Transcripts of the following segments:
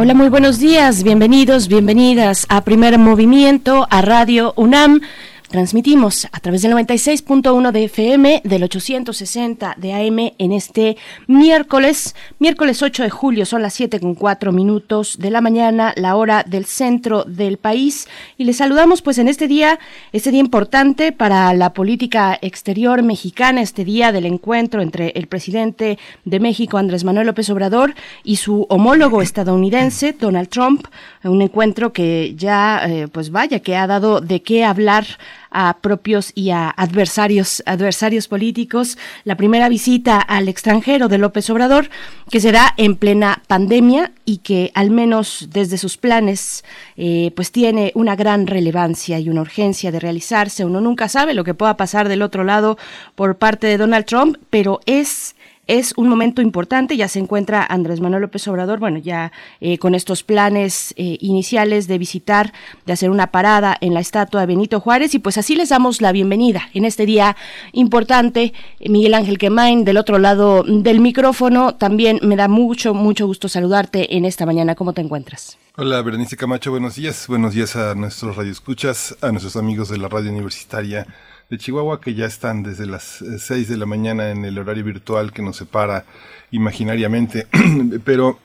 Hola, muy buenos días, bienvenidos, bienvenidas a Primer Movimiento, a Radio UNAM. Transmitimos a través del 96.1 de FM, del 860 de AM en este miércoles, miércoles 8 de julio, son las 7 con 4 minutos de la mañana, la hora del centro del país. Y les saludamos pues en este día, este día importante para la política exterior mexicana, este día del encuentro entre el presidente de México, Andrés Manuel López Obrador, y su homólogo estadounidense, Donald Trump, un encuentro que ya, eh, pues vaya, que ha dado de qué hablar a propios y a adversarios, adversarios políticos. La primera visita al extranjero de López Obrador, que será en plena pandemia y que al menos desde sus planes, eh, pues tiene una gran relevancia y una urgencia de realizarse. Uno nunca sabe lo que pueda pasar del otro lado por parte de Donald Trump, pero es es un momento importante, ya se encuentra Andrés Manuel López Obrador, bueno, ya eh, con estos planes eh, iniciales de visitar, de hacer una parada en la estatua de Benito Juárez y pues así les damos la bienvenida en este día importante. Miguel Ángel Quemain, del otro lado del micrófono, también me da mucho, mucho gusto saludarte en esta mañana. ¿Cómo te encuentras? Hola, Berenice Camacho, buenos días. Buenos días a nuestros radioescuchas, a nuestros amigos de la radio universitaria de Chihuahua que ya están desde las 6 eh, de la mañana en el horario virtual que nos separa imaginariamente, pero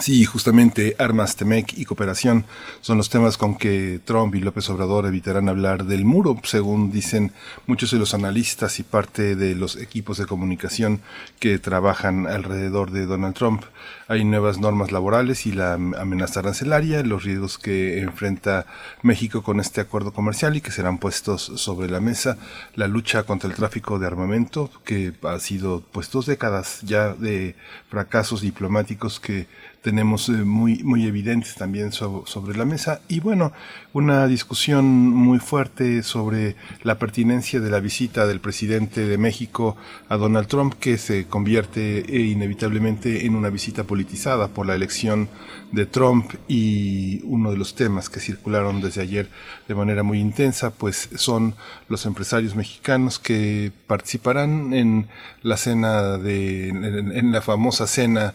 Sí, justamente armas, Temec y cooperación son los temas con que Trump y López Obrador evitarán hablar del muro, según dicen muchos de los analistas y parte de los equipos de comunicación que trabajan alrededor de Donald Trump. Hay nuevas normas laborales y la amenaza arancelaria, los riesgos que enfrenta México con este acuerdo comercial y que serán puestos sobre la mesa, la lucha contra el tráfico de armamento, que ha sido pues dos décadas ya de fracasos diplomáticos que tenemos eh, muy, muy evidentes también sobre la mesa. Y bueno, una discusión muy fuerte sobre la pertinencia de la visita del presidente de México a Donald Trump, que se convierte eh, inevitablemente en una visita politizada por la elección de Trump y uno de los temas que circularon desde ayer de manera muy intensa, pues son los empresarios mexicanos que participarán en la cena de, en, la famosa cena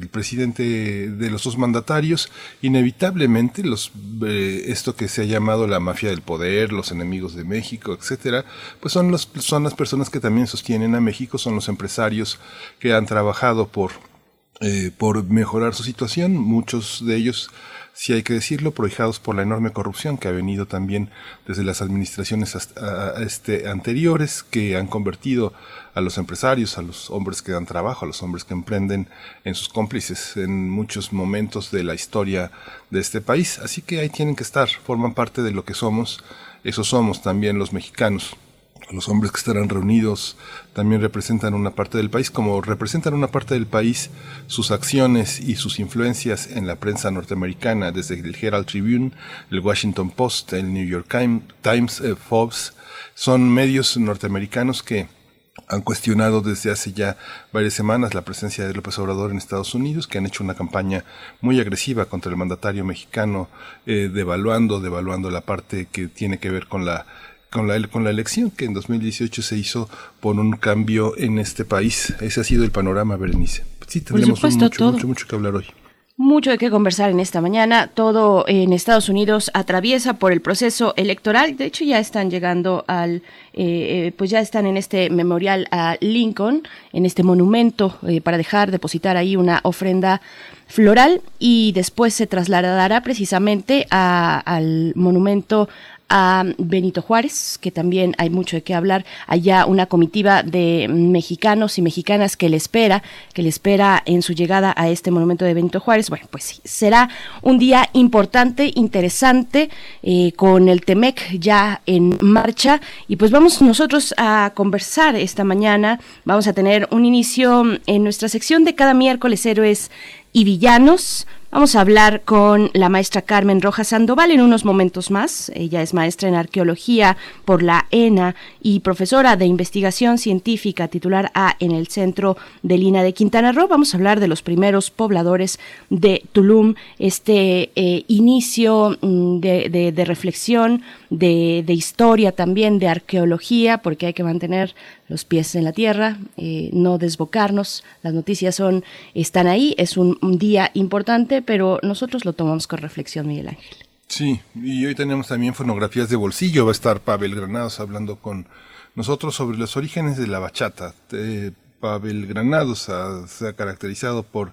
del presidente de los dos mandatarios, inevitablemente los, eh, esto que se ha llamado la mafia del poder, los enemigos de México, etcétera, pues son los, son las personas que también sostienen a México, son los empresarios que han trabajado por eh, por mejorar su situación. Muchos de ellos, si hay que decirlo, prohijados por la enorme corrupción que ha venido también desde las administraciones este, anteriores, que han convertido a los empresarios, a los hombres que dan trabajo, a los hombres que emprenden en sus cómplices en muchos momentos de la historia de este país. Así que ahí tienen que estar, forman parte de lo que somos, eso somos también los mexicanos. Los hombres que estarán reunidos también representan una parte del país, como representan una parte del país sus acciones y sus influencias en la prensa norteamericana, desde el Herald Tribune, el Washington Post, el New York Times, eh, Forbes, son medios norteamericanos que han cuestionado desde hace ya varias semanas la presencia de López Obrador en Estados Unidos, que han hecho una campaña muy agresiva contra el mandatario mexicano, eh, devaluando, devaluando la parte que tiene que ver con la con la, con la elección que en 2018 se hizo por un cambio en este país. Ese ha sido el panorama, Berenice. Sí, tenemos mucho, mucho, mucho que hablar hoy. Mucho de qué conversar en esta mañana. Todo en Estados Unidos atraviesa por el proceso electoral. De hecho, ya están llegando al, eh, eh, pues ya están en este memorial a Lincoln, en este monumento, eh, para dejar depositar ahí una ofrenda floral y después se trasladará precisamente al monumento a Benito Juárez, que también hay mucho de qué hablar. Allá una comitiva de mexicanos y mexicanas que le espera, que le espera en su llegada a este monumento de Benito Juárez. Bueno, pues sí, será un día importante, interesante, eh, con el TEMEC ya en marcha. Y pues vamos nosotros a conversar esta mañana. Vamos a tener un inicio en nuestra sección de cada miércoles héroes y villanos Vamos a hablar con la maestra Carmen Rojas Sandoval en unos momentos más. Ella es maestra en arqueología por la ENA y profesora de investigación científica titular A en el Centro de Lina de Quintana Roo. Vamos a hablar de los primeros pobladores de Tulum, este eh, inicio mm, de, reflexión, de, historia también, de arqueología, porque hay que mantener los pies en la tierra, eh, no desbocarnos. Las noticias son están ahí, es un día importante pero nosotros lo tomamos con reflexión, Miguel Ángel. Sí, y hoy tenemos también fonografías de bolsillo. Va a estar Pavel Granados hablando con nosotros sobre los orígenes de la bachata. Pavel Granados se ha caracterizado por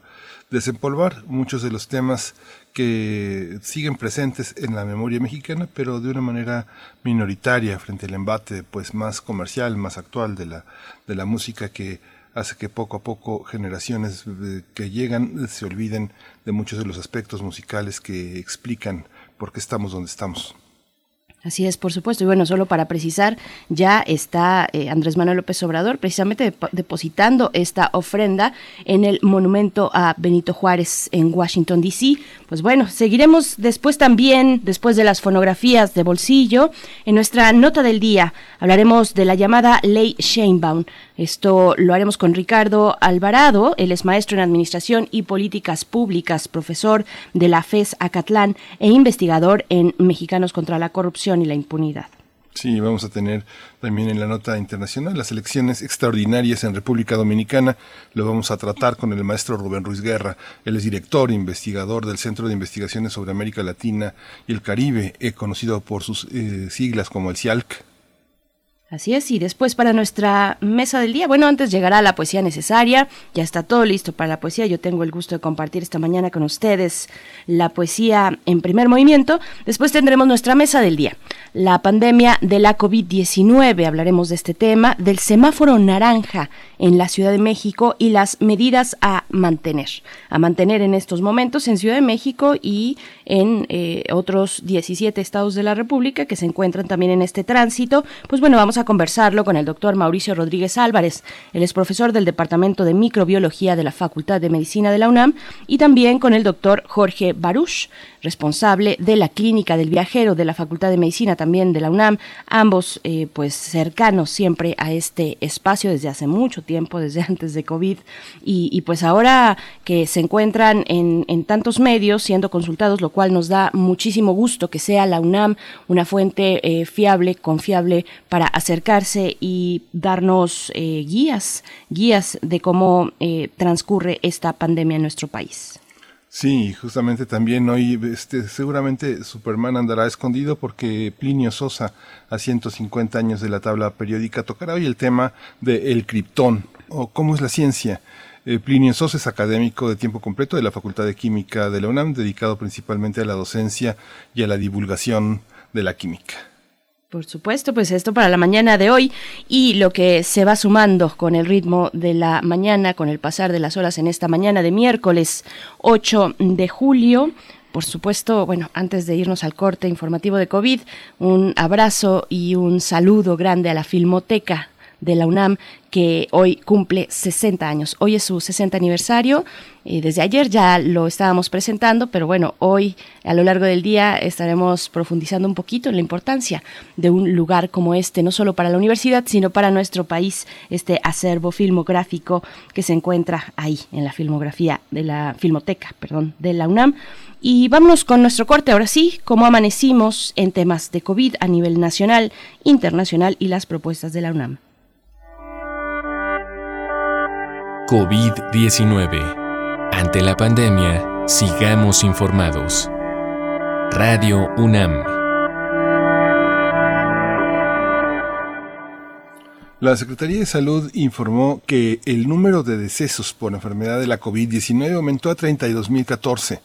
desempolvar muchos de los temas que siguen presentes en la memoria mexicana, pero de una manera minoritaria frente al embate pues más comercial, más actual de la, de la música que hace que poco a poco generaciones eh, que llegan se olviden de muchos de los aspectos musicales que explican por qué estamos donde estamos. Así es, por supuesto. Y bueno, solo para precisar, ya está eh, Andrés Manuel López Obrador precisamente depositando esta ofrenda en el monumento a Benito Juárez en Washington, D.C. Pues bueno, seguiremos después también, después de las fonografías de bolsillo, en nuestra nota del día hablaremos de la llamada Ley Sheinbaum. Esto lo haremos con Ricardo Alvarado, él es maestro en Administración y Políticas Públicas, profesor de la FES Acatlán e investigador en Mexicanos contra la Corrupción y la impunidad. Sí, vamos a tener también en la nota internacional las elecciones extraordinarias en República Dominicana. Lo vamos a tratar con el maestro Rubén Ruiz Guerra. Él es director e investigador del Centro de Investigaciones sobre América Latina y el Caribe, eh, conocido por sus eh, siglas como el CIALC. Así es, y después para nuestra mesa del día, bueno, antes llegará la poesía necesaria, ya está todo listo para la poesía, yo tengo el gusto de compartir esta mañana con ustedes la poesía en primer movimiento, después tendremos nuestra mesa del día, la pandemia de la COVID-19, hablaremos de este tema, del semáforo naranja en la Ciudad de México y las medidas a mantener, a mantener en estos momentos en Ciudad de México y en eh, otros 17 estados de la República que se encuentran también en este tránsito, pues bueno, vamos a conversarlo con el doctor Mauricio Rodríguez Álvarez. Él es profesor del Departamento de Microbiología de la Facultad de Medicina de la UNAM y también con el doctor Jorge Baruch, responsable de la Clínica del Viajero de la Facultad de Medicina también de la UNAM, ambos eh, pues cercanos siempre a este espacio desde hace mucho tiempo, desde antes de COVID y, pues ahora que se encuentran en, tantos medios siendo consultados, lo cual nos da muchísimo gusto que sea la UNAM una fuente eh, fiable, confiable para acercarse y darnos eh, guías, guías de cómo transcurre esta pandemia en nuestro país. Sí, justamente también hoy este, seguramente Superman andará escondido porque Plinio Sosa, a 150 años de la tabla periódica, tocará hoy el tema del el criptón o cómo es la ciencia. Eh, Plinio Sosa es académico de tiempo completo de la Facultad de Química de la UNAM, dedicado principalmente a la docencia y a la divulgación de la química. Por supuesto, pues esto para la mañana de hoy y lo que se va sumando con el ritmo de la mañana, con el pasar de las horas en esta mañana de miércoles 8 de julio. Por supuesto, bueno, antes de irnos al corte informativo de COVID, un abrazo y un saludo grande a la Filmoteca de la UNAM que hoy cumple 60 años. Hoy es su 60 aniversario. y desde ayer ya lo estábamos presentando, pero bueno, hoy a lo largo del día estaremos profundizando un poquito en la importancia de un lugar como este, no solo para la universidad, sino para nuestro país, este acervo filmográfico que se encuentra ahí en la filmografía de la filmoteca, perdón, de la UNAM. Y vámonos con nuestro corte, ahora sí, cómo amanecimos en temas de COVID a nivel nacional, internacional y las propuestas de la UNAM. COVID-19. Ante la pandemia, sigamos informados. Radio UNAM. La Secretaría de Salud informó que el número de decesos por enfermedad de la COVID-19 aumentó a 32.014.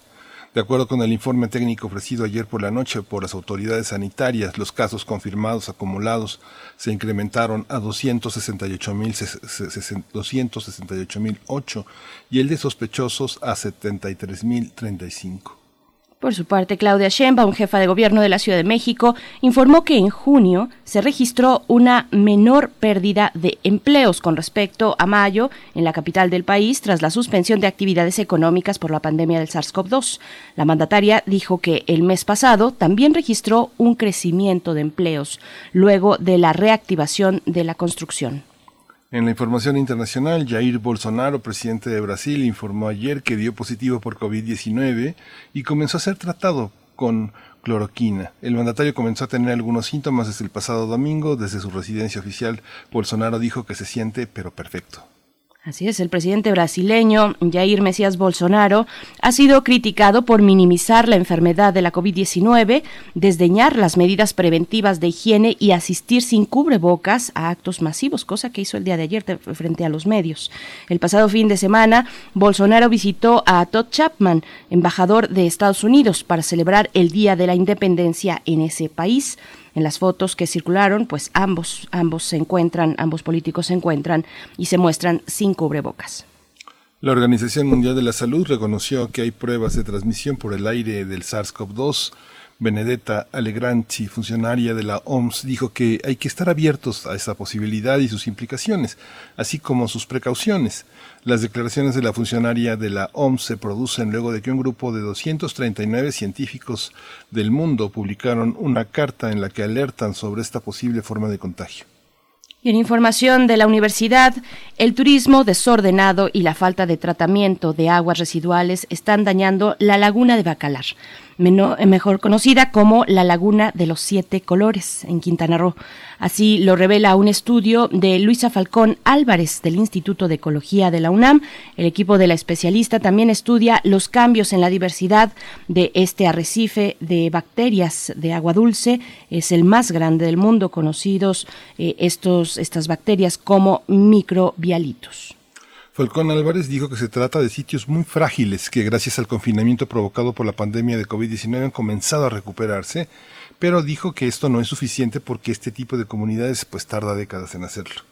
De acuerdo con el informe técnico ofrecido ayer por la noche por las autoridades sanitarias, los casos confirmados acumulados se incrementaron a 268.008 y el de sospechosos a 73.035. Por su parte, Claudia Sheinbaum, jefa de gobierno de la Ciudad de México, informó que en junio se registró una menor pérdida de empleos con respecto a mayo en la capital del país tras la suspensión de actividades económicas por la pandemia del SARS-CoV-2. La mandataria dijo que el mes pasado también registró un crecimiento de empleos luego de la reactivación de la construcción. En la información internacional, Jair Bolsonaro, presidente de Brasil, informó ayer que dio positivo por COVID-19 y comenzó a ser tratado con cloroquina. El mandatario comenzó a tener algunos síntomas desde el pasado domingo. Desde su residencia oficial, Bolsonaro dijo que se siente pero perfecto. Así es, el presidente brasileño Jair Mesías Bolsonaro ha sido criticado por minimizar la enfermedad de la COVID-19, desdeñar las medidas preventivas de higiene y asistir sin cubrebocas a actos masivos, cosa que hizo el día de ayer frente a los medios. El pasado fin de semana, Bolsonaro visitó a Todd Chapman, embajador de Estados Unidos, para celebrar el Día de la Independencia en ese país. En las fotos que circularon, pues ambos, ambos se encuentran, ambos políticos se encuentran y se muestran sin cubrebocas. La Organización Mundial de la Salud reconoció que hay pruebas de transmisión por el aire del SARS-CoV-2 Benedetta Allegranti, funcionaria de la OMS, dijo que hay que estar abiertos a esa posibilidad y sus implicaciones, así como sus precauciones. Las declaraciones de la funcionaria de la OMS se producen luego de que un grupo de 239 científicos del mundo publicaron una carta en la que alertan sobre esta posible forma de contagio. Y en información de la universidad, el turismo desordenado y la falta de tratamiento de aguas residuales están dañando la laguna de Bacalar mejor conocida como la Laguna de los Siete Colores en Quintana Roo. Así lo revela un estudio de Luisa Falcón Álvarez del Instituto de Ecología de la UNAM. El equipo de la especialista también estudia los cambios en la diversidad de este arrecife de bacterias de agua dulce. Es el más grande del mundo, conocidos eh, estos, estas bacterias como microbialitos. Falcón Álvarez dijo que se trata de sitios muy frágiles que gracias al confinamiento provocado por la pandemia de COVID-19 han comenzado a recuperarse, pero dijo que esto no es suficiente porque este tipo de comunidades pues tarda décadas en hacerlo.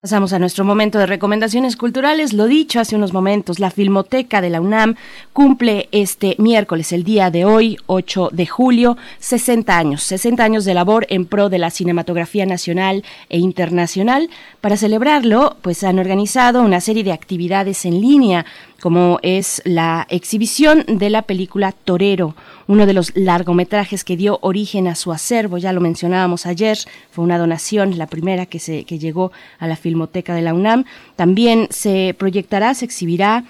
Pasamos a nuestro momento de recomendaciones culturales. Lo dicho hace unos momentos, la Filmoteca de la UNAM cumple este miércoles, el día de hoy, 8 de julio, 60 años, 60 años de labor en pro de la cinematografía nacional e internacional. Para celebrarlo, pues han organizado una serie de actividades en línea como es la exhibición de la película Torero, uno de los largometrajes que dio origen a su acervo, ya lo mencionábamos ayer, fue una donación, la primera que, se, que llegó a la Filmoteca de la UNAM. También se proyectará, se exhibirá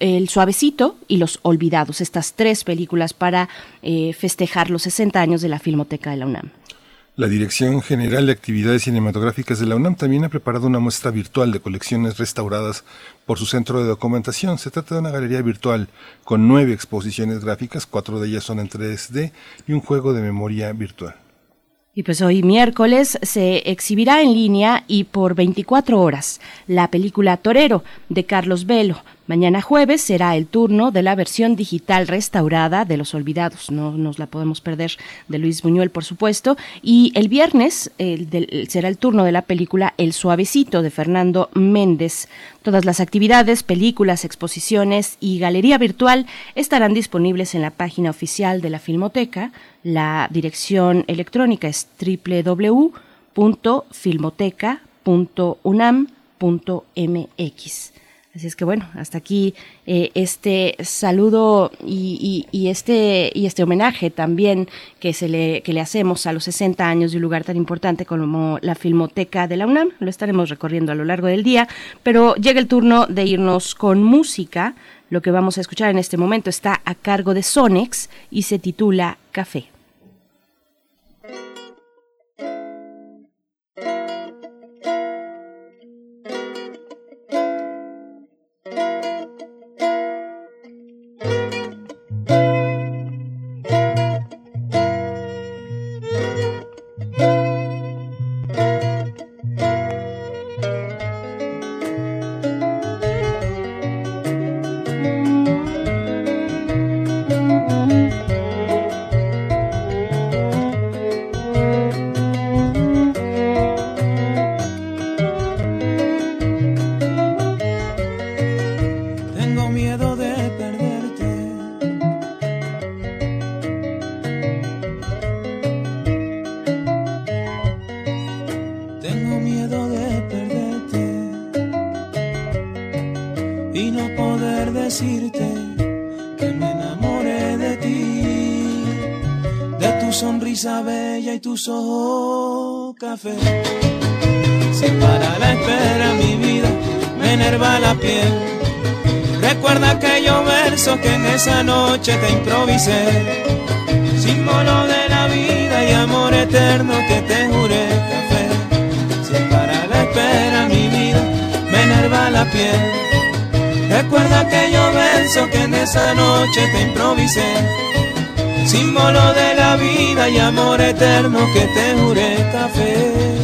el Suavecito y Los Olvidados, estas tres películas para eh, festejar los 60 años de la Filmoteca de la UNAM. La Dirección General de Actividades Cinematográficas de la UNAM también ha preparado una muestra virtual de colecciones restauradas por su centro de documentación. Se trata de una galería virtual con nueve exposiciones gráficas, cuatro de ellas son en 3D y un juego de memoria virtual. Y pues hoy miércoles se exhibirá en línea y por 24 horas la película Torero de Carlos Velo, Mañana jueves será el turno de la versión digital restaurada de Los Olvidados, no nos la podemos perder, de Luis Buñuel, por supuesto. Y el viernes será el turno de la película El Suavecito de Fernando Méndez. Todas las actividades, películas, exposiciones y galería virtual estarán disponibles en la página oficial de la Filmoteca. La dirección electrónica es www.filmoteca.unam.mx. Así es que bueno, hasta aquí eh, este saludo y, este, y este homenaje también que, se le, que le hacemos a los 60 años de un lugar tan importante como la Filmoteca de la UNAM. Lo estaremos recorriendo a lo largo del día, pero llega el turno de irnos con música. Lo que vamos a escuchar en este momento está a cargo de Sonex y se titula Café. Si para la espera mi vida me enerva la piel. Recuerda aquellos versos que en esa noche te improvisé, símbolo de la vida y amor eterno que te juré café. Si para la espera mi vida me enerva la piel. Recuerda aquellos versos que en esa noche te improvisé, símbolo de la vida y amor eterno que te juré café.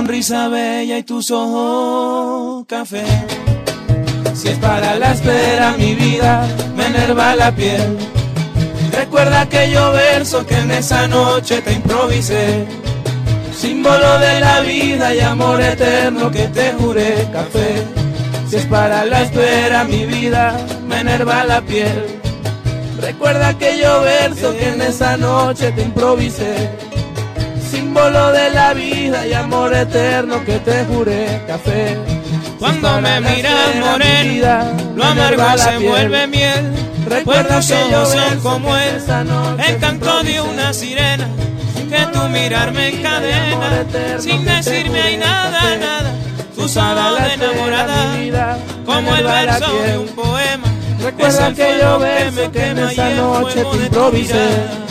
Sonrisa bella y tus ojos café. Si es para la espera mi vida, me enerva la piel. Recuerda aquello verso que en esa noche te improvisé, símbolo de la vida y amor eterno que te juré café. Si es para la espera mi vida, me enerva la piel. Recuerda aquello verso que en esa noche te improvisé. Símbolo de la vida y amor eterno que te juré café. Cuando me miras morena, lo amargo se vuelve miel. Recuerda que ojos son como él, el canto de una sirena. Que tu mirar me encadena, sin decirme hay nada, nada. Tu sábado de enamorada, como el verso de un poema Recuerda que yo beso que en esa noche te improvisé.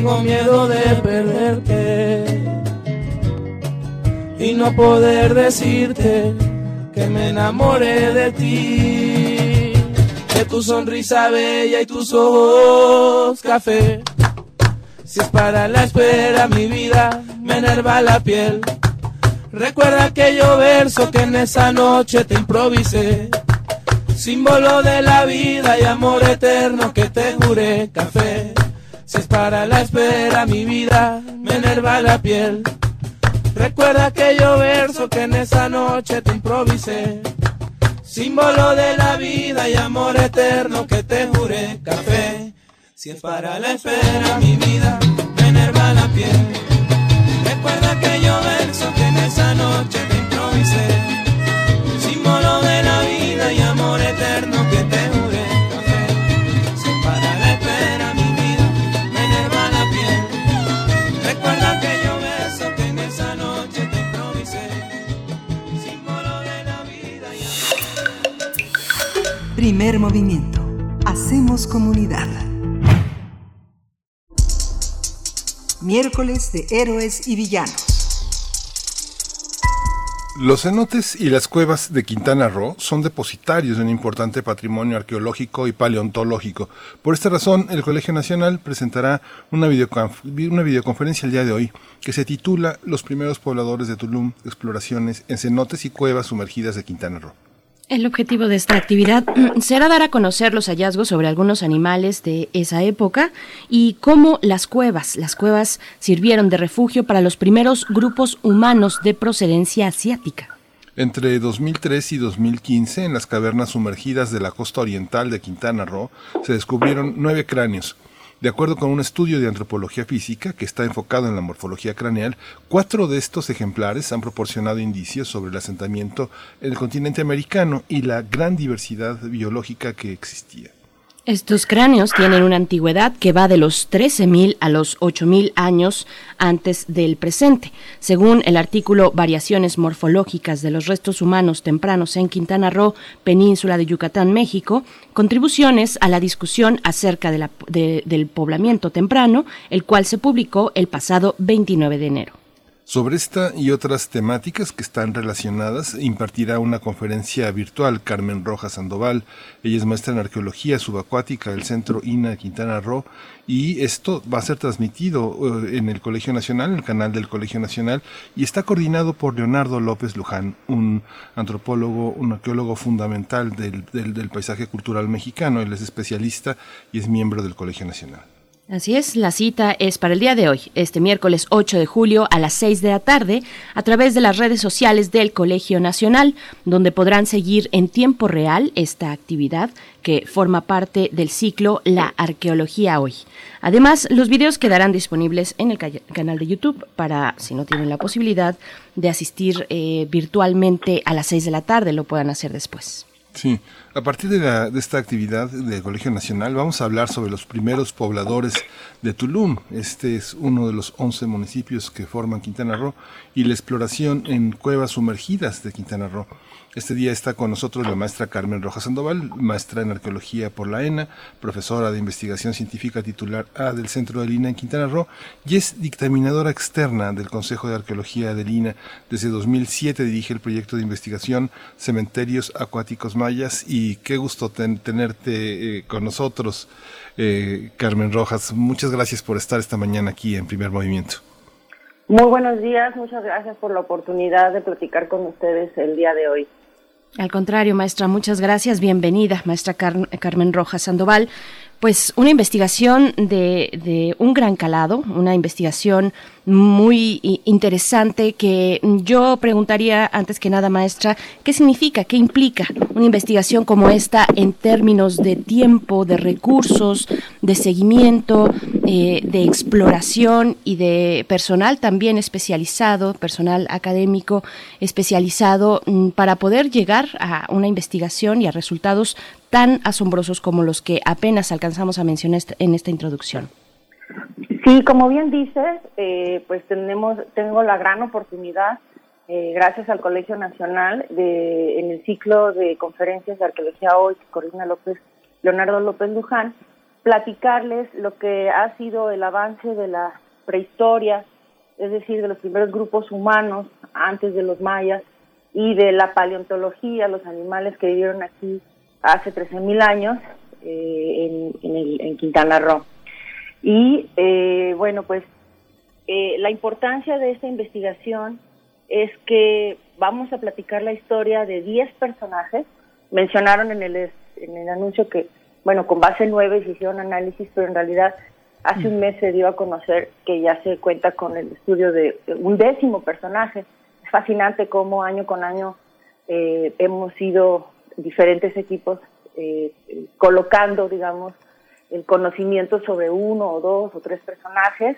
Tengo miedo de perderte y no poder decirte que me enamoré de ti, de tu sonrisa bella y tus ojos café. Si es para la espera mi vida, me enerva la piel Recuerda aquello verso que en esa noche te improvisé. Símbolo de la vida y amor eterno que te juré café. Si es para la espera mi vida, me enerva la piel. Recuerda aquello verso que en esa noche te improvisé. Símbolo de la vida y amor eterno que te juré café. Si es para la espera mi vida, me enerva la piel. Recuerda aquello verso que en esa noche te improvisé, símbolo de la vida y amor eterno Primer movimiento. Hacemos comunidad. miércoles de héroes y villanos. Los cenotes y las cuevas de Quintana Roo son depositarios de un importante patrimonio arqueológico y paleontológico. Por esta razón, el Colegio Nacional presentará una, videoconferencia el día de hoy que se titula Los primeros pobladores de Tulum, exploraciones en cenotes y cuevas sumergidas de Quintana Roo. El objetivo de esta actividad mm, será dar a conocer los hallazgos sobre algunos animales de esa época y cómo las cuevas, las cuevas sirvieron de refugio para los primeros grupos humanos de procedencia asiática. Entre 2003 y 2015, en las cavernas sumergidas de la costa oriental de Quintana Roo, se descubrieron nueve cráneos, de acuerdo con un estudio de antropología física que está enfocado en la morfología craneal, cuatro de estos ejemplares han proporcionado indicios sobre el asentamiento en el continente americano y la gran diversidad biológica que existía. Estos cráneos tienen una antigüedad que va de los 13.000 a los 8.000 años antes del presente. Según el artículo Variaciones morfológicas de los restos humanos tempranos en Quintana Roo, península de Yucatán, México, contribuciones a la discusión acerca del poblamiento temprano, el cual se publicó el pasado 29 de enero. Sobre esta y otras temáticas que están relacionadas, impartirá una conferencia virtual Carmen Rojas Sandoval. Ella es maestra en arqueología subacuática del Centro INA Quintana Roo y esto va a ser transmitido eh, en el Colegio Nacional, en el canal del Colegio Nacional, y está coordinado por Leonardo López Luján, un antropólogo, un arqueólogo fundamental del, del paisaje cultural mexicano. Él es especialista y es miembro del Colegio Nacional. Así es, la cita es para el día de hoy, este miércoles 8 de julio a las 6 de la tarde, a través de las redes sociales del Colegio Nacional, donde podrán seguir en tiempo real esta actividad que forma parte del ciclo La Arqueología Hoy. Además, los videos quedarán disponibles en el canal de YouTube para, si no tienen la posibilidad de asistir eh, virtualmente a las 6 de la tarde, lo puedan hacer después. Sí, a partir de, esta actividad del Colegio Nacional vamos a hablar sobre los primeros pobladores de Tulum. Este es uno de los 11 municipios que forman Quintana Roo y la exploración en cuevas sumergidas de Quintana Roo. Este día está con nosotros la maestra Carmen Rojas Sandoval, maestra en arqueología por la ENA, profesora de investigación científica titular A del Centro de Lina en Quintana Roo y es dictaminadora externa del Consejo de Arqueología de Lina. Desde 2007 dirige el proyecto de investigación Cementerios Acuáticos Mayas y qué gusto tenerte eh, con nosotros, eh, Carmen Rojas. Muchas gracias por estar esta mañana aquí en Primer Movimiento. Muy buenos días, muchas gracias por la oportunidad de platicar con ustedes el día de hoy. Al contrario, maestra, muchas gracias. Bienvenida, maestra Carmen Rojas Sandoval. Pues una investigación de, de, un gran calado, una investigación muy interesante que yo preguntaría antes que nada, maestra, ¿qué significa, qué implica una investigación como esta en términos de tiempo, de recursos, de seguimiento, eh, de exploración y de personal también especializado, personal académico especializado mm, para poder llegar a una investigación y a resultados tan asombrosos como los que apenas alcanzamos a mencionar en esta introducción? Sí, como bien dices, eh, pues tenemos, tengo la gran oportunidad, eh, gracias al Colegio Nacional, de, en el ciclo de conferencias de arqueología hoy que coordina López, Leonardo López Luján, platicarles lo que ha sido el avance de la prehistoria, es decir, de los primeros grupos humanos antes de los mayas y de la paleontología, los animales que vivieron aquí hace 13.000 años eh, en, en, en Quintana Roo. Y eh, bueno, pues eh, la importancia de esta investigación es que vamos a platicar la historia de 10 personajes. Mencionaron en el, el anuncio que, bueno, con base en 9 se hicieron análisis, pero en realidad hace un mes se dio a conocer que ya se cuenta con el estudio de un décimo personaje. Es fascinante cómo año con año eh, hemos ido diferentes equipos eh, colocando, digamos, el conocimiento sobre uno o dos o tres personajes.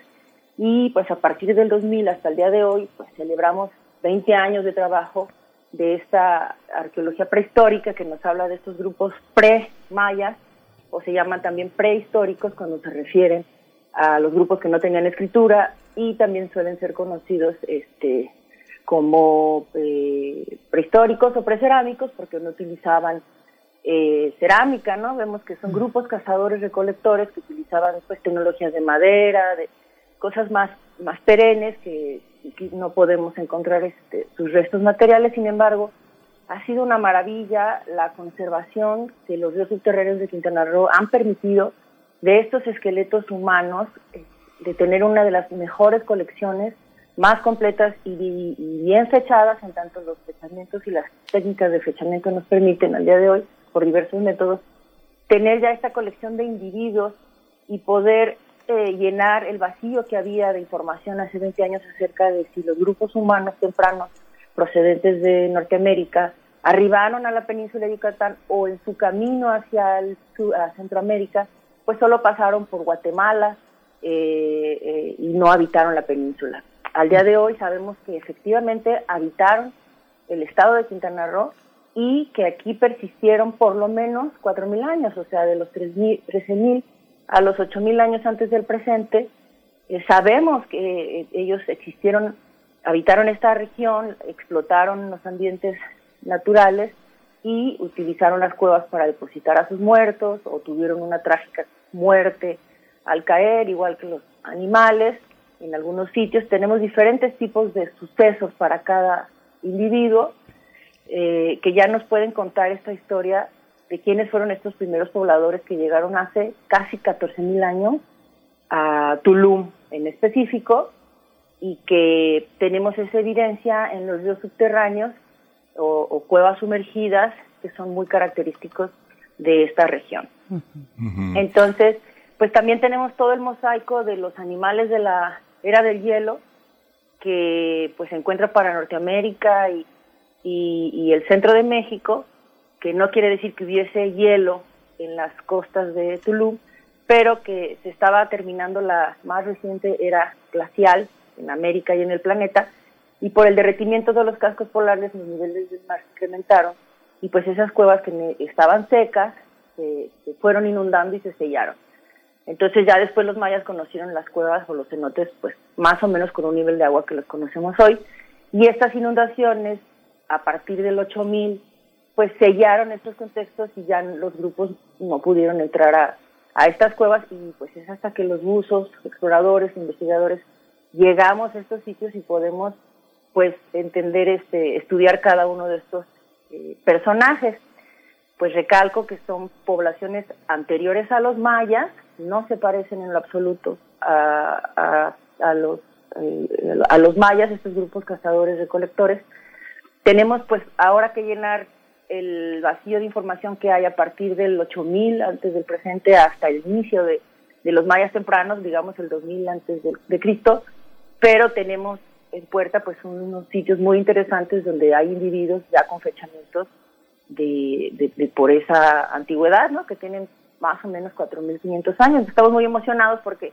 Y pues a partir del 2000 hasta el día de hoy pues celebramos 20 años de trabajo de esta arqueología prehistórica que nos habla de estos grupos pre-mayas o se llaman también prehistóricos cuando se refieren a los grupos que no tenían escritura y también suelen ser conocidos este como eh, prehistóricos o precerámicos porque no utilizaban eh, cerámica, ¿no? Vemos que son grupos cazadores recolectores que utilizaban pues tecnologías de madera, de cosas más más perennes que, no podemos encontrar este, sus restos materiales. Sin embargo, ha sido una maravilla la conservación que los ríos subterráneos de Quintana Roo han permitido de estos esqueletos humanos eh, de tener una de las mejores colecciones más completas y, bien fechadas en tanto los fechamientos y las técnicas de fechamiento nos permiten al día de hoy por diversos métodos, tener ya esta colección de individuos y poder eh, llenar el vacío que había de información hace 20 años acerca de si los grupos humanos tempranos procedentes de Norteamérica arribaron a la península de Yucatán o en su camino hacia el, a Centroamérica, pues solo pasaron por Guatemala eh, eh, y no habitaron la península. Al día de hoy sabemos que efectivamente habitaron el estado de Quintana Roo y que aquí persistieron por lo menos 4.000 años, o sea, de los 13.000 a los 8.000 años antes del presente. Eh, sabemos que eh, ellos existieron, habitaron esta región, explotaron los ambientes naturales y utilizaron las cuevas para depositar a sus muertos o tuvieron una trágica muerte al caer, igual que los animales. En algunos sitios. Tenemos diferentes tipos de sucesos para cada individuo eh, que ya nos pueden contar esta historia de quiénes fueron estos primeros pobladores que llegaron hace casi 14.000 años a Tulum en específico y que tenemos esa evidencia en los ríos subterráneos o, cuevas sumergidas que son muy característicos de esta región. Entonces, pues también tenemos todo el mosaico de los animales de la era del hielo que pues se encuentra para Norteamérica y, y, el centro de México, que no quiere decir que hubiese hielo en las costas de Tulum, pero que se estaba terminando la más reciente era glacial en América y en el planeta, y por el derretimiento de los cascos polares los niveles del mar se incrementaron, y pues esas cuevas que estaban secas se, fueron inundando y se sellaron. Entonces ya después los mayas conocieron las cuevas o los cenotes pues más o menos con un nivel de agua que los conocemos hoy, y estas inundaciones a partir del 8000 pues sellaron estos contextos y ya los grupos no pudieron entrar a, a estas cuevas. Y pues es hasta que los buzos, exploradores, investigadores llegamos a estos sitios y podemos pues entender este estudiar cada uno de estos eh, personajes. Pues recalco que son poblaciones anteriores a los mayas no se parecen en lo absoluto a, a, los eh, a los mayas estos grupos cazadores recolectores tenemos pues ahora que llenar el vacío de información que hay a partir del 8000 antes del presente hasta el inicio de, de los mayas tempranos, digamos el 2000 antes de, Cristo, pero tenemos en puerta pues unos sitios muy interesantes donde hay individuos ya con fechamientos de, de, por esa antigüedad, ¿no? que tienen más o menos 4.500 años. Estamos muy emocionados porque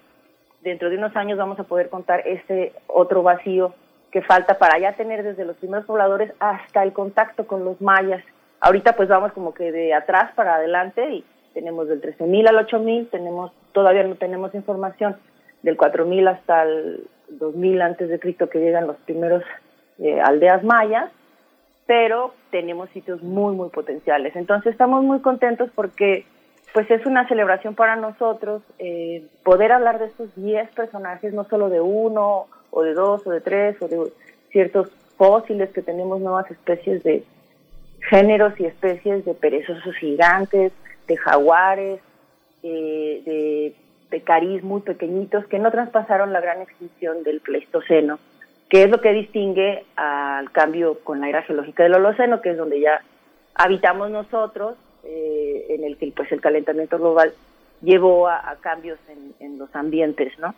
dentro de unos años vamos a poder contar este otro vacío que falta para ya tener desde los primeros pobladores hasta el contacto con los mayas Ahorita pues vamos como que de atrás para adelante y tenemos del 13.000 al 8.000, tenemos, todavía no tenemos información del 4.000 hasta el 2.000 antes de Cristo que llegan los primeros eh, aldeas mayas, pero tenemos sitios muy, muy potenciales. Entonces estamos muy contentos porque pues es una celebración para nosotros eh, poder hablar de estos 10 personajes, no solo de uno o de dos o de tres o de ciertos fósiles que tenemos nuevas especies de, géneros y especies de perezosos gigantes, de jaguares, eh, de pecarís muy pequeñitos que no traspasaron la gran extinción del Pleistoceno, que es lo que distingue al cambio con la era geológica del Holoceno, que es donde ya habitamos nosotros, eh, en el que pues el calentamiento global llevó a, cambios en, los ambientes, ¿no?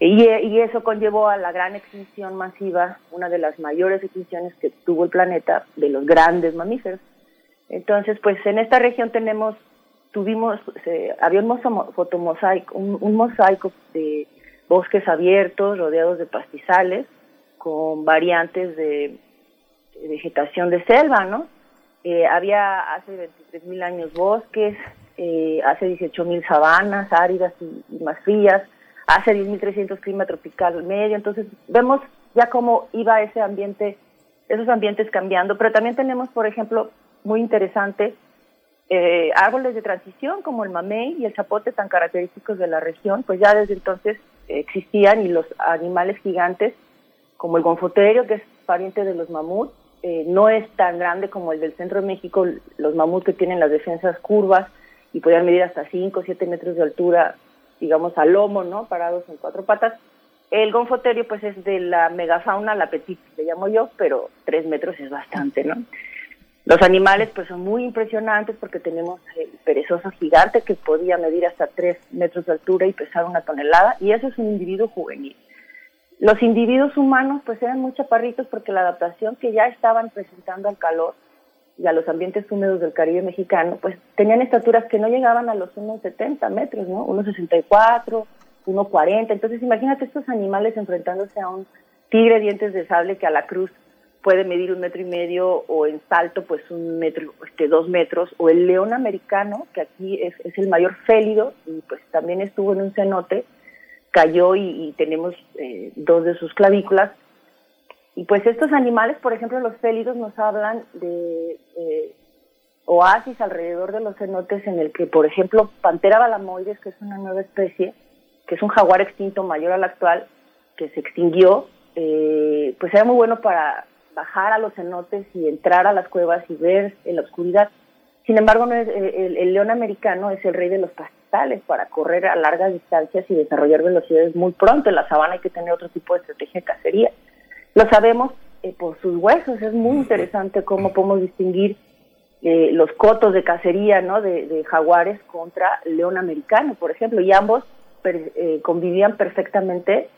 Y, eso conllevó a la gran extinción masiva, una de las mayores extinciones que tuvo el planeta de los grandes mamíferos. Entonces, pues en esta región tenemos, tuvimos, había un fotomosaico, un, mosaico de bosques abiertos rodeados de pastizales con variantes de, vegetación de selva, ¿no? Eh, había hace 23.000 años bosques, eh, hace 18.000 sabanas áridas y más frías, hace 10.300 clima tropical medio, entonces vemos ya cómo iba ese ambiente, esos ambientes cambiando, pero también tenemos, por ejemplo, muy interesante, eh, árboles de transición como el mamey y el zapote tan característicos de la región, pues ya desde entonces existían y los animales gigantes como el gonfoterio, que es pariente de los mamuts, eh, no es tan grande como el del centro de México, los mamuts que tienen las defensas curvas y podían medir hasta 5 o 7 metros de altura digamos, al lomo, ¿no? Parados en cuatro patas. El gonfoterio, pues, es de la megafauna, la petit, le llamo yo, pero tres metros es bastante, ¿no? Los animales, pues, son muy impresionantes porque tenemos el perezoso gigante que podía medir hasta tres metros de altura y pesar una tonelada, y eso es un individuo juvenil. Los individuos humanos, pues, eran muy chaparritos porque la adaptación que ya estaban presentando al calor y a los ambientes húmedos del Caribe mexicano, pues tenían estaturas que no llegaban a los 1,70 metros, ¿no? 1,64, 1,40. Entonces imagínate estos animales enfrentándose a un tigre dientes de sable que a la cruz puede medir un metro y medio o en salto pues un metro, este, dos metros, o el león americano, que aquí es, es el mayor félido y pues también estuvo en un cenote, cayó y, tenemos eh, dos de sus clavículas, y pues estos animales, por ejemplo, los félidos nos hablan de oasis alrededor de los cenotes en el que, por ejemplo, Pantera balamoides, que es una nueva especie, que es un jaguar extinto mayor al actual, que se extinguió, eh, pues era muy bueno para bajar a los cenotes y entrar a las cuevas y ver en la oscuridad. Sin embargo, no es, el, el, león americano es el rey de los para correr a largas distancias y desarrollar velocidades muy pronto. En la sabana hay que tener otro tipo de estrategia de cacería. Lo sabemos eh, por sus huesos. Es muy interesante cómo podemos distinguir eh, los cotos de cacería ¿no? de, jaguares contra león americano, por ejemplo, y ambos eh, convivían perfectamente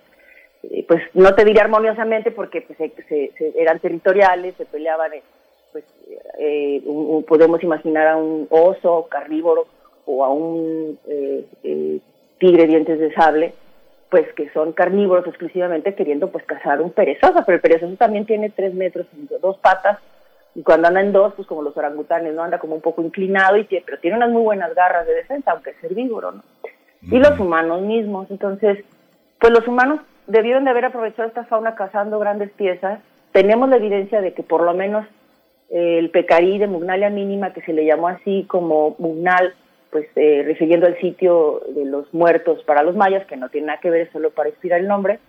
pues no te diría armoniosamente porque pues, se, eran territoriales, se peleaban, pues podemos imaginar a un oso carnívoro o a un tigre dientes de sable pues que son carnívoros exclusivamente queriendo pues cazar un perezoso, pero el perezoso también tiene tres metros dos patas y cuando anda en dos, pues como los orangutanes, ¿no? Anda como un poco inclinado, y pero tiene unas muy buenas garras de defensa, aunque es herbívoro, ¿no? Y los humanos mismos, entonces, pues los humanos debieron de haber aprovechado esta fauna cazando grandes piezas. Tenemos la evidencia de que por lo menos eh, el pecarí de Mugnalia mínima, que se le llamó así como Mugnal, pues eh, refiriendo al sitio de los muertos para los mayas, que no tiene nada que ver, solo para inspirar el nombre,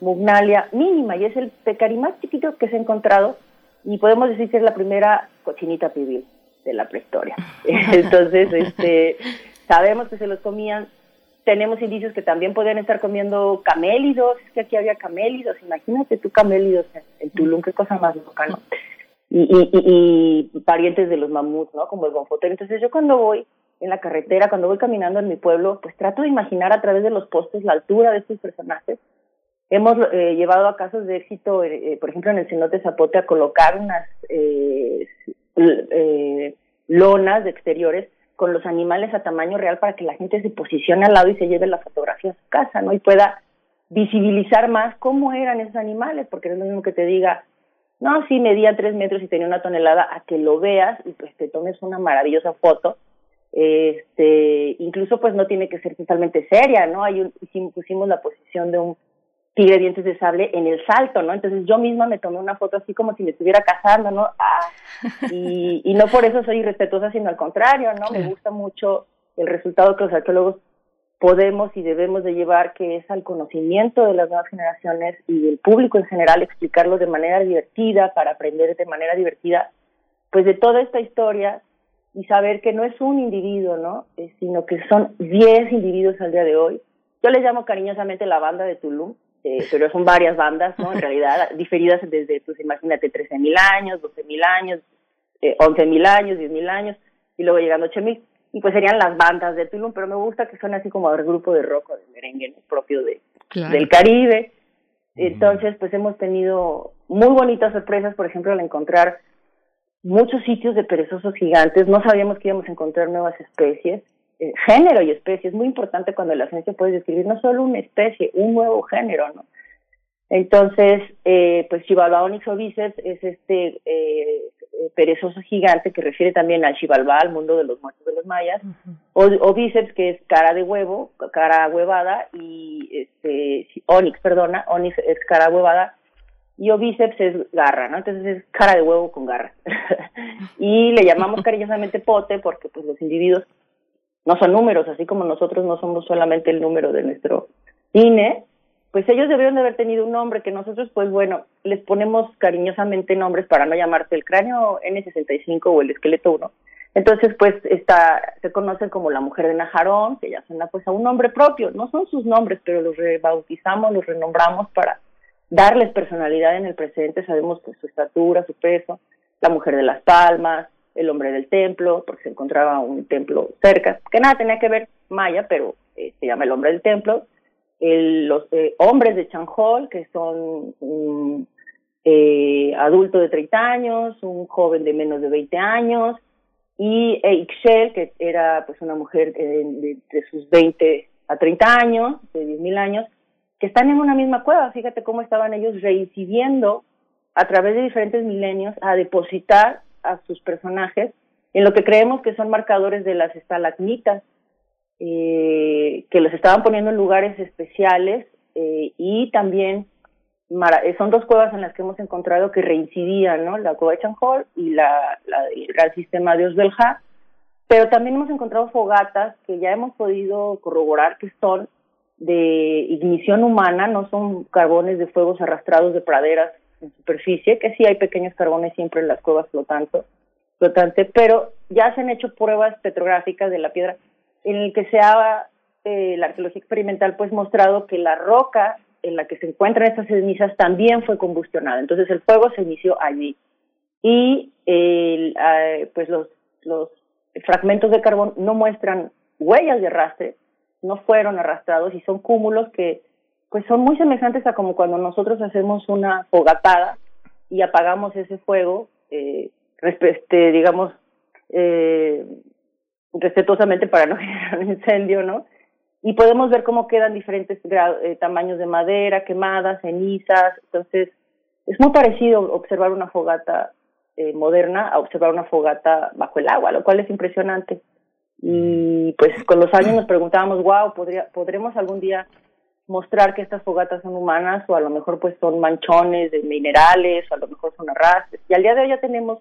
Mugnalia mínima, y es el pecarí más chiquito que se ha encontrado, y podemos decir que es la primera cochinita pibil de la prehistoria. Entonces, este, sabemos que se los comían, tenemos indicios que también podían estar comiendo camélidos, es que aquí había camélidos, imagínate tú camélidos en, Tulum, qué cosa más loca, ¿no? Y, y, y, y, parientes de los mamuts, ¿no? Como el gonfotero. Entonces yo cuando voy en la carretera, cuando voy caminando en mi pueblo, pues trato de imaginar a través de los postes la altura de estos personajes. Hemos eh, llevado a casos de éxito, eh, eh, por ejemplo, en el cenote Zapote, a colocar unas lonas de exteriores con los animales a tamaño real para que la gente se posicione al lado y se lleve la fotografía a su casa, ¿no? Y pueda visibilizar más cómo eran esos animales, porque no es lo mismo que te diga, no, sí, medía tres metros y tenía una tonelada, a que lo veas y pues te tomes una maravillosa foto este incluso pues no tiene que ser totalmente seria no hay un, pusimos la posición de un tigre dientes de sable en el salto no entonces yo misma me tomé una foto así como si me estuviera casando no ah, y, y no por eso soy irrespetuosa sino al contrario no me gusta mucho el resultado que los arqueólogos podemos y debemos de llevar que es al conocimiento de las nuevas generaciones y del público en general explicarlo de manera divertida para aprender de manera divertida pues de toda esta historia y saber que no es un individuo, ¿no? Eh, sino que son 10 individuos al día de hoy. Yo les llamo cariñosamente la banda de Tulum, eh, pero son varias bandas, ¿no? En realidad, diferidas desde, pues imagínate, 13.000 años, 12.000 años, eh, 11.000 años, 10.000 años, y luego llegando a 8.000. Y pues serían las bandas de Tulum, pero me gusta que son así como el grupo de rock o de merengue propio de, del Caribe. Entonces, pues hemos tenido muy bonitas sorpresas, por ejemplo, al encontrar muchos sitios de perezosos gigantes, no sabíamos que íbamos a encontrar nuevas especies, eh, género y especie, es muy importante cuando la ciencia puede describir no solo una especie, un nuevo género, ¿no? Entonces, eh, pues Chivalba Onyx oviceps es este eh, perezoso gigante que refiere también al Chivalba, al mundo de los muertos de los mayas, o, bíceps que es cara de huevo, cara huevada, y este, Onyx, perdona, Onyx es cara huevada, y bíceps es garra, ¿no? Entonces es cara de huevo con garra. y le llamamos cariñosamente pote porque pues los individuos no son números, así como nosotros no somos solamente el número de nuestro INE, pues ellos debieron de haber tenido un nombre que nosotros, pues bueno, les ponemos cariñosamente nombres para no llamarse el cráneo N65 o el esqueleto 1. Entonces, pues, está, se conocen como la mujer de Najarón, que ya suena pues a un nombre propio, no son sus nombres, pero los rebautizamos, los renombramos para darles personalidad en el presente, sabemos pues su estatura, su peso, la mujer de las palmas, el hombre del templo, porque se encontraba un templo cerca, que nada tenía que ver maya, pero eh, se llama el hombre del templo, los eh, hombres de Chanjol, que son un eh, adulto de 30 años, un joven de menos de 20 años, y Ixchel, que era pues una mujer de, de, sus 20 a 30 años, de 10.000 años, que están en una misma cueva. Fíjate cómo estaban ellos reincidiendo a través de diferentes milenios a depositar a sus personajes en lo que creemos que son marcadores de las estalagmitas, eh, que los estaban poniendo en lugares especiales eh, y también eh, son dos cuevas en las que hemos encontrado que reincidían, ¿no? La cueva de Chanjol y la, la, el sistema de Osbelja, pero también hemos encontrado fogatas que ya hemos podido corroborar que son de ignición humana, no son carbones de fuegos arrastrados de praderas en superficie, que sí hay pequeños carbones siempre en las cuevas flotando, flotante, pero ya se han hecho pruebas petrográficas de la piedra en el que se ha eh, la arqueología experimental pues mostrado que la roca en la que se encuentran estas cenizas también fue combustionada. Entonces el fuego se inició allí y eh, pues los, los fragmentos de carbón no muestran huellas de arrastre, no fueron arrastrados y son cúmulos que pues son muy semejantes a como cuando nosotros hacemos una fogatada y apagamos ese fuego, eh, este, digamos, eh, respetuosamente para no generar un incendio, ¿no? y podemos ver cómo quedan diferentes eh, tamaños de madera, quemadas, cenizas. Entonces, es muy parecido observar una fogata eh, moderna a observar una fogata bajo el agua, lo cual es impresionante. Y pues con los años nos preguntábamos, wow, ¿podría, ¿podremos algún día mostrar que estas fogatas son humanas o a lo mejor pues son manchones de minerales o a lo mejor son arrastres? Y al día de hoy ya tenemos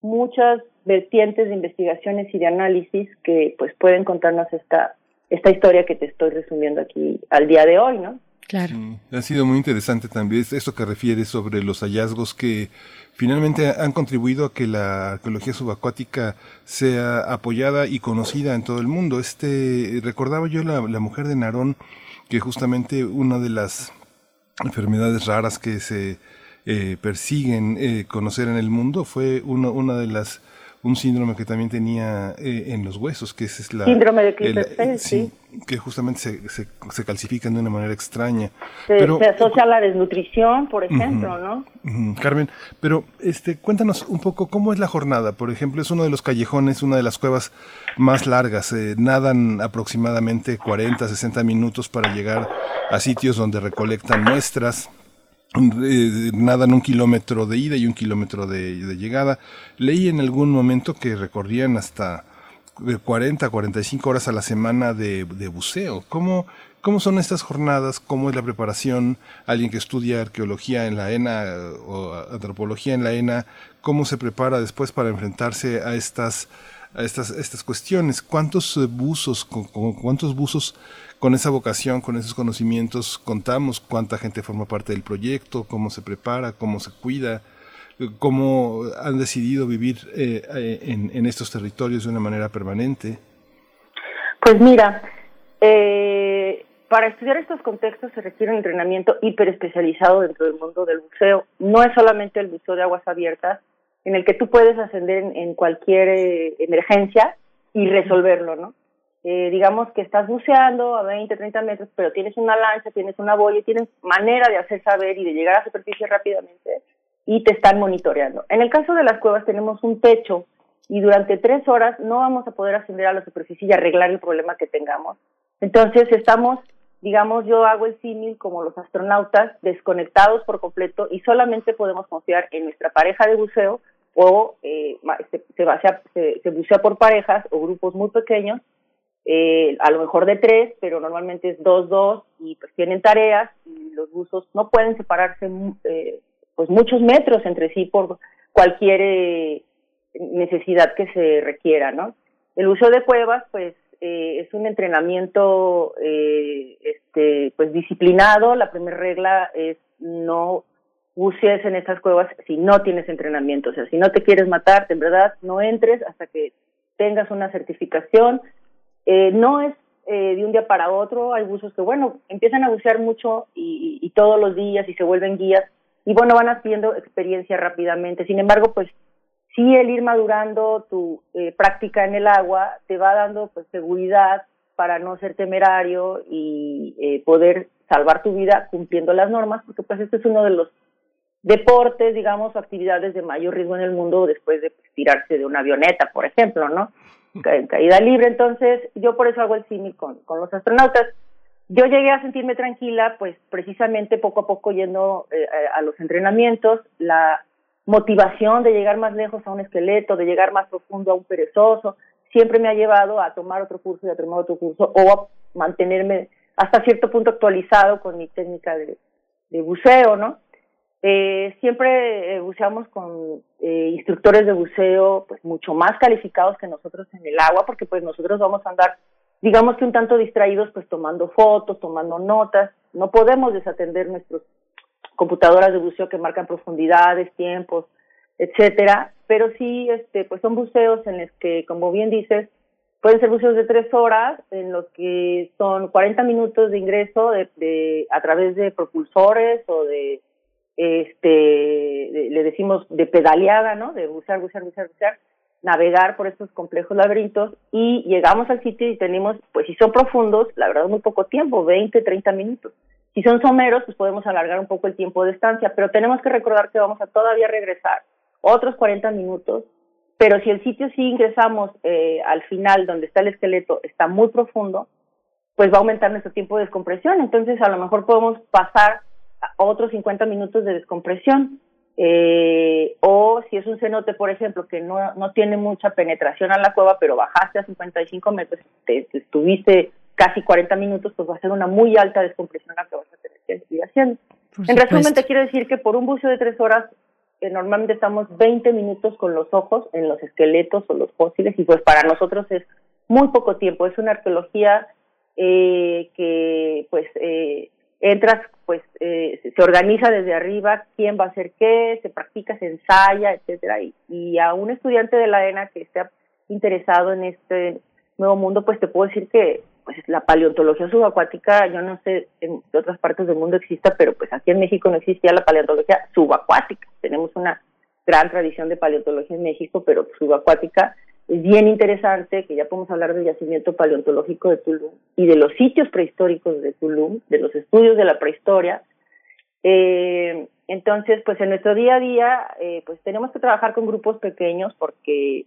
muchas vertientes de investigaciones y de análisis que pues pueden contarnos esta esta historia que te estoy resumiendo aquí al día de hoy, ¿no? Ha sido muy interesante también esto que refieres sobre los hallazgos que finalmente han contribuido a que la arqueología subacuática sea apoyada y conocida en todo el mundo. Este recordaba yo la, mujer de Narón que justamente una de las enfermedades raras que se eh, persiguen eh, conocer en el mundo fue una de las un síndrome que también tenía eh, en los huesos, que es la... Síndrome de Klippel, sí, Que justamente se, se, se, calcifican de una manera extraña. Se, pero, se asocia a la desnutrición, por ejemplo, ¿no? Carmen, pero este, cuéntanos un poco cómo es la jornada. Por ejemplo, es uno de los callejones, una de las cuevas más largas. Eh, nadan aproximadamente 40, 60 minutos para llegar a sitios donde recolectan muestras eh, nadan un kilómetro de ida y un kilómetro de, llegada. Leí en algún momento que recorrían hasta 40, 45 horas a la semana de, buceo. ¿Cómo, ¿Cómo son estas jornadas? ¿Cómo es la preparación? Alguien que estudia arqueología en la ENA o antropología en la ENA, ¿cómo se prepara después para enfrentarse a estas, a estas, estas cuestiones? ¿Cuántos buzos, cuántos buzos con esa vocación, con esos conocimientos, contamos cuánta gente forma parte del proyecto, cómo se prepara, cómo se cuida, cómo han decidido vivir eh, eh, en, estos territorios de una manera permanente. Pues mira, eh, para estudiar estos contextos se requiere un entrenamiento hiperespecializado dentro del mundo del buceo. No es solamente el buceo de aguas abiertas, en el que tú puedes ascender en cualquier emergencia y resolverlo, ¿no? Eh, digamos que estás buceando a 20, 30 metros, pero tienes una lancha, tienes una boya, tienes manera de hacer saber y de llegar a la superficie rápidamente y te están monitoreando. En el caso de las cuevas tenemos un techo y durante tres horas no vamos a poder ascender a la superficie y arreglar el problema que tengamos. Entonces estamos, digamos, yo hago el símil como los astronautas, desconectados por completo y solamente podemos confiar en nuestra pareja de buceo o eh, se, se, se bucea por parejas o grupos muy pequeños eh, a lo mejor de tres, pero normalmente es dos, dos, y pues tienen tareas y los buzos no pueden separarse eh, pues muchos metros entre sí por cualquier eh, necesidad que se requiera, ¿no? El uso de cuevas, pues, eh, es un entrenamiento, eh, este, pues, disciplinado. La primera regla es no bucees en estas cuevas si no tienes entrenamiento. O sea, si no te quieres matar, en verdad, no entres hasta que tengas una certificación eh, no es eh, de un día para otro, hay buzos que, bueno, empiezan a bucear mucho y, todos los días y se vuelven guías y, bueno, van haciendo experiencia rápidamente. Sin embargo, pues sí el ir madurando tu eh, práctica en el agua te va dando pues seguridad para no ser temerario y eh, poder salvar tu vida cumpliendo las normas, porque pues este es uno de los deportes, digamos, o actividades de mayor riesgo en el mundo después de pues, tirarse de una avioneta, por ejemplo, ¿no? En caída libre. Entonces, yo por eso hago el símil con, con los astronautas. Yo llegué a sentirme tranquila, pues precisamente poco a poco yendo eh, a los entrenamientos, la motivación de llegar más lejos a un esqueleto, de llegar más profundo a un perezoso, siempre me ha llevado a tomar otro curso y a tomar otro curso o a mantenerme hasta cierto punto actualizado con mi técnica de, de buceo, ¿no? Eh, siempre eh, buceamos con eh, instructores de buceo pues mucho más calificados que nosotros en el agua, porque pues nosotros vamos a andar digamos que un tanto distraídos, pues tomando fotos, tomando notas. No podemos desatender nuestras computadoras de buceo que marcan profundidades, tiempos, etcétera, pero sí, este, pues son buceos en los que, como bien dices, pueden ser buceos de tres horas, en los que son 40 minutos de ingreso de, a través de propulsores o de, este, le decimos de pedaleada, ¿no? De bucear, bucear, bucear, bucear, navegar por estos complejos laberintos y llegamos al sitio y tenemos, pues si son profundos, la verdad muy poco tiempo, 20, 30 minutos. Si son someros, pues podemos alargar un poco el tiempo de estancia, pero tenemos que recordar que vamos a todavía regresar otros 40 minutos, pero si el sitio sí ingresamos eh, al final donde está el esqueleto está muy profundo, pues va a aumentar nuestro tiempo de descompresión, entonces a lo mejor podemos pasar otros 50 minutos de descompresión. Eh, o si es un cenote, por ejemplo, que no, no tiene mucha penetración a la cueva, pero bajaste a 55 metros, te, estuviste casi 40 minutos, pues va a ser una muy alta descompresión la que vas a tener que seguir haciendo. en resumen, te quiero decir que por un buceo de tres horas, eh, normalmente estamos 20 minutos con los ojos en los esqueletos o los fósiles, y pues para nosotros es muy poco tiempo. Es una arqueología eh, que, pues, eh, entras, pues, eh, se organiza desde arriba quién va a hacer qué, se practica, se ensaya, etcétera. Y, y a un estudiante de la ENA que esté interesado en este nuevo mundo, pues te puedo decir que pues la paleontología subacuática, yo no sé en otras partes del mundo exista, pero pues aquí en México no existía la paleontología subacuática. Tenemos una gran tradición de paleontología en México, pero subacuática bien interesante, que ya podemos hablar del yacimiento paleontológico de Tulum y de los sitios prehistóricos de Tulum, de los estudios de la prehistoria. Eh, entonces, pues en nuestro día a día, eh, pues tenemos que trabajar con grupos pequeños porque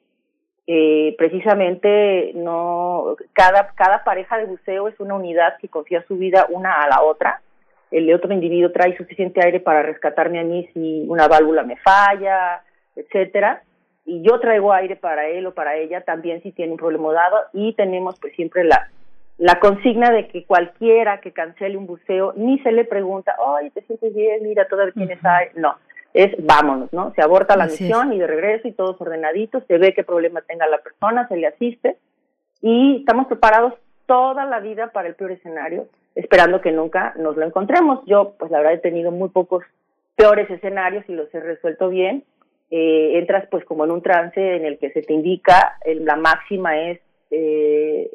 eh, precisamente no cada cada pareja de buceo es una unidad que confía su vida una a la otra el otro individuo trae suficiente aire para rescatarme a mí si una válvula me falla etcétera y yo traigo aire para él o para ella también si tiene un problema dado y tenemos pues siempre la la consigna de que cualquiera que cancele un buceo ni se le pregunta, oye, ¿te sientes bien? Mira, todavía tienes aire. No, es vámonos, ¿no? Se aborta la misión y de regreso y todos ordenaditos, se ve qué problema tenga la persona, se le asiste y estamos preparados toda la vida para el peor escenario, esperando que nunca nos lo encontremos. Yo, pues la verdad, he tenido muy pocos peores escenarios y los he resuelto bien. Eh, entras pues como en un trance en el que se te indica, la máxima es eh,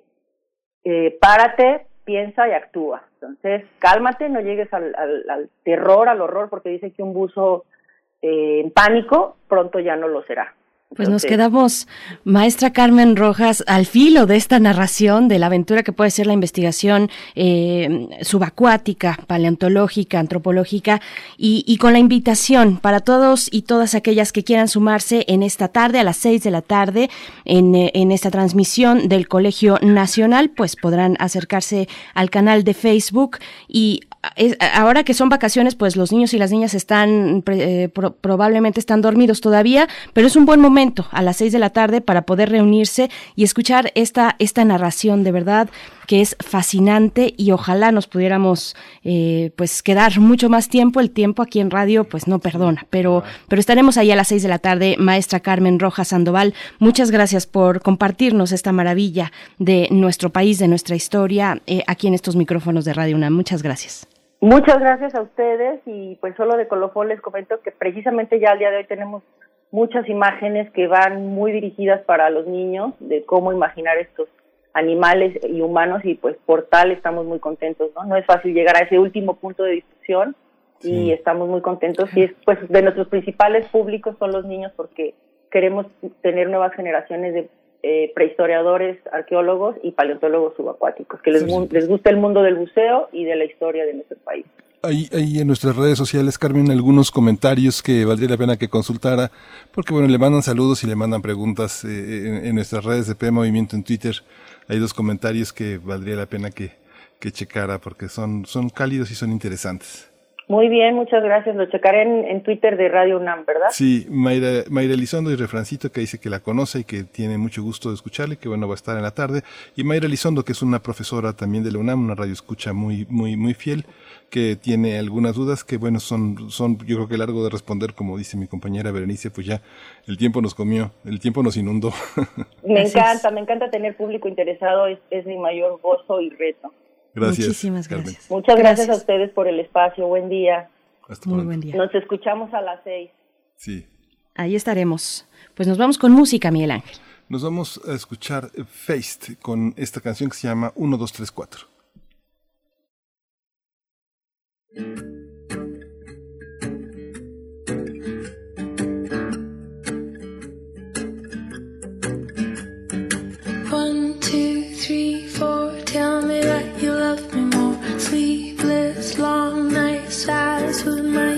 eh, párate, piensa y actúa. Entonces, cálmate, no llegues al, al terror, al horror, porque dice que un buzo eh, en pánico, pronto ya no lo será. Pues nos quedamos, maestra Carmen Rojas, al filo de esta narración de la aventura que puede ser la investigación eh, subacuática, paleontológica, antropológica, y, con la invitación para todos y todas aquellas que quieran sumarse en esta tarde, a las seis de la tarde, en, eh, en esta transmisión del Colegio Nacional, pues podrán acercarse al canal de Facebook. Y ahora que son vacaciones, pues los niños y las niñas están, eh, probablemente están dormidos todavía, pero es un buen momento a las seis de la tarde para poder reunirse y escuchar esta, esta narración de verdad que es fascinante y ojalá nos pudiéramos eh, pues quedar mucho más tiempo. El tiempo aquí en radio pues no perdona, pero, pero estaremos ahí a las seis de la tarde. Maestra Carmen Rojas Sandoval, muchas gracias por compartirnos esta maravilla de nuestro país, de nuestra historia, eh, aquí en estos micrófonos de Radio UNAM. Muchas gracias. Muchas gracias a ustedes y pues solo de colofón les comento que precisamente ya al día de hoy tenemos muchas imágenes que van muy dirigidas para los niños de cómo imaginar estos animales y humanos y pues por tal estamos muy contentos, ¿no? No es fácil llegar a ese último punto de discusión y estamos muy contentos y es pues de nuestros principales públicos son los niños porque queremos tener nuevas generaciones de eh, prehistoriadores, arqueólogos y paleontólogos subacuáticos, que les, les guste el mundo del buceo y de la historia de nuestro país. Hay, en nuestras redes sociales, Carmen, algunos comentarios que valdría la pena que consultara, porque bueno, le mandan saludos y le mandan preguntas eh, en, nuestras redes de P Movimiento en Twitter. Hay dos comentarios que valdría la pena que, que checara porque son, son cálidos y son interesantes. Muy bien, muchas gracias. Lo checaré en, Twitter de Radio UNAM, ¿verdad? Sí, Mayra, Mayra Elizondo y Refrancito que dice que la conoce y que tiene mucho gusto de escucharle, que bueno, va a estar en la tarde. Y Mayra Elizondo, que es una profesora también de la UNAM, una radio escucha muy, muy, muy fiel, que tiene algunas dudas que bueno, son, son yo creo que largo de responder, como dice mi compañera Berenice, pues ya el tiempo nos comió, el tiempo nos inundó. Me encanta, me encanta tener público interesado, es, es mi mayor gozo y reto. Gracias. Muchísimas gracias. Muchas gracias. a ustedes por el espacio. Buen día. Muy buen día. Nos escuchamos a las seis. Sí. Ahí estaremos. Pues nos vamos con música, Miguel Ángel. Nos vamos a escuchar Faced con esta canción que se llama 1, 2, 3, 4. With my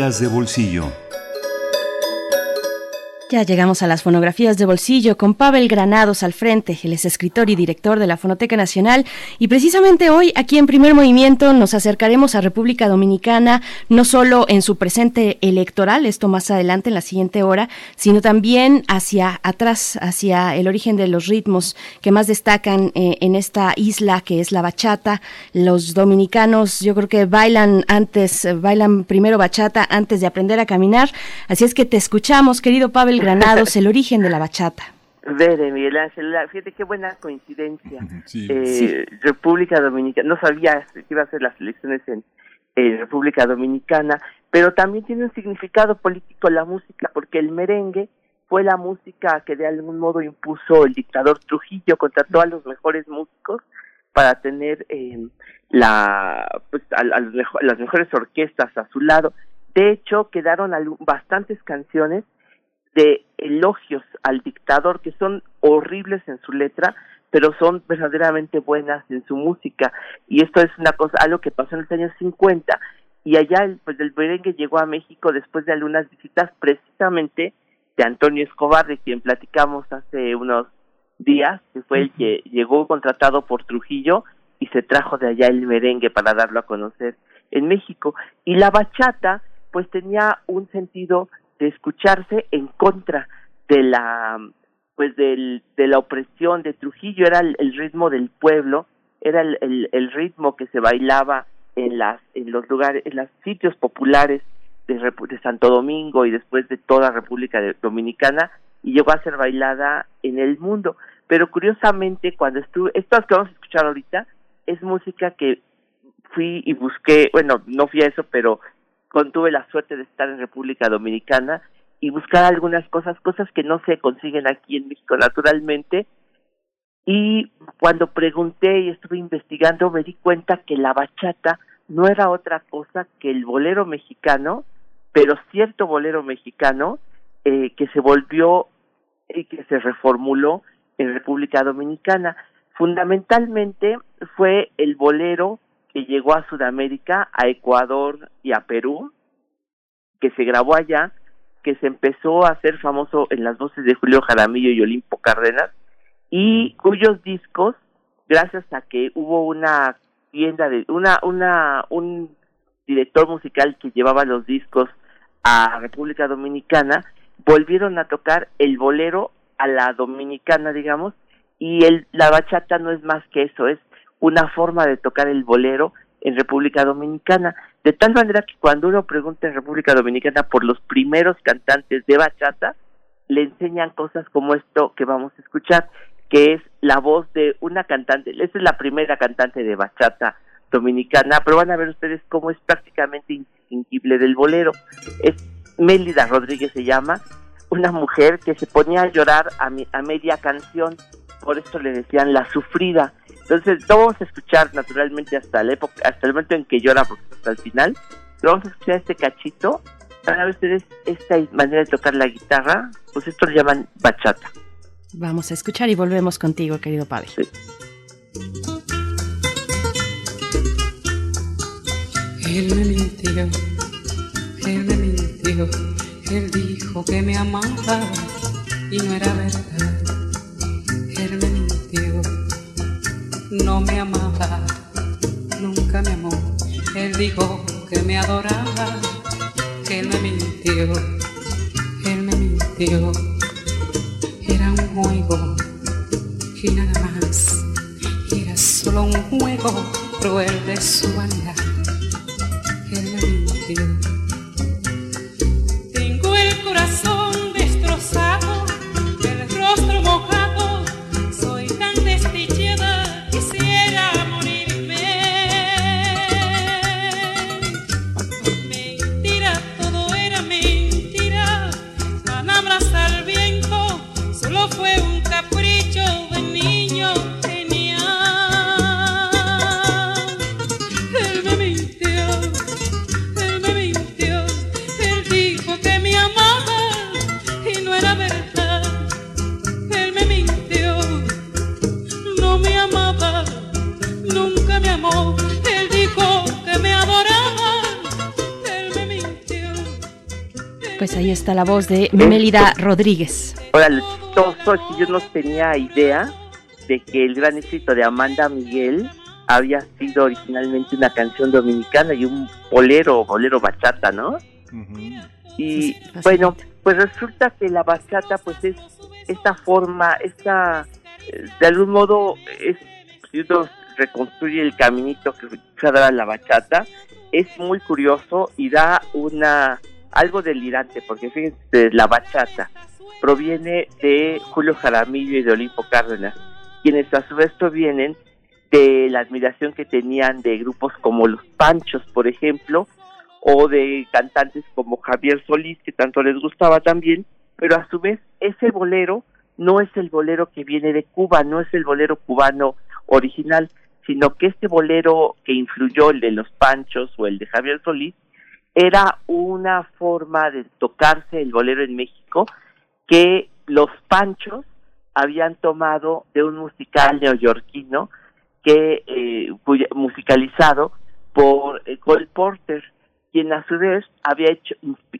De bolsillo. Ya llegamos a las fonografías de bolsillo con Pavel Granados al frente. Él es escritor y director de la Fonoteca Nacional. Y precisamente hoy, aquí en Primer Movimiento, nos acercaremos a República Dominicana, no solo en su presente electoral, esto más adelante en la siguiente hora, sino también hacia atrás, hacia el origen de los ritmos que más destacan eh, en esta isla, que es la bachata. Los dominicanos, yo creo que bailan antes, eh, bailan primero bachata antes de aprender a caminar. Así es que te escuchamos, querido Pavel Granados, el origen de la bachata. Vere, Miguel Ángel, fíjate qué buena coincidencia. Sí. Eh, Sí. República Dominicana, no sabía que iba a ser las elecciones en República Dominicana, pero también tiene un significado político la música, porque el merengue fue la música que de algún modo impuso el dictador Trujillo, contrató a los mejores músicos para tener eh, la, pues, a, a los mejo- las mejores orquestas a su lado. De hecho, quedaron bastantes canciones de elogios al dictador que son horribles en su letra, pero son verdaderamente buenas en su música. Y esto es una cosa, algo que pasó en los años 50. Y allá, el, pues el merengue llegó a México después de algunas visitas precisamente de Antonio Escobar, de quien platicamos hace unos días, que fue el que llegó contratado por Trujillo y se trajo de allá el merengue para darlo a conocer en México. Y la bachata, pues tenía un sentido de escucharse en contra de la pues del, de la opresión de Trujillo. Era el, ritmo del pueblo era el, el, el, ritmo que se bailaba en las en los lugares en los sitios populares de, de Santo Domingo y después de toda República Dominicana y llegó a ser bailada en el mundo. Pero curiosamente cuando estuve estas que vamos a escuchar ahorita es música que fui y busqué bueno no fui a eso pero tuve la suerte de estar en República Dominicana y buscar algunas cosas, cosas que no se consiguen aquí en México naturalmente. Y cuando pregunté y estuve investigando, me di cuenta que la bachata no era otra cosa que el bolero mexicano, pero cierto bolero mexicano eh, que se volvió y que se reformuló en República Dominicana. Fundamentalmente fue el bolero que llegó a Sudamérica, a Ecuador y a Perú, que se grabó allá, que se empezó a hacer famoso en las voces de Julio Jaramillo y Olimpo Cárdenas, y cuyos discos, gracias a que hubo una tienda de, una, una, un director musical que llevaba los discos a República Dominicana, volvieron a tocar el bolero a la dominicana, digamos, y el, la bachata no es más que eso, es una forma de tocar el bolero en República Dominicana, de tal manera que cuando uno pregunta en República Dominicana por los primeros cantantes de bachata, le enseñan cosas como esto que vamos a escuchar, que es la voz de una cantante, esta es la primera cantante de bachata dominicana, pero van a ver ustedes cómo es prácticamente indistinguible del bolero. Es Mélida Rodríguez se llama, una mujer que se ponía a llorar a, a media canción, por esto le decían la sufrida, entonces, no vamos a escuchar naturalmente hasta la época, hasta el momento en que llora, hasta el final. Pero vamos a escuchar este cachito. Para ustedes esta manera de tocar la guitarra, pues esto lo llaman bachata. Vamos a escuchar y volvemos contigo, querido padre. Él me mintió, él me mintió, él dijo que me amaba y no era verdad. Él me no me amaba, nunca me amó. Él dijo que me adoraba, que él me mintió, él me mintió. Era un juego y nada más, era solo un juego cruel de su vanidad. Pues ahí está la voz de Mélida Rodríguez. Ahora, lo chistoso es que yo no tenía idea de que el gran éxito de Amanda Miguel había sido originalmente una canción dominicana y un bolero, bolero bachata, ¿no? Y bueno, pues resulta que la bachata pues es esta forma, esta, de algún modo, es, si uno reconstruye el caminito que se da la bachata, es muy curioso y da una algo delirante, porque fíjense, la bachata proviene de Julio Jaramillo y de Olimpo Cárdenas, quienes a su vez provienen de la admiración que tenían de grupos como Los Panchos, por ejemplo, o de cantantes como Javier Solís, que tanto les gustaba también, pero a su vez ese bolero no es el bolero que viene de Cuba, no es el bolero cubano original, sino que este bolero que influyó el de Los Panchos o el de Javier Solís, era una forma de tocarse el bolero en México que los panchos habían tomado de un musical neoyorquino que eh, musicalizado por eh, Cole Porter, quien a su vez había hecho,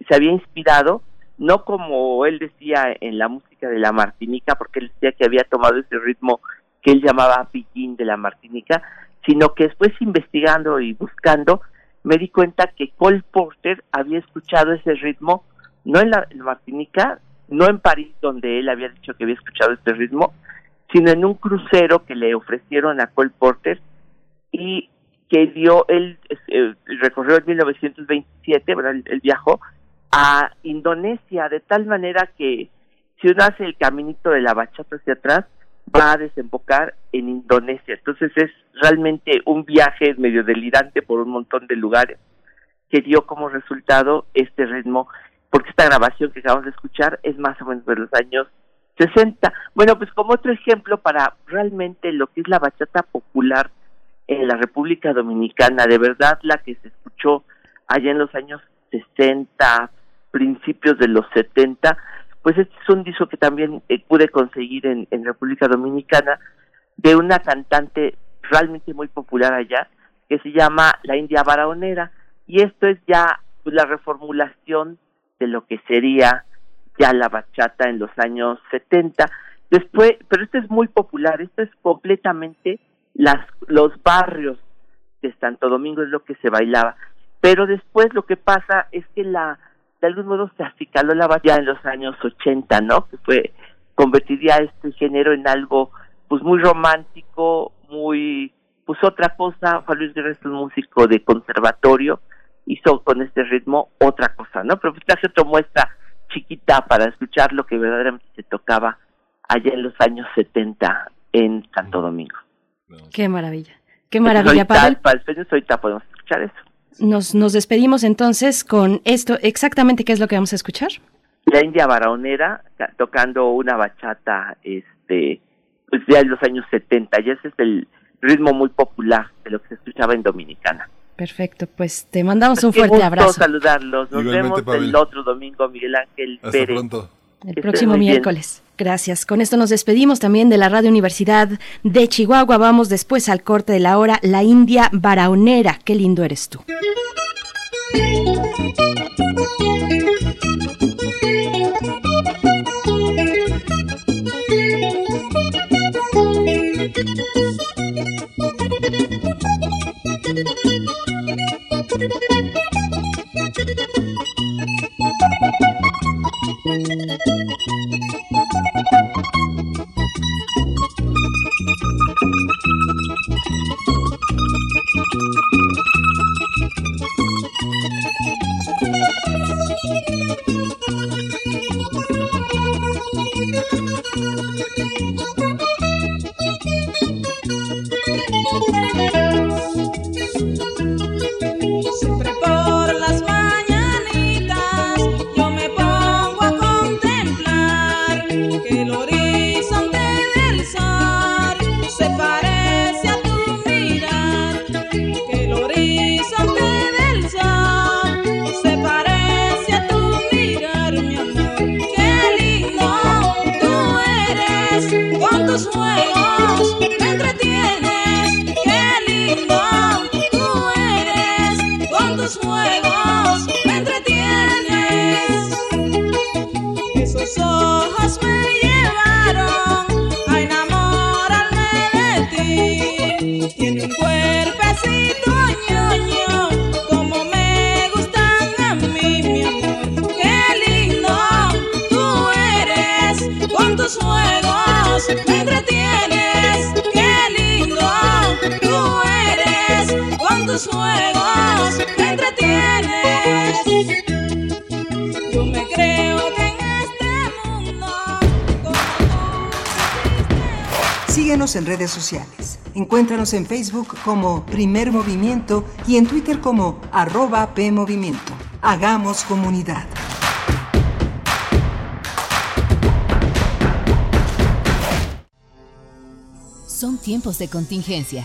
se había inspirado, no como él decía en la música de la Martinica, porque él decía que había tomado ese ritmo que él llamaba piquín de la Martinica, sino que después investigando y buscando, me di cuenta que Cole Porter había escuchado ese ritmo, no en la, Martinica, no en París, donde él había dicho que había escuchado este ritmo, sino en un crucero que le ofrecieron a Cole Porter y que dio, él eh, recorrió en 1927, ¿verdad? Él, viajó a Indonesia, de tal manera que si uno hace el caminito de la bachata hacia atrás, va a desembocar en Indonesia. Entonces es realmente un viaje medio delirante por un montón de lugares que dio como resultado este ritmo, porque esta grabación que acabamos de escuchar es más o menos de los años 60. Bueno, pues como otro ejemplo para realmente lo que es la bachata popular en la República Dominicana, de verdad la que se escuchó allá en los años 60, principios de los 70, pues este es un disco que también eh, pude conseguir en, República Dominicana de una cantante realmente muy popular allá, que se llama La India Baraonera, y esto es ya pues, la reformulación de lo que sería ya la bachata en los años 70. Después, pero esto es muy popular, esto es completamente las los barrios de Santo Domingo es lo que se bailaba. Pero después lo que pasa es que la de algún modo se acicaló la bachata en los años 80, ¿no? Que fue convertiría este género en algo pues muy romántico, muy pues otra cosa, Juan Luis Guerrero es un músico de conservatorio, hizo con este ritmo otra cosa, ¿no? Pero pues hace otra muestra chiquita para escuchar lo que verdaderamente se tocaba allá en los años 70 en Santo Domingo. Qué maravilla. Qué maravilla, Pavel. Para el ahorita podemos escuchar eso. Nos, nos despedimos entonces con esto. ¿Exactamente qué es lo que vamos a escuchar? La India Baraonera tocando una bachata este pues ya en los años 70 y ese es el ritmo muy popular de lo que se escuchaba en Dominicana. Perfecto, pues te mandamos un fuerte abrazo. saludarlos. Nos vemos el otro domingo, Miguel Ángel Hasta Pérez. pronto. El próximo miércoles. Gracias. Con esto nos despedimos también de la Radio Universidad de Chihuahua. Vamos después al corte de la hora. La India Baraonera. Qué lindo eres tú. Siempre tus juegos me entretienes. Yo me creo que en este mundo Síguenos en redes sociales. Encuéntranos en Facebook como Primer Movimiento y en Twitter como arroba PMovimiento. Hagamos comunidad. Son tiempos de contingencia.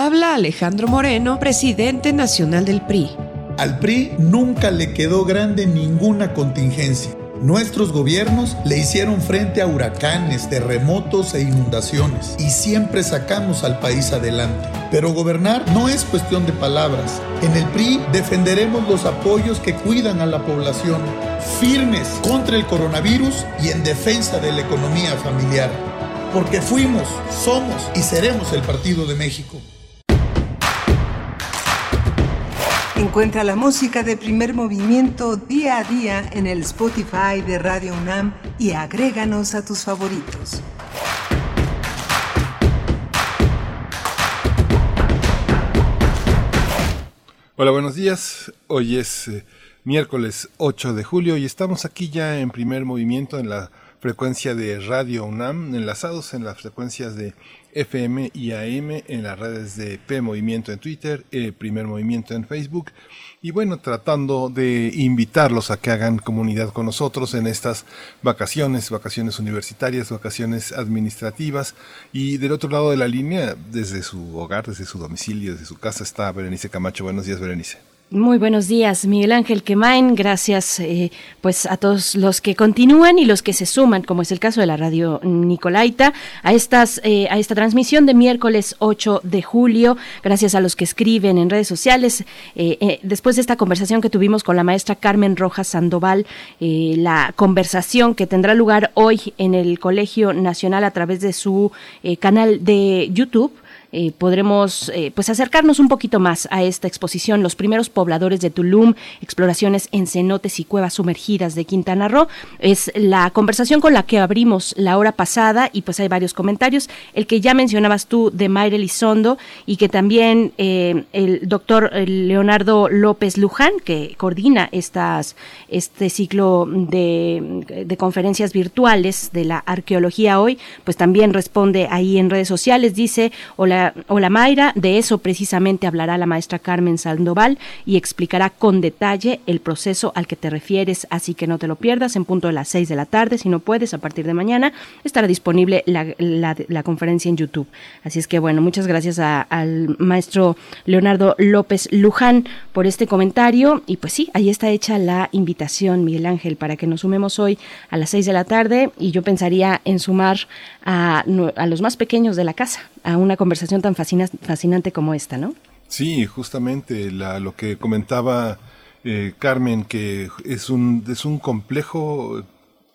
Habla Alejandro Moreno, presidente nacional del PRI. Al PRI nunca le quedó grande ninguna contingencia. Nuestros gobiernos le hicieron frente a huracanes, terremotos e inundaciones y siempre sacamos al país adelante. Pero gobernar no es cuestión de palabras. En el PRI defenderemos los apoyos que cuidan a la población, firmes contra el coronavirus y en defensa de la economía familiar. Porque fuimos, somos y seremos el Partido de México. Encuentra la música de primer movimiento día a día en el Spotify de Radio UNAM y agréganos a tus favoritos. Hola, buenos días. Hoy es eh, miércoles 8 de julio y estamos aquí ya en primer movimiento en la frecuencia de Radio UNAM, enlazados en las frecuencias de FM y AM en las redes de P Movimiento en Twitter, eh, Primer Movimiento en Facebook y bueno, tratando de invitarlos a que hagan comunidad con nosotros en estas vacaciones, vacaciones universitarias, vacaciones administrativas y del otro lado de la línea, desde su hogar, desde su domicilio, desde su casa está Berenice Camacho. Buenos días, Berenice. Muy buenos días, Miguel Ángel Quemain. Gracias eh, pues a todos los que continúan y los que se suman, como es el caso de la radio Nicolaita, a estas eh, a esta transmisión de miércoles 8 de julio. Gracias a los que escriben en redes sociales. Eh, después de esta conversación que tuvimos con la maestra Carmen Rojas Sandoval, la conversación que tendrá lugar hoy en el Colegio Nacional a través de su canal de YouTube eh, podremos eh, pues acercarnos un poquito más a esta exposición, los primeros pobladores de Tulum, exploraciones en cenotes y cuevas sumergidas de Quintana Roo. Es la conversación con la que abrimos la hora pasada y pues hay varios comentarios. El que ya mencionabas tú de Mayra Elizondo y que también eh, el doctor Leonardo López Luján, que coordina estas, este ciclo de, de conferencias virtuales de la arqueología hoy, pues también responde ahí en redes sociales, dice, hola Hola, Mayra, de eso precisamente hablará la maestra Carmen Sandoval y explicará con detalle el proceso al que te refieres, así que no te lo pierdas en punto de las 6 de la tarde, si no puedes, a partir de mañana estará disponible la, conferencia en YouTube. Así es que bueno, muchas gracias al maestro Leonardo López Luján por este comentario y pues sí, ahí está hecha la invitación, Miguel Ángel, para que nos sumemos hoy a las 6 de la tarde y yo pensaría en sumar a, a los más pequeños de la casa, a una conversación tan fascinante como esta, ¿no? Sí, justamente la, lo que comentaba eh, Carmen, que es un, es un complejo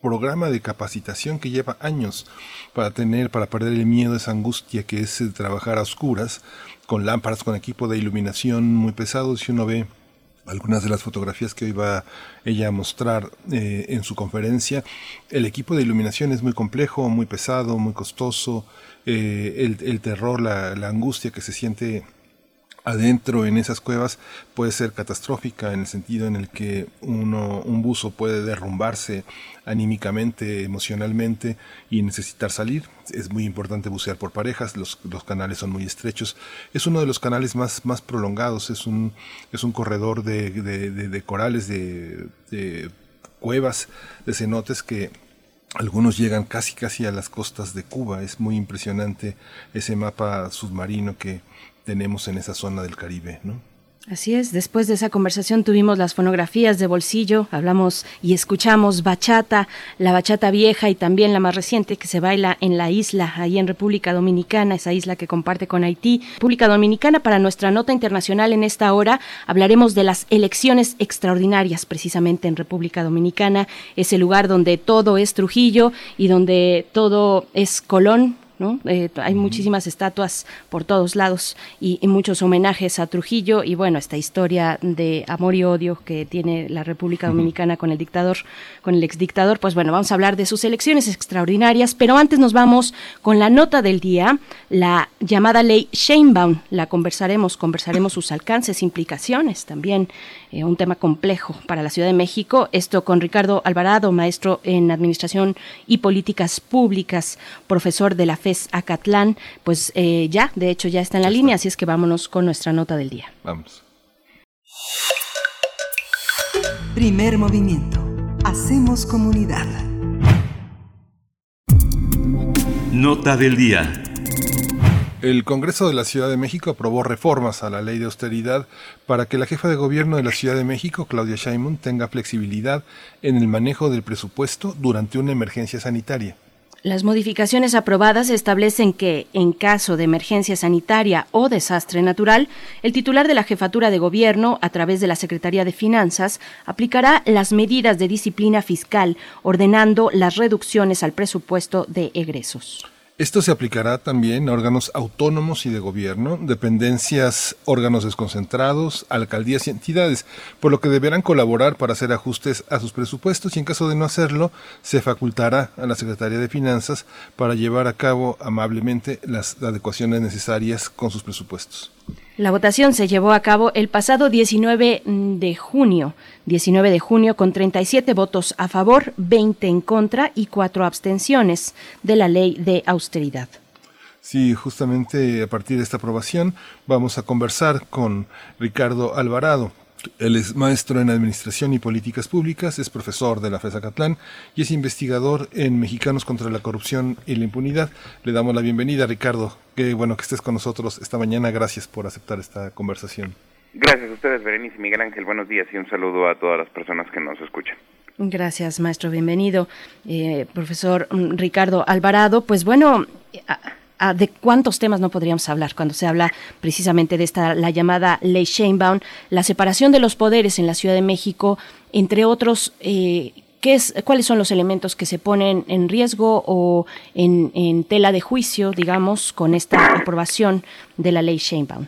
programa de capacitación que lleva años para tener, para perder el miedo, esa angustia que es trabajar a oscuras, con lámparas, con equipo de iluminación muy pesado, si uno ve algunas de las fotografías que hoy va ella a mostrar eh, en su conferencia. El equipo de iluminación es muy complejo, muy pesado, muy costoso, eh, el, terror, la, angustia que se siente adentro en esas cuevas puede ser catastrófica en el sentido en el que uno, un buzo puede derrumbarse anímicamente, emocionalmente y necesitar salir. Es muy importante bucear por parejas, los, canales son muy estrechos. Es uno de los canales más, más prolongados, es un, es un corredor de, de, de corales, de cuevas, de cenotes que algunos llegan casi casi a las costas de Cuba. Es muy impresionante ese mapa submarino que tenemos en esa zona del Caribe, ¿no? Así es, después de esa conversación tuvimos las fonografías de bolsillo, hablamos y escuchamos bachata, la bachata vieja y también la más reciente que se baila en la isla, ahí en República Dominicana, esa isla que comparte con Haití. República Dominicana, para nuestra nota internacional en esta hora, hablaremos de las elecciones extraordinarias precisamente en República Dominicana, ese lugar donde todo es Trujillo y donde todo es Colón, ¿no? Eh, hay muchísimas estatuas por todos lados y, y muchos homenajes a Trujillo y bueno, esta historia de amor y odio que tiene la República Dominicana con el dictador, con el exdictador, pues bueno, vamos a hablar de sus elecciones extraordinarias, pero antes nos vamos con la nota del día, la llamada ley Sheinbaum, la conversaremos, conversaremos sus alcances, implicaciones, también eh, un tema complejo para la Ciudad de México, esto con Ricardo Alvarado, maestro en Administración y Políticas Públicas, profesor de la FES Acatlán, pues eh, ya, de hecho ya está en la línea, así es que vámonos con nuestra nota del día. Vamos. Primer movimiento. Hacemos comunidad. Nota del día. El Congreso de la Ciudad de México aprobó reformas a la ley de austeridad para que la jefa de gobierno de la Ciudad de México, Claudia Sheinbaum, tenga flexibilidad en el manejo del presupuesto durante una emergencia sanitaria. Las modificaciones aprobadas establecen que, en caso de emergencia sanitaria o desastre natural, el titular de la jefatura de gobierno, a través de la Secretaría de Finanzas, aplicará las medidas de disciplina fiscal, ordenando las reducciones al presupuesto de egresos. Esto se aplicará también a órganos autónomos y de gobierno, dependencias, órganos desconcentrados, alcaldías y entidades, por lo que deberán colaborar para hacer ajustes a sus presupuestos y en caso de no hacerlo, se facultará a la Secretaría de Finanzas para llevar a cabo amablemente las adecuaciones necesarias con sus presupuestos. La votación se llevó a cabo el pasado 19 de junio, 19 de junio con 37 votos a favor, 20 en contra y 4 abstenciones de la ley de austeridad. Sí, justamente a partir de esta aprobación vamos a conversar con Ricardo Alvarado. Él es maestro en Administración y Políticas Públicas, es profesor de la FESA Catlán y es investigador en Mexicanos contra la Corrupción y la Impunidad. Le damos la bienvenida, Ricardo. Qué bueno que estés con nosotros esta mañana. Gracias por aceptar esta conversación. Gracias a ustedes, Berenice y Miguel Ángel. Buenos días y un saludo a todas las personas que nos escuchan. Gracias, maestro. Bienvenido, eh, profesor mm, Ricardo Alvarado. Pues bueno, a- a- ¿de cuántos temas no podríamos hablar cuando se habla precisamente de esta, la llamada ley Sheinbaum, la separación de los poderes en la Ciudad de México, entre otros, eh, ¿qué es, ¿cuáles son los elementos que se ponen en riesgo o en, tela de juicio, digamos, con esta aprobación de la ley Sheinbaum?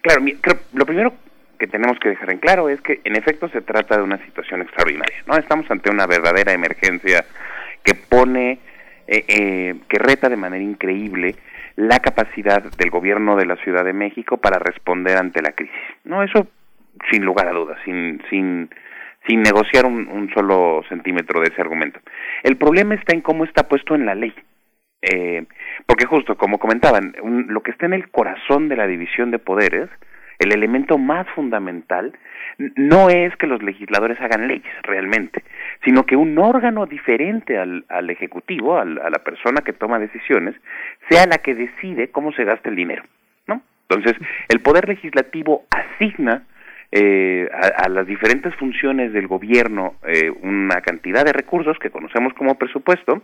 Claro, creo- lo primero que tenemos que dejar en claro es que en efecto se trata de una situación extraordinaria, ¿no? Estamos ante una verdadera emergencia que pone, eh, eh, que reta de manera increíble la capacidad del gobierno de la Ciudad de México para responder ante la crisis, ¿no? Eso sin lugar a dudas, sin, sin, sin negociar un, un solo centímetro de ese argumento. El problema está en cómo está puesto en la ley. Eh, porque justo, como comentaban, un- lo que está en el corazón de la división de poderes, el elemento más fundamental, no es que los legisladores hagan leyes realmente, sino que un órgano diferente al, al Ejecutivo, al- a la persona que toma decisiones, sea la que decide cómo se gasta el dinero. ¿no? Entonces, el Poder Legislativo asigna eh, a, a las diferentes funciones del gobierno eh, una cantidad de recursos que conocemos como presupuesto,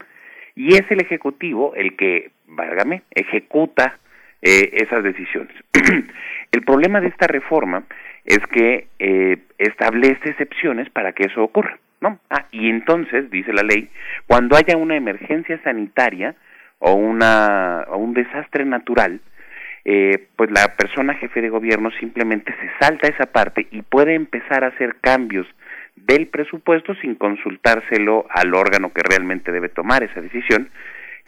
y es el Ejecutivo el que, válgame, ejecuta eh, esas decisiones. el problema de esta reforma es que eh, establece excepciones para que eso ocurra, ¿no? Ah, y entonces, dice la ley, cuando haya una emergencia sanitaria o, una, un desastre natural, eh, pues la persona jefe de gobierno simplemente se salta esa parte y puede empezar a hacer cambios del presupuesto sin consultárselo al órgano que realmente debe tomar esa decisión,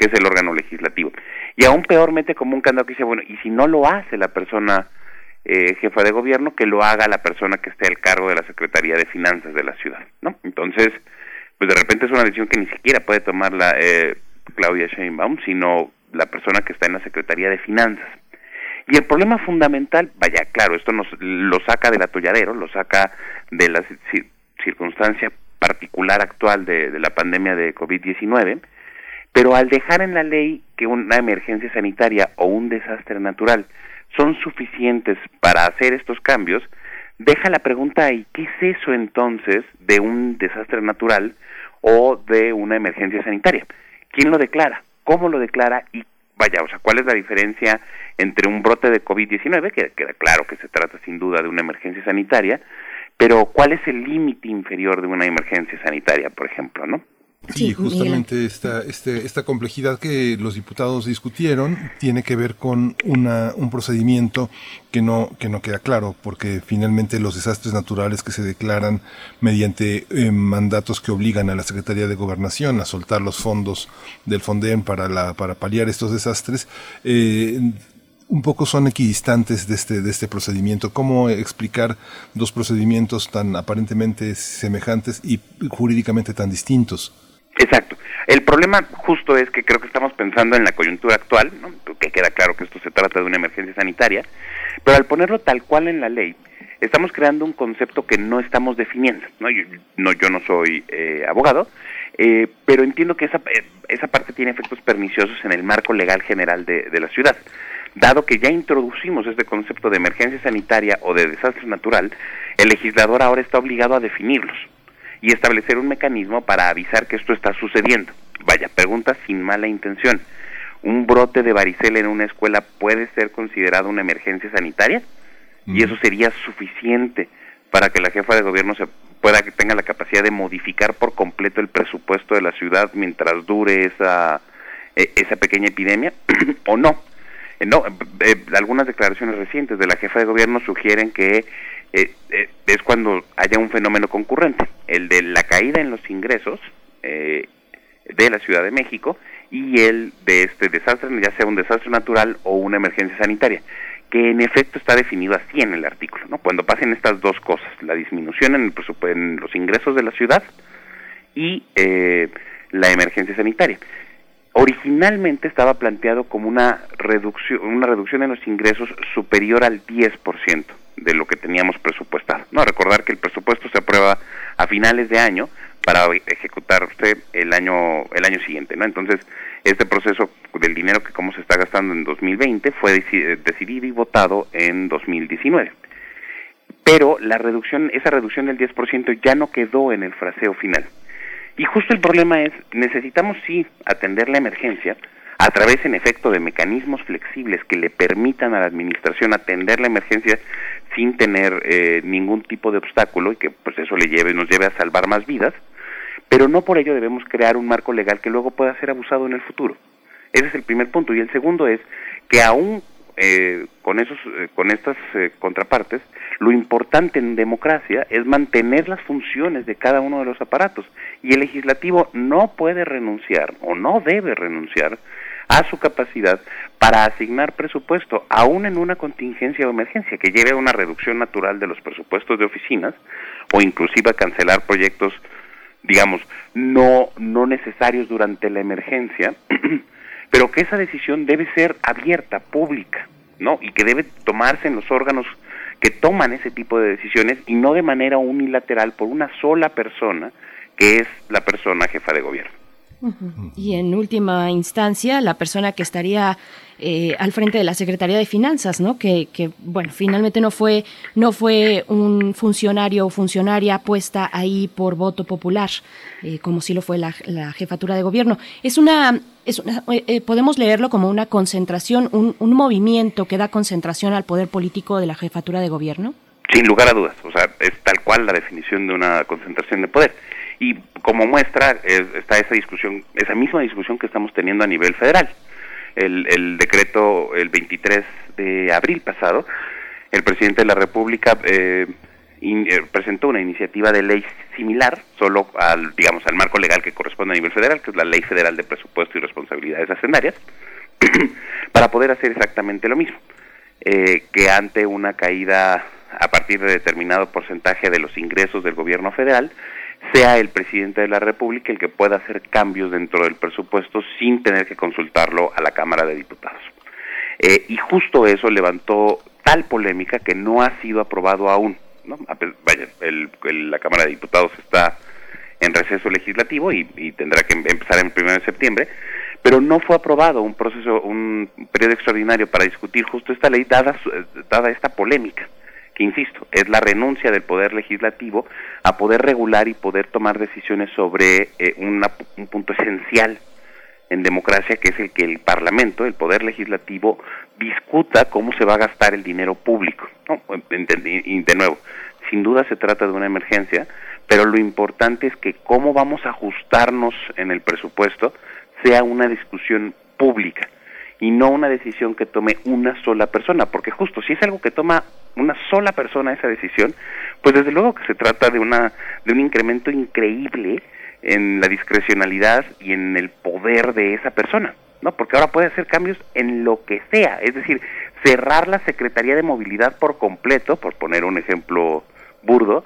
que es el órgano legislativo. Y aún peor mete como un candado que dice, bueno, y si no lo hace la persona eh, jefa de gobierno, que lo haga la persona que esté al cargo de la Secretaría de Finanzas de la ciudad, ¿no? Entonces, pues de repente es una decisión que ni siquiera puede tomar la eh, Claudia Sheinbaum, sino la persona que está en la Secretaría de Finanzas. Y el problema fundamental, vaya, claro, esto nos lo saca del atolladero, lo saca de la ci- circunstancia particular actual de, de la pandemia de COVID-19, pero al dejar en la ley que una emergencia sanitaria o un desastre natural son suficientes para hacer estos cambios, deja la pregunta ahí, ¿qué es eso entonces de un desastre natural o de una emergencia sanitaria? ¿Quién lo declara? ¿Cómo lo declara? Y vaya, o sea, ¿cuál es la diferencia entre un brote de COVID-19, que queda claro que se trata sin duda de una emergencia sanitaria, pero cuál es el límite inferior de una emergencia sanitaria, por ejemplo, ¿no? Sí, justamente esta, este, esta complejidad que los diputados discutieron tiene que ver con una, un procedimiento que no, que no queda claro, porque finalmente los desastres naturales que se declaran mediante eh, mandatos que obligan a la Secretaría de Gobernación a soltar los fondos del FONDEN para, la, para paliar estos desastres, eh, un poco son equidistantes de este, de este procedimiento. ¿Cómo explicar dos procedimientos tan aparentemente semejantes y jurídicamente tan distintos? Exacto. El problema justo es que creo que estamos pensando en la coyuntura actual, ¿no? que queda claro que esto se trata de una emergencia sanitaria, pero al ponerlo tal cual en la ley, estamos creando un concepto que no estamos definiendo. No, yo no, yo no soy eh, abogado, eh, pero entiendo que esa, esa parte tiene efectos perniciosos en el marco legal general de, de la ciudad. Dado que ya introducimos este concepto de emergencia sanitaria o de desastre natural, el legislador ahora está obligado a definirlos y establecer un mecanismo para avisar que esto está sucediendo. Vaya, pregunta sin mala intención. ¿Un brote de varicela en una escuela puede ser considerado una emergencia sanitaria? Y eso sería suficiente para que la jefa de gobierno se pueda que tenga la capacidad de modificar por completo el presupuesto de la ciudad mientras dure esa eh, esa pequeña epidemia o no. Eh, no, eh, algunas declaraciones recientes de la jefa de gobierno sugieren que eh, eh, es cuando haya un fenómeno concurrente, el de la caída en los ingresos eh, de la Ciudad de México y el de este desastre, ya sea un desastre natural o una emergencia sanitaria, que en efecto está definido así en el artículo, ¿no? Cuando pasen estas dos cosas, la disminución en, el en los ingresos de la ciudad y la emergencia sanitaria originalmente estaba planteado como una reducción, una reducción en los ingresos superior al 10% de lo que teníamos presupuestado. No, recordar que el presupuesto se aprueba a finales de año para ejecutarse el año el año siguiente, ¿no? Entonces, este proceso del dinero que como se está gastando en 2020 fue decidido y votado en 2019. Pero la reducción, esa reducción del 10% ya no quedó en el fraseo final. Y justo el problema es, necesitamos sí atender la emergencia, a través en efecto de mecanismos flexibles que le permitan a la administración atender la emergencia sin tener eh, ningún tipo de obstáculo y que pues eso le lleve nos lleve a salvar más vidas. Pero no por ello debemos crear un marco legal que luego pueda ser abusado en el futuro. Ese es el primer punto. Y el segundo es que aún eh, con esos eh, con estas eh, contrapartes lo importante en democracia es mantener las funciones de cada uno de los aparatos. Y el legislativo no puede renunciar o no debe renunciar a su capacidad para asignar presupuesto, aún en una contingencia o emergencia, que lleve a una reducción natural de los presupuestos de oficinas o inclusive a cancelar proyectos, digamos, no, no necesarios durante la emergencia, pero que esa decisión debe ser abierta, pública, ¿no? Y que debe tomarse en los órganos que toman ese tipo de decisiones y no de manera unilateral por una sola persona, que es la persona jefa de gobierno. Y en última instancia, la persona que estaría eh, al frente de la Secretaría de Finanzas, ¿no? Que, que, bueno, finalmente no fue, no fue un funcionario o funcionaria puesta ahí por voto popular, eh, como sí lo fue la, la, jefatura de gobierno. Es una, es una eh, podemos leerlo como una concentración, un, un movimiento que da concentración al poder político de la jefatura de gobierno. Sin lugar a dudas, o sea, es tal cual la definición de una concentración de poder y como muestra está esa discusión, esa misma discusión que estamos teniendo a nivel federal. El, el decreto, el 23 de abril pasado, el presidente de la República eh, eh, presentó una iniciativa de ley similar, solo al, digamos, al marco legal que corresponde a nivel federal, que es la Ley Federal de Presupuesto y Responsabilidades Hacendarias, para poder hacer exactamente lo mismo, eh, que ante una caída a partir de determinado porcentaje de los ingresos del gobierno federal, sea el presidente de la República el que pueda hacer cambios dentro del presupuesto sin tener que consultarlo a la Cámara de Diputados. Eh, y justo eso levantó tal polémica que no ha sido aprobado aún. ¿no? Vaya, el, la Cámara de Diputados está en receso legislativo y, tendrá que empezar en el 1 de septiembre, pero no fue aprobado un proceso, un periodo extraordinario para discutir justo esta ley dada, dada esta polémica insisto, es la renuncia del poder legislativo a poder regular y poder tomar decisiones sobre eh, un punto esencial en democracia, que es el que el Parlamento, el poder legislativo, discuta cómo se va a gastar el dinero público. Y de nuevo, sin duda se trata de una emergencia, pero lo importante es que cómo vamos a ajustarnos en el presupuesto sea una discusión pública y no una decisión que tome una sola persona, porque justo si es algo que toma una sola persona esa decisión, pues desde luego que se trata de una de un incremento increíble en la discrecionalidad y en el poder de esa persona, ¿no? Porque ahora puede hacer cambios en lo que sea, es decir, cerrar la Secretaría de Movilidad por completo, por poner un ejemplo burdo,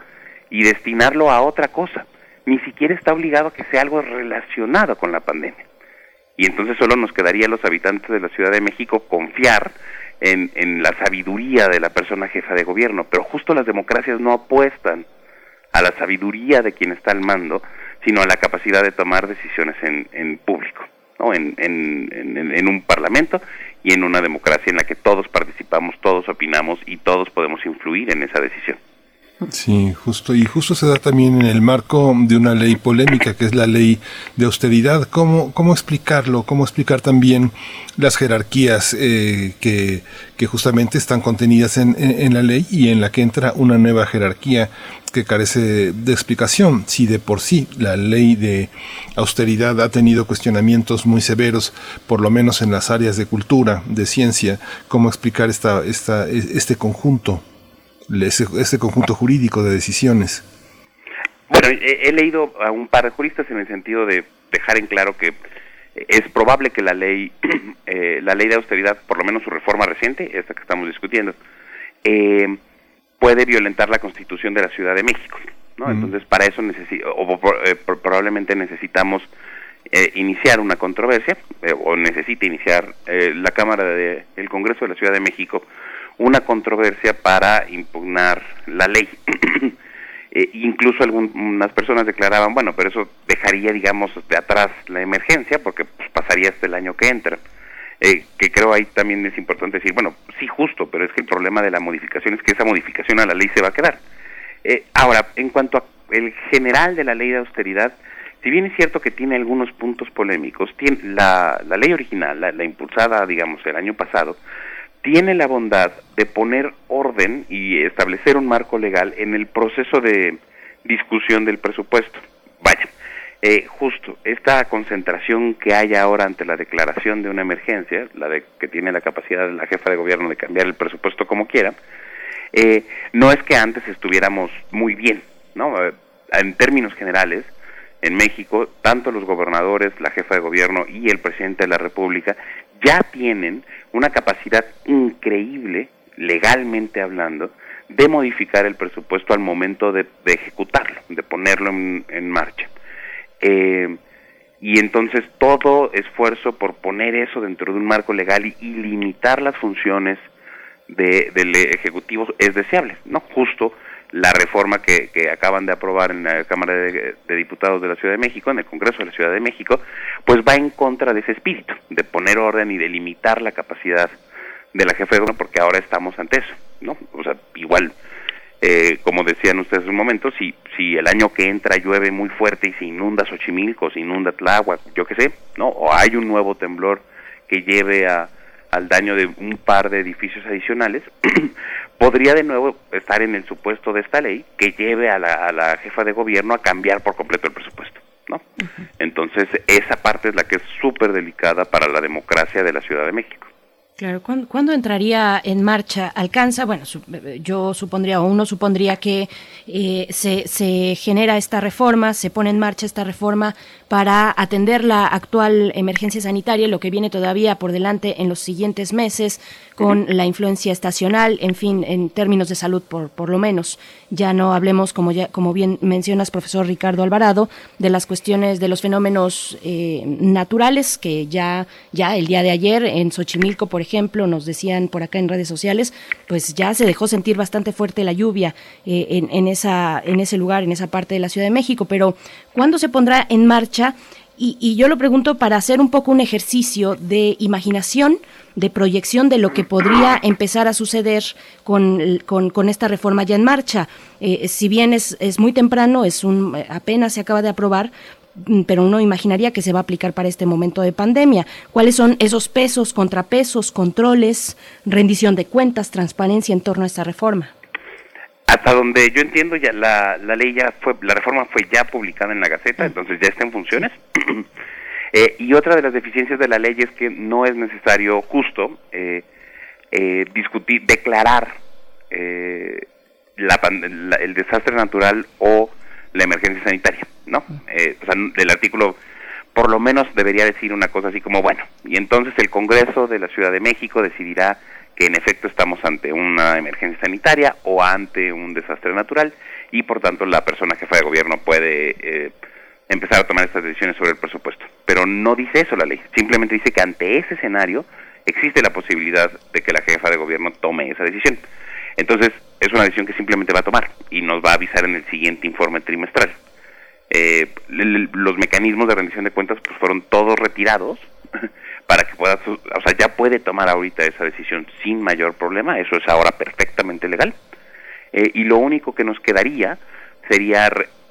y destinarlo a otra cosa. Ni siquiera está obligado a que sea algo relacionado con la pandemia. Y entonces solo nos quedaría a los habitantes de la Ciudad de México confiar en, en la sabiduría de la persona jefa de gobierno, pero justo las democracias no apuestan a la sabiduría de quien está al mando, sino a la capacidad de tomar decisiones en, en público, ¿no? en, en, un parlamento y en una democracia en la que todos participamos, todos opinamos y todos podemos influir en esa decisión. Sí, justo, y justo se da también en el marco de una ley polémica que es la ley de austeridad. ¿Cómo, cómo explicarlo? ¿Cómo explicar también las jerarquías eh, que, que justamente están contenidas en, en, en la ley y en la que entra una nueva jerarquía que carece de explicación. Si de por sí la ley de austeridad ha tenido cuestionamientos muy severos, por lo menos en las áreas de cultura, de ciencia, ¿cómo explicar esta, esta, este conjunto? Ese, ese conjunto jurídico de decisiones. Bueno, he, he, leído a un par de juristas en el sentido de dejar en claro que es probable que la ley, eh, la ley de austeridad, por lo menos su reforma reciente, esta que estamos discutiendo, eh, puede violentar la Constitución de la Ciudad de México, ¿no? Mm. Entonces, para eso necesi o, eh, probablemente necesitamos eh, iniciar una controversia o necesita iniciar la Cámara de el Congreso de la Ciudad de México una controversia para impugnar la ley. eh, incluso algunas personas declaraban, bueno, pero eso dejaría, digamos, de atrás la emergencia, porque pues, pasaría hasta el año que entra. Eh, que creo ahí también es importante decir, bueno, sí, justo, pero es que el problema de la modificación es que esa modificación a la ley se va a quedar. Eh, ahora, en cuanto a el general de la ley de austeridad, si bien es cierto que tiene algunos puntos polémicos, tiene la, la ley original, la, la impulsada, digamos, el año pasado, tiene la bondad de poner orden y establecer un marco legal en el proceso de discusión del presupuesto. Vaya, eh, justo esta concentración que hay ahora ante la declaración de una emergencia, la de que tiene la capacidad de la jefa de gobierno de cambiar el presupuesto como quiera, eh, no es que antes estuviéramos muy bien, ¿no? Eh, en términos generales, en México, tanto los gobernadores, la jefa de gobierno y el presidente de la República ya tienen una capacidad increíble, legalmente hablando, de modificar el presupuesto al momento de, ejecutarlo, de ponerlo en, marcha. Eh, y entonces todo esfuerzo por poner eso dentro de un marco legal y, y limitar las funciones de, del Ejecutivo es deseable, ¿no? Justo la reforma que, que, acaban de aprobar en la Cámara de, Diputados de la Ciudad de México, en el Congreso de la Ciudad de México, pues va en contra de ese espíritu, de poner orden y de limitar la capacidad de la jefa de gobierno, porque ahora estamos ante eso, ¿no? O sea, igual, eh, como decían ustedes un momento, si, si el año que entra llueve muy fuerte y se inunda Xochimilco, se inunda Tláhuac, yo qué sé, ¿no? O hay un nuevo temblor que lleve a al daño de un par de edificios adicionales, podría de nuevo estar en el supuesto de esta ley que lleve a la, a la jefa de gobierno a cambiar por completo el presupuesto. ¿no? Uh -huh. Entonces, esa parte es la que es súper delicada para la democracia de la Ciudad de México. Claro, ¿cuándo, ¿cuándo, entraría en marcha? ¿Alcanza? Bueno, su, yo supondría, o uno supondría que eh, se, se genera esta reforma, se pone en marcha esta reforma para atender la actual emergencia sanitaria, lo que viene todavía por delante en los siguientes meses, con la influencia estacional, en fin, en términos de salud por, por lo menos. Ya no hablemos, como, ya, como bien mencionas, profesor Ricardo Alvarado, de las cuestiones de los fenómenos eh, naturales que ya, ya el día de ayer en Xochimilco, por ejemplo, nos decían por acá en redes sociales, pues ya se dejó sentir bastante fuerte la lluvia eh, en, en, esa, en ese lugar, en esa parte de la Ciudad de México. Pero, ¿cuándo se pondrá en marcha? Y, yo lo pregunto para hacer un poco un ejercicio de imaginación, de proyección de lo que podría empezar a suceder con, con, con esta reforma ya en marcha. Eh, si bien es, es muy temprano, es un, apenas se acaba de aprobar, pero uno imaginaría que se va a aplicar para este momento de pandemia. ¿Cuáles son esos pesos, contrapesos, controles, rendición de cuentas, transparencia en torno a esta reforma? hasta donde yo entiendo ya la, la ley ya fue la reforma fue ya publicada en la Gaceta entonces ya está en funciones Eh, y otra de las deficiencias de la ley es que no es necesario justo eh, eh, discutir declarar eh, la, la- el desastre natural o la emergencia sanitaria no Eh, o sea el artículo por lo menos debería decir una cosa así como bueno y entonces el Congreso de la Ciudad de México decidirá que en efecto estamos ante una emergencia sanitaria o ante un desastre natural y por tanto la persona jefa de gobierno puede eh, empezar a tomar estas decisiones sobre el presupuesto. Pero no dice eso la ley, simplemente dice que ante ese escenario existe la posibilidad de que la jefa de gobierno tome esa decisión. Entonces es una decisión que simplemente va a tomar y nos va a avisar en el siguiente informe trimestral. Eh, los mecanismos de rendición de cuentas pues fueron todos retirados para que pueda, o sea, ya puede tomar ahorita esa decisión sin mayor problema, eso es ahora perfectamente legal. Eh, y lo único que nos quedaría sería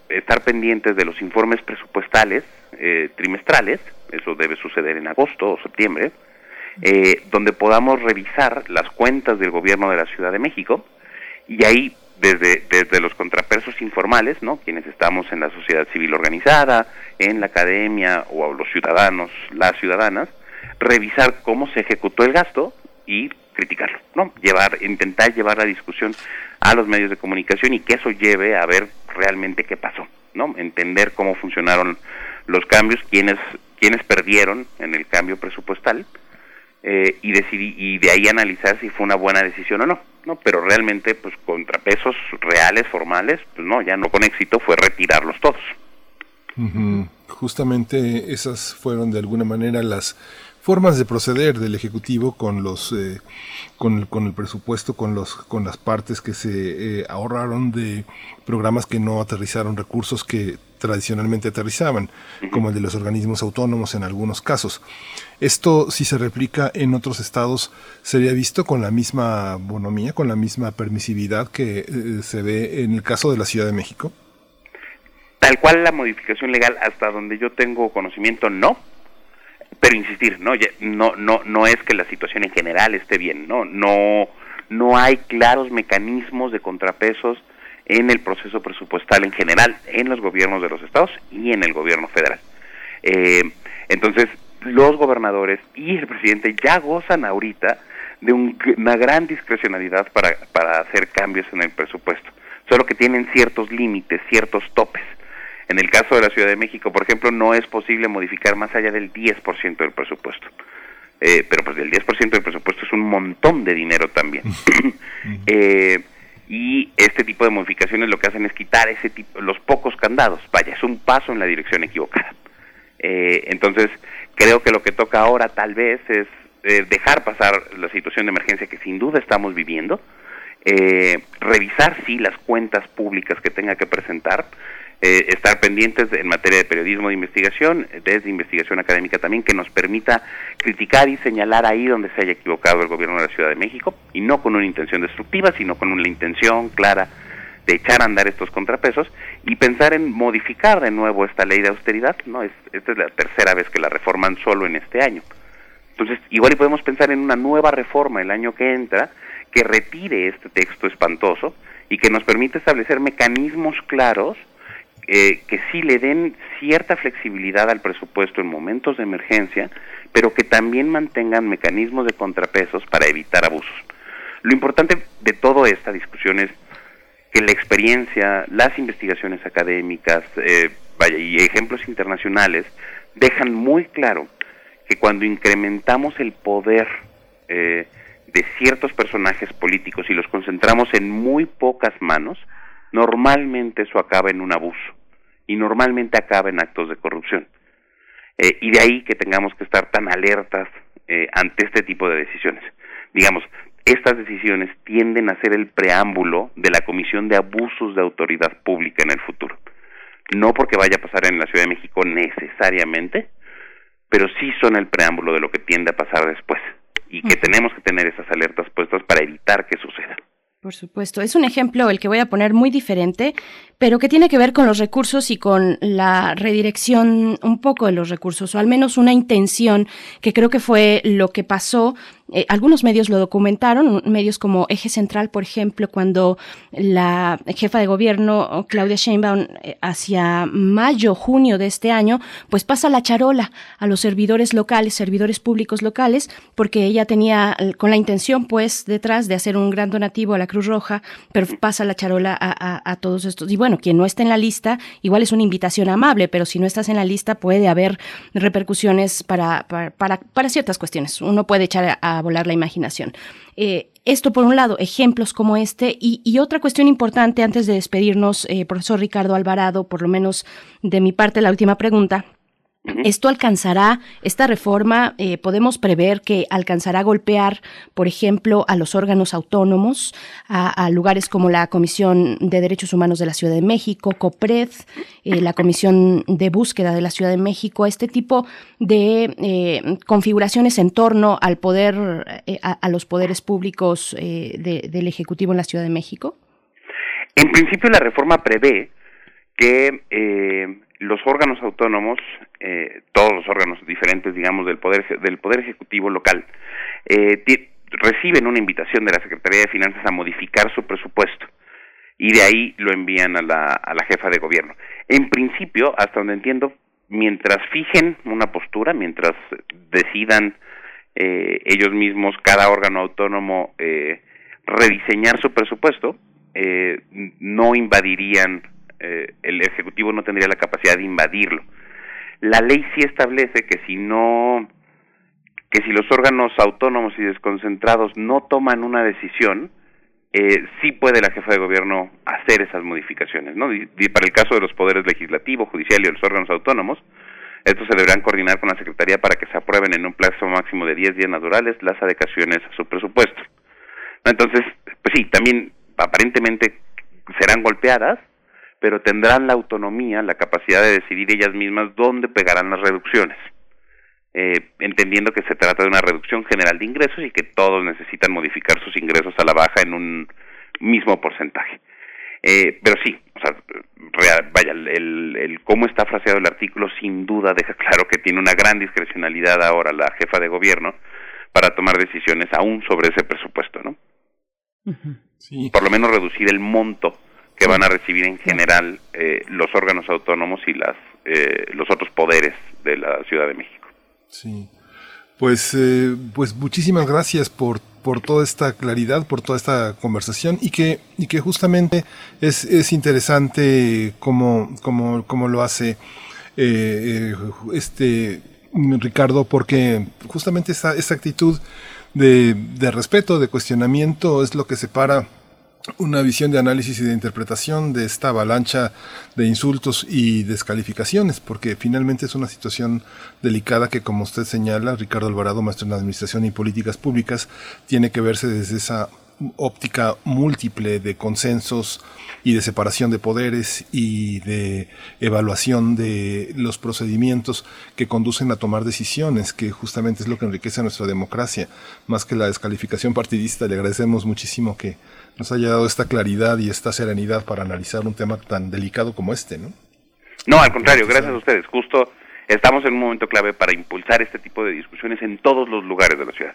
estar pendientes de los informes presupuestales eh, trimestrales, eso debe suceder en agosto o septiembre, eh, donde podamos revisar las cuentas del gobierno de la Ciudad de México y ahí desde, desde los contrapesos informales, ¿no? quienes estamos en la sociedad civil organizada, en la academia o los ciudadanos, las ciudadanas, revisar cómo se ejecutó el gasto y criticarlo, ¿no? Llevar, intentar llevar la discusión a los medios de comunicación y que eso lleve a ver realmente qué pasó, ¿no? Entender cómo funcionaron los cambios, quiénes, quiénes perdieron en el cambio presupuestal eh, y decidir, y de ahí analizar si fue una buena decisión o no, ¿no? Pero realmente, pues contrapesos reales, formales, pues no, ya no con éxito fue retirarlos todos. Justamente esas fueron de alguna manera las formas de proceder del ejecutivo con los eh, con, el, con el presupuesto con los con las partes que se eh, ahorraron de programas que no aterrizaron recursos que tradicionalmente aterrizaban como el de los organismos autónomos en algunos casos. Esto si se replica en otros estados sería visto con la misma bonomía con la misma permisividad que eh, se ve en el caso de la Ciudad de México Tal cual la modificación legal, hasta donde yo tengo conocimiento, no. Pero insistir, no, no, no, no es que la situación en general esté bien, no, no, no hay claros mecanismos de contrapesos en el proceso presupuestal en general, en los gobiernos de los estados y en el gobierno federal. Eh, entonces, los gobernadores y el presidente ya gozan ahorita de un- una gran discrecionalidad para, para hacer cambios en el presupuesto, solo que tienen ciertos límites, ciertos topes. En el caso de la Ciudad de México, por ejemplo, no es posible modificar más allá del 10% del presupuesto. Eh, pero pues el 10% del presupuesto es un montón de dinero también. Eh, y este tipo de modificaciones lo que hacen es quitar ese tipo, los pocos candados. Vaya, es un paso en la dirección equivocada. Eh, entonces, creo que lo que toca ahora tal vez es eh, dejar pasar la situación de emergencia que sin duda estamos viviendo, eh, revisar sí las cuentas públicas que tenga que presentar, eh, estar pendientes en materia de periodismo de investigación, desde investigación académica también, que nos permita criticar y señalar ahí donde se haya equivocado el gobierno de la Ciudad de México, y no con una intención destructiva, sino con una intención clara de echar a andar estos contrapesos y pensar en modificar de nuevo esta ley de austeridad, no es esta es la tercera vez que la reforman solo en este año. Entonces, igual y podemos pensar en una nueva reforma el año que entra que retire este texto espantoso y que nos permita establecer mecanismos claros eh, que sí le den cierta flexibilidad al presupuesto en momentos de emergencia, pero que también mantengan mecanismos de contrapesos para evitar abusos. Lo importante de toda esta discusión es que la experiencia, las investigaciones académicas, eh, vaya, y ejemplos internacionales dejan muy claro que cuando incrementamos el poder eh, de ciertos personajes políticos y los concentramos en muy pocas manos, normalmente eso acaba en un abuso y normalmente acaba en actos de corrupción. Eh, y de ahí que tengamos que estar tan alertas eh, ante este tipo de decisiones. Digamos, estas decisiones tienden a ser el preámbulo de la Comisión de Abusos de Autoridad Pública en el futuro. No porque vaya a pasar en la Ciudad de México necesariamente, pero sí son el preámbulo de lo que tiende a pasar después y que tenemos que tener esas alertas puestas para evitar que suceda. Por supuesto, es un ejemplo el que voy a poner muy diferente, pero que tiene que ver con los recursos y con la redirección un poco de los recursos, o al menos una intención que creo que fue lo que pasó eh, algunos medios lo documentaron, medios como Eje Central, por ejemplo, cuando la jefa de gobierno, Claudia Sheinbaum, eh, hacia mayo, junio de este año, pues pasa la charola a los servidores locales, servidores públicos locales, porque ella tenía eh, con la intención, pues, detrás de hacer un gran donativo a la Cruz Roja, pero pasa la charola a, a todos estos. Y bueno, quien no esté en la lista, igual es una invitación amable, pero si no estás en la lista puede haber repercusiones para, para, para, para ciertas cuestiones. Uno puede echar a, volar la imaginación. Eh, esto por un lado, ejemplos como este, y, otra cuestión importante antes de despedirnos, eh, profesor Ricardo Alvarado, por lo menos de mi parte la última pregunta, esto alcanzará, esta reforma, eh, podemos prever que alcanzará a golpear, por ejemplo, a los órganos autónomos, a, lugares como la Comisión de Derechos Humanos de la Ciudad de México, COPRED, eh, la Comisión de Búsqueda de la Ciudad de México, este tipo de eh, configuraciones en torno al poder, a, los poderes públicos del Ejecutivo en la Ciudad de México? En principio, la reforma prevé que los órganos autónomos, eh, todos los órganos diferentes, digamos, del poder del poder ejecutivo local, eh, reciben una invitación de la Secretaría de Finanzas a modificar su presupuesto y de ahí lo envían a la, a la jefa de gobierno. En principio, hasta donde entiendo, mientras fijen una postura, mientras decidan eh, ellos mismos, cada órgano autónomo, eh, rediseñar su presupuesto, eh, no invadirían eh, el Ejecutivo no tendría la capacidad de invadirlo. La ley sí establece que si no, que si los órganos autónomos y desconcentrados no toman una decisión, eh, sí puede la jefa de gobierno hacer esas modificaciones, ¿no? Para el caso de los poderes legislativo, judicial y los órganos autónomos, estos se deberán coordinar con la Secretaría para que se aprueben en un plazo máximo de 10 días naturales las adecuaciones a su presupuesto. Entonces, pues sí, también aparentemente serán golpeadas, pero tendrán la autonomía, la capacidad de decidir ellas mismas dónde pegarán las reducciones, eh, entendiendo que se trata de una reducción general de ingresos y que todos necesitan modificar sus ingresos a la baja en un mismo porcentaje. Eh, pero sí, o sea, vaya, el, el, cómo está fraseado el artículo sin duda deja claro que tiene una gran discrecionalidad ahora la jefa de gobierno para tomar decisiones aún sobre ese presupuesto, ¿no? Por lo menos reducir el monto que van a recibir en general eh, los órganos autónomos y las eh, los otros poderes de la Ciudad de México. Sí, pues eh, pues muchísimas gracias por por toda esta claridad, por toda esta conversación y que y que justamente es, es interesante cómo, cómo, cómo lo hace este Ricardo porque justamente esa, esa actitud de, de respeto, de cuestionamiento es lo que separa una visión de análisis y de interpretación de esta avalancha de insultos y descalificaciones, porque finalmente es una situación delicada que, como usted señala, Ricardo Alvarado, maestro en Administración y Políticas Públicas, tiene que verse desde esa óptica múltiple de consensos y de separación de poderes y de evaluación de los procedimientos que conducen a tomar decisiones, que justamente es lo que enriquece a nuestra democracia, más que la descalificación partidista. Le agradecemos muchísimo que nos haya dado esta claridad y esta serenidad para analizar un tema tan delicado como este, ¿no? No, al contrario, gracias a ustedes. Justo estamos en un momento clave para impulsar este tipo de discusiones en todos los lugares de la ciudad,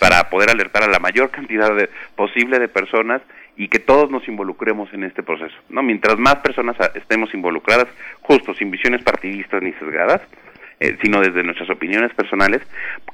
para poder alertar a la mayor cantidad de, posible de personas y que todos nos involucremos en este proceso. ¿no? Mientras más personas estemos involucradas, justo sin visiones partidistas ni sesgadas, eh, sino desde nuestras opiniones personales,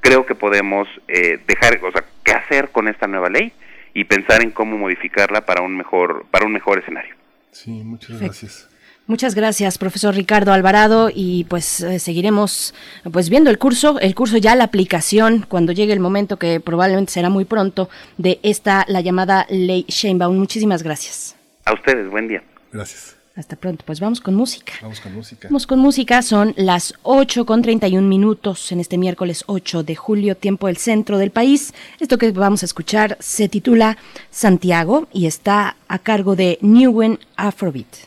creo que podemos eh, dejar, o sea, qué hacer con esta nueva ley y pensar en cómo modificarla para un mejor para un mejor escenario. Sí, muchas gracias. Muchas gracias, profesor Ricardo Alvarado, y pues eh, seguiremos pues viendo el curso, el curso ya la aplicación cuando llegue el momento que probablemente será muy pronto de esta la llamada ley Sheinbaum. Muchísimas gracias. A ustedes, buen día. Gracias. Hasta pronto. Pues vamos con música. Vamos con música. Vamos con música. Son las 8 con 31 minutos en este miércoles 8 de julio, tiempo del centro del país. Esto que vamos a escuchar se titula Santiago y está a cargo de Newen Afrobeat.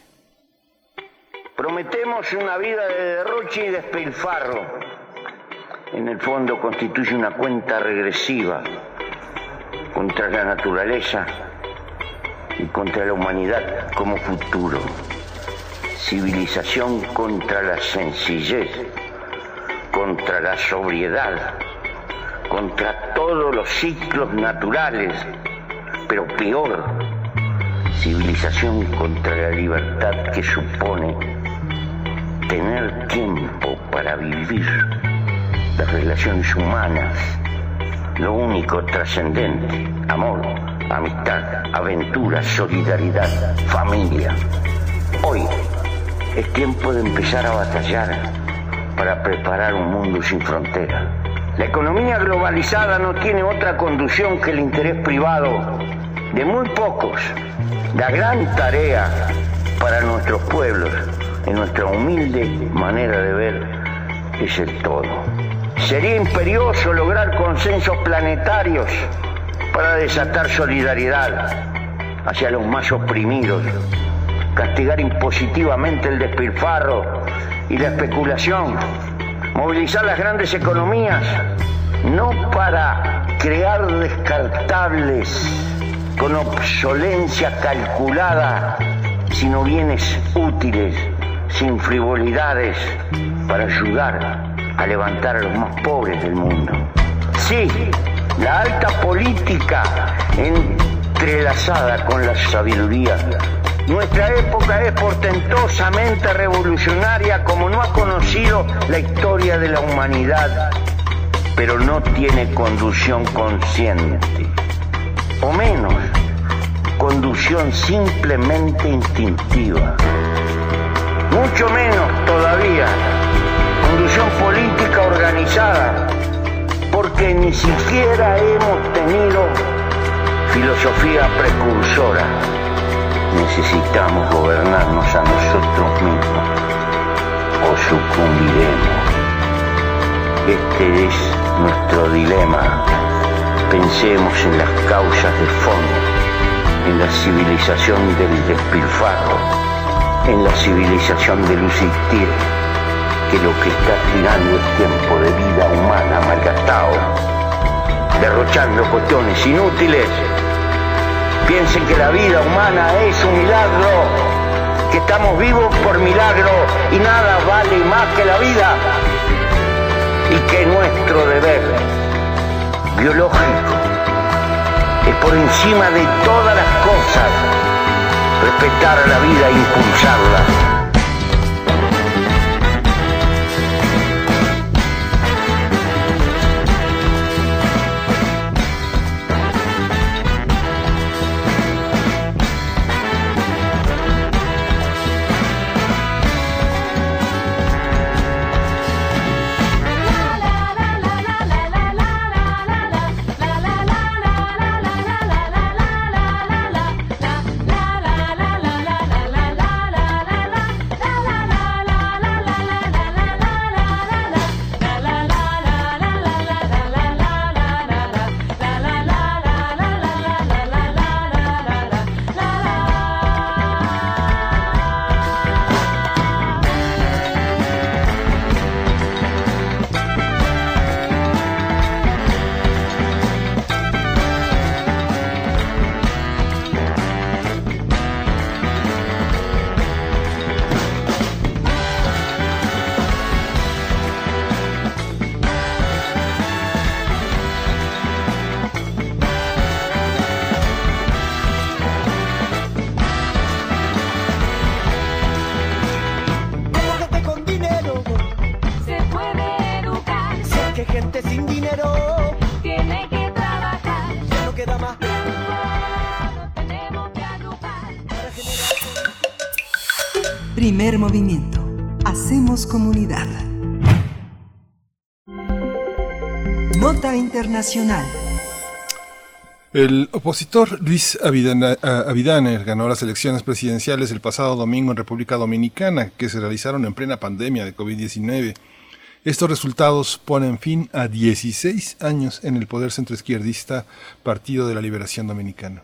Prometemos una vida de derroche y despilfarro. En el fondo constituye una cuenta regresiva contra la naturaleza y contra la humanidad como futuro. Civilización contra la sencillez, contra la sobriedad, contra todos los ciclos naturales, pero peor, civilización contra la libertad que supone tener tiempo para vivir las relaciones humanas, lo único trascendente, amor, amistad, aventura, solidaridad, familia. Hoy es tiempo de empezar a batallar para preparar un mundo sin fronteras. La economía globalizada no tiene otra conducción que el interés privado de muy pocos. La gran tarea para nuestros pueblos, en nuestra humilde manera de ver, es el todo. Sería imperioso lograr consensos planetarios para desatar solidaridad hacia los más oprimidos, castigar impositivamente el despilfarro y la especulación, movilizar las grandes economías, no para crear descartables con obsolencia calculada, sino bienes útiles, sin frivolidades, para ayudar a levantar a los más pobres del mundo. Sí, la alta política entrelazada con la sabiduría. Nuestra época es portentosamente revolucionaria como no ha conocido la historia de la humanidad, pero no tiene conducción consciente, o menos, conducción simplemente instintiva. Mucho menos todavía, política organizada, porque ni siquiera hemos tenido filosofía precursora. Necesitamos gobernarnos a nosotros mismos o sucumbiremos. Este es nuestro dilema. Pensemos en las causas de fondo, en la civilización del despilfarro, en la civilización del existir, que lo que está tirando es tiempo de vida humana malgastado, derrochando cuestiones inútiles. Piensen que la vida humana es un milagro, que estamos vivos por milagro y nada vale más que la vida y que nuestro deber biológico es por encima de todas las cosas respetar la vida e impulsarla. El opositor Luis Abidana- a- Abidaner ganó las elecciones presidenciales el pasado domingo en República Dominicana, que se realizaron en plena pandemia de COVID-19. Estos resultados ponen fin a 16 años en el poder centroizquierdista Partido de la Liberación Dominicana.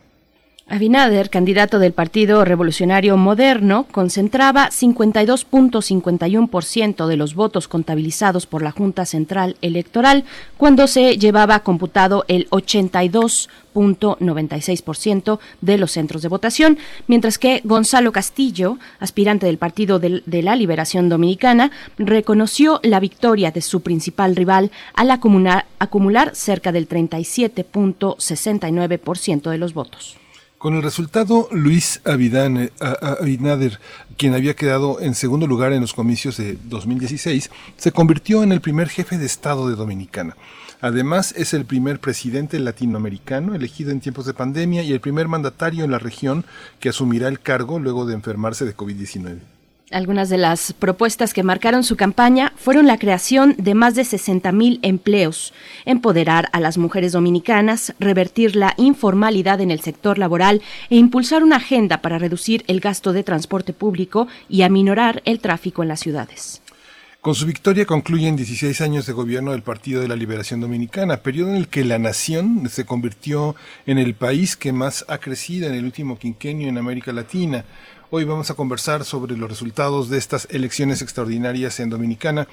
Abinader, candidato del Partido Revolucionario Moderno, concentraba 52.51% de los votos contabilizados por la Junta Central Electoral cuando se llevaba computado el 82.96% de los centros de votación, mientras que Gonzalo Castillo, aspirante del Partido de la Liberación Dominicana, reconoció la victoria de su principal rival al acumular, acumular cerca del 37.69% de los votos. Con el resultado, Luis A- Abinader, quien había quedado en segundo lugar en los comicios de 2016, se convirtió en el primer jefe de Estado de Dominicana. Además, es el primer presidente latinoamericano elegido en tiempos de pandemia y el primer mandatario en la región que asumirá el cargo luego de enfermarse de COVID-19. Algunas de las propuestas que marcaron su campaña fueron la creación de más de 60.000 empleos, empoderar a las mujeres dominicanas, revertir la informalidad en el sector laboral e impulsar una agenda para reducir el gasto de transporte público y aminorar el tráfico en las ciudades. Con su victoria concluyen 16 años de gobierno del Partido de la Liberación Dominicana, periodo en el que la nación se convirtió en el país que más ha crecido en el último quinquenio en América Latina. Hoy vamos a conversar sobre los resultados de estas elecciones extraordinarias en Dominicana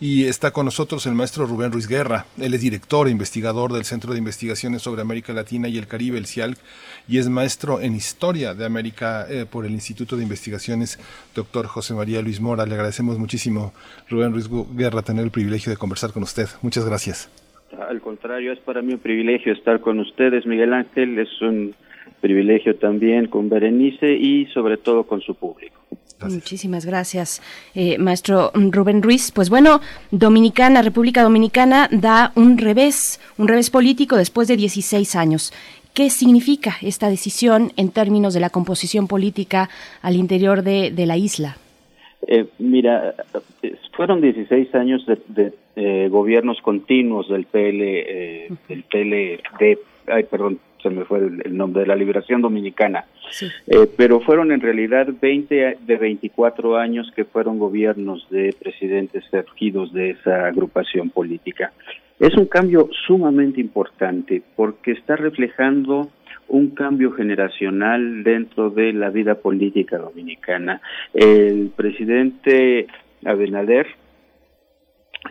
y está con nosotros el maestro Rubén Ruiz Guerra. Él es director e investigador del Centro de Investigaciones sobre América Latina y el Caribe, el CIALC, y es maestro en Historia de América eh, por el Instituto de Investigaciones Dr. José María Luis Mora. Le agradecemos muchísimo, Rubén Ruiz Guerra, tener el privilegio de conversar con usted. Muchas gracias. Al contrario, es para mí un privilegio estar con ustedes, Miguel Ángel. Es un privilegio también con Berenice y sobre todo con su público. Muchísimas gracias, eh, maestro Rubén Ruiz. Pues bueno, Dominicana, República Dominicana da un revés, un revés político después de 16 años. ¿Qué significa esta decisión en términos de la composición política al interior de, de la isla? Eh, mira, eh, fueron 16 años de, de, eh, gobiernos continuos del PL, eh, del PLD, ay, perdón, se me fue el, el nombre de la Liberación Dominicana. Eh, pero fueron en realidad 20 a- de 24 años que fueron gobiernos de presidentes surgidos de esa agrupación política. Es un cambio sumamente importante porque está reflejando un cambio generacional dentro de la vida política dominicana. El presidente Abinader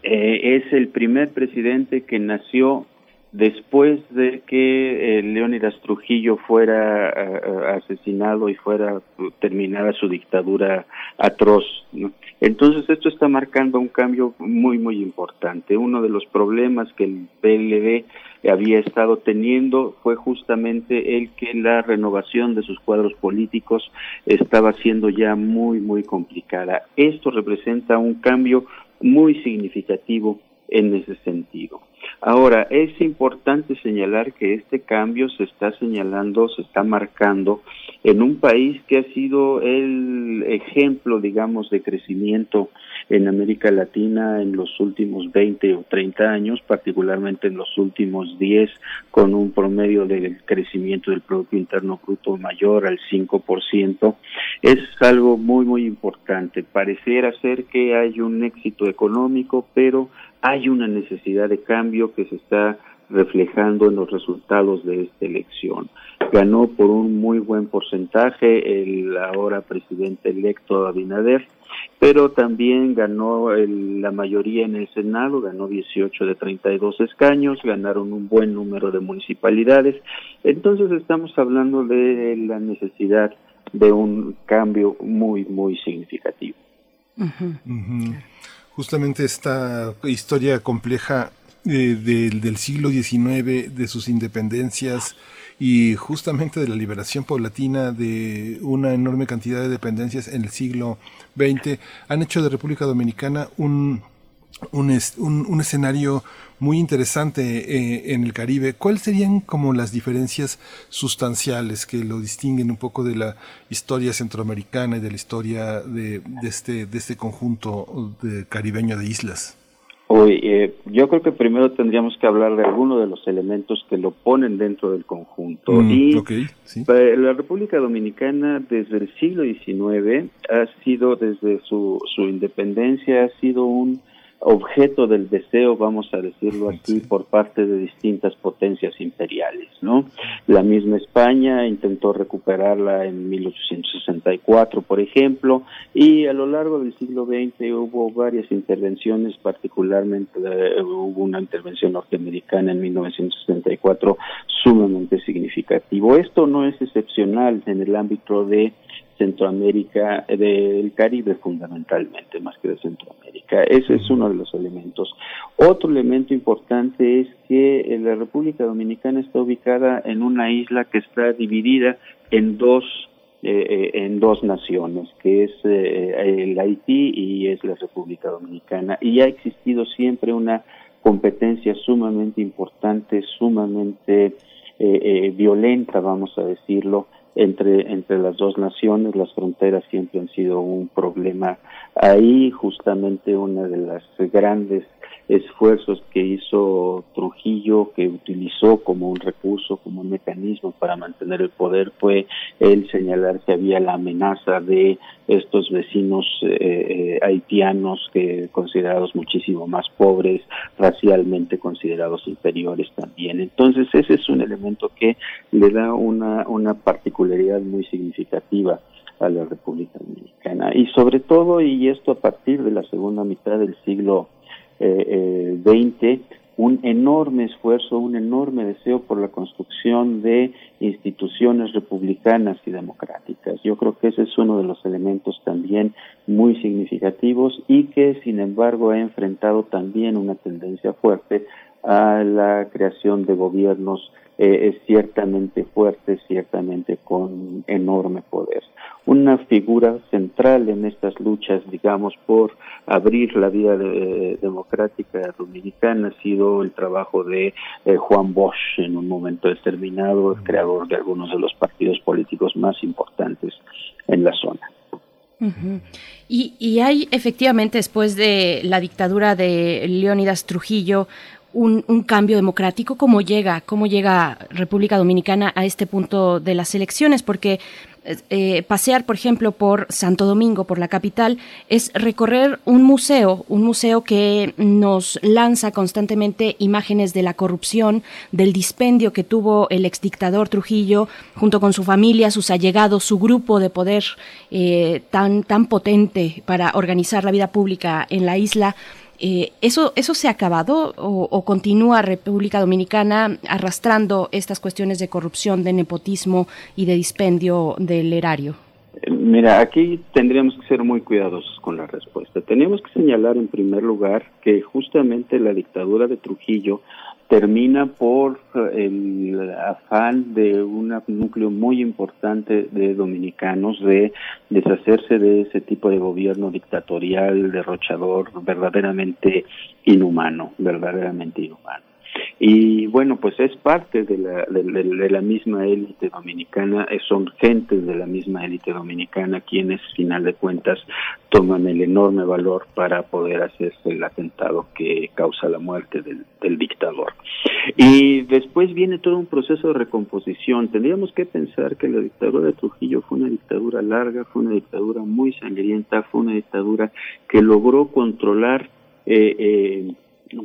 eh, es el primer presidente que nació después de que eh, Leónidas Trujillo fuera eh, eh, asesinado y fuera eh, terminada su dictadura atroz. Entonces esto está marcando un cambio muy muy importante. Uno de los problemas que el PLD había estado teniendo fue justamente el que la renovación de sus cuadros políticos estaba siendo ya muy muy complicada. Esto representa un cambio muy significativo en ese sentido. Ahora, es importante señalar que este cambio se está señalando, se está marcando en un país que ha sido el ejemplo, digamos, de crecimiento en América Latina en los últimos 20 o 30 años, particularmente en los últimos 10, con un promedio de crecimiento del Producto Interno Bruto mayor al 5%. Es algo muy, muy importante. Pareciera ser que hay un éxito económico, pero hay una necesidad de cambio que se está reflejando en los resultados de esta elección. Ganó por un muy buen porcentaje el ahora presidente electo Abinader, pero también ganó el- la mayoría en el Senado, ganó 18 de 32 escaños, ganaron un buen número de municipalidades. Entonces estamos hablando de la necesidad de un cambio muy, muy significativo. Justamente esta historia compleja eh, del, del siglo XIX, de sus independencias y justamente de la liberación paulatina de una enorme cantidad de dependencias en el siglo XX, han hecho de República Dominicana un, un, es- un- un escenario muy interesante eh, en el Caribe. ¿Cuáles serían como las diferencias sustanciales que lo distinguen un poco de la historia centroamericana y de la historia de, de este, de este conjunto de caribeño de islas? Hoy, eh, yo creo que primero tendríamos que hablar de algunos de los elementos que lo ponen dentro del conjunto. Mm, y sí. pa- la República Dominicana desde el siglo XIX ha sido, desde su, su independencia, ha sido un objeto del deseo, vamos a decirlo así, por parte de distintas potencias imperiales, ¿no? La misma España intentó recuperarla en 1864, por ejemplo, y a lo largo del siglo XX hubo varias intervenciones, particularmente eh, hubo una intervención norteamericana en 1964 sumamente significativo. Esto no es excepcional en el ámbito de Centroamérica, del Caribe fundamentalmente, más que de Centroamérica. Ese es uno de los elementos. Otro elemento importante es que la República Dominicana está ubicada en una isla que está dividida en dos eh, en dos naciones, que es eh, el Haití y es la República Dominicana. Y ha existido siempre una competencia sumamente importante, sumamente eh, violenta, vamos a decirlo, entre, entre las dos naciones. Las fronteras siempre han sido un problema ahí. Justamente una de las grandes esfuerzos que hizo Trujillo, que utilizó como un recurso, como un mecanismo para mantener el poder, fue el señalar que había la amenaza de estos vecinos eh, eh, haitianos que considerados muchísimo más pobres, racialmente considerados inferiores también. Entonces ese es un elemento que le da una, una particularidad muy significativa a la República Dominicana. Y sobre todo, y esto a partir de la segunda mitad del siglo 20 un enorme esfuerzo, un enorme deseo por la construcción de instituciones republicanas y democráticas. Yo creo que ese es uno de los elementos también muy significativos y que, sin embargo, ha enfrentado también una tendencia fuerte a la creación de gobiernos eh, ciertamente fuerte, ciertamente con enorme poder. Una figura central en estas luchas, digamos, por abrir la vía democrática dominicana ha sido el trabajo de eh, Juan Bosch en un momento determinado, el creador de algunos de los partidos políticos más importantes en la zona. y, y, hay efectivamente después de la dictadura de Leónidas Trujillo un, cambio democrático, ¿cómo llega, cómo llega República Dominicana a este punto de las elecciones? Porque eh, pasear, por ejemplo, por Santo Domingo, por la capital, es recorrer un museo, un museo que nos lanza constantemente imágenes de la corrupción, del dispendio que tuvo el exdictador Trujillo junto con su familia, sus allegados, su grupo de poder eh, tan, tan potente para organizar la vida pública en la isla. Eh, ¿eso, ¿Eso se ha acabado o, continúa República Dominicana arrastrando estas cuestiones de corrupción, de nepotismo y de dispendio del erario? Mira, aquí tendríamos que ser muy cuidadosos con la respuesta. Tenemos que señalar en primer lugar que justamente la dictadura de Trujillo termina por eh, el afán de un núcleo muy importante de dominicanos de deshacerse de ese tipo de gobierno dictatorial, derrochador, verdaderamente inhumano, verdaderamente inhumano. Y bueno, pues es parte de la, de, la misma élite dominicana, eh, son gentes de la misma élite dominicana quienes, final de cuentas, toman el enorme valor para poder hacerse el atentado que causa la muerte del, del dictador. Y después viene todo un proceso de recomposición. Tendríamos que pensar que la dictadura de Trujillo fue una dictadura larga, fue una dictadura muy sangrienta, fue una dictadura que logró controlar eh, eh,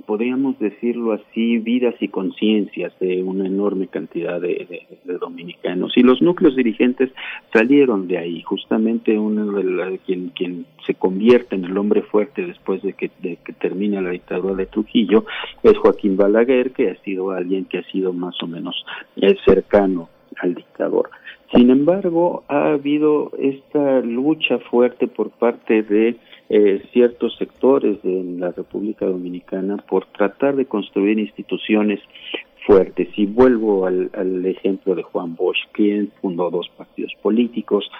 podríamos decirlo así, vidas y conciencias de una enorme cantidad de, dominicanos. Y los núcleos dirigentes salieron de ahí. Justamente uno de quien, quien se convierte en el hombre fuerte después de que, de que termina la dictadura de Trujillo es Joaquín Balaguer, que ha sido alguien que ha sido más o menos eh, cercano al dictador. Sin embargo, ha habido esta lucha fuerte por parte de eh, ciertos sectores de la República Dominicana por tratar de construir instituciones fuertes. Y vuelvo al, ejemplo de Juan Bosch, quien fundó dos partidos políticos,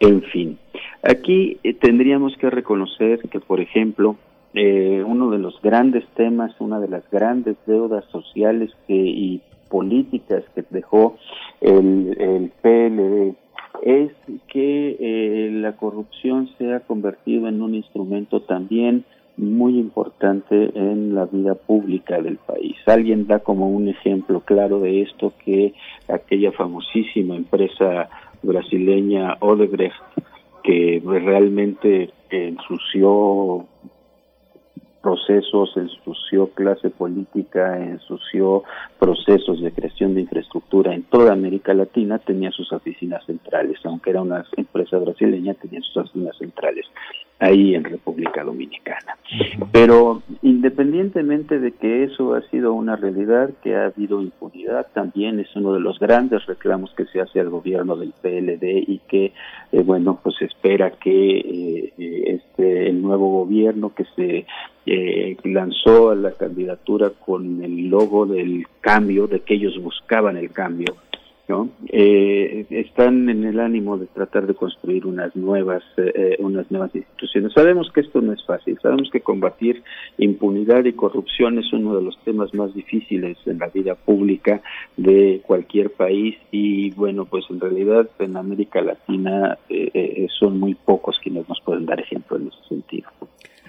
en fin. Aquí eh, tendríamos que reconocer que, por ejemplo, eh, uno de los grandes temas, una de las grandes deudas sociales que, y políticas que dejó el, el PLD es que eh, la corrupción se ha convertido en un instrumento también muy importante en la vida pública del país. Alguien da como un ejemplo claro de esto que aquella famosísima empresa brasileña Odebrecht, que realmente ensució procesos, ensució clase política, ensució procesos de creación de infraestructura en toda América Latina, tenía sus oficinas centrales, aunque era una empresa brasileña, tenía sus oficinas centrales ahí en República Dominicana. Pero independientemente de que eso ha sido una realidad, que ha habido impunidad, también es uno de los grandes reclamos que se hace al gobierno del PLD y que, eh, bueno, pues espera que eh, eh, este el nuevo gobierno que se lanzó a la candidatura con el logo del cambio, de que ellos buscaban el cambio, ¿no? Eh, están en el ánimo de tratar de construir unas nuevas eh, eh, unas nuevas instituciones. Sabemos que esto no es fácil, sabemos que combatir impunidad y corrupción es uno de los temas más difíciles en la vida pública de cualquier país y bueno, pues en realidad en América Latina son muy pocos quienes nos pueden dar ejemplo en ese sentido.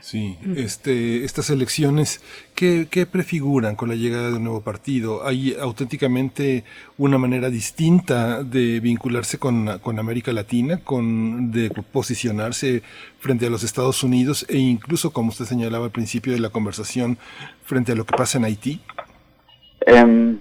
Sí, este, estas elecciones, ¿qué, ¿qué, prefiguran con la llegada de un nuevo partido? ¿Hay auténticamente una manera distinta de vincularse con, con América Latina, con, de posicionarse frente a los Estados Unidos e incluso, como usted señalaba al principio de la conversación, frente a lo que pasa en Haití? Em,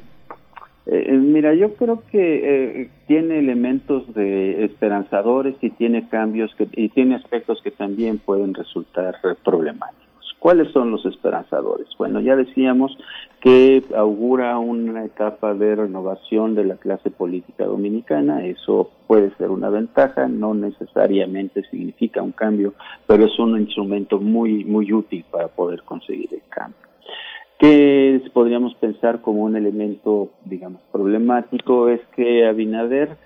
eh, mira, yo creo que eh, tiene elementos de esperanzadores y tiene cambios que, y tiene aspectos que también pueden resultar problemáticos. ¿Cuáles son los esperanzadores? Bueno, ya decíamos que augura una etapa de renovación de la clase política dominicana. Eso puede ser una ventaja, no necesariamente significa un cambio, pero es un instrumento muy, muy útil para poder conseguir el cambio. ¿Qué podríamos pensar como un elemento, digamos, problemático? Es que Abinader,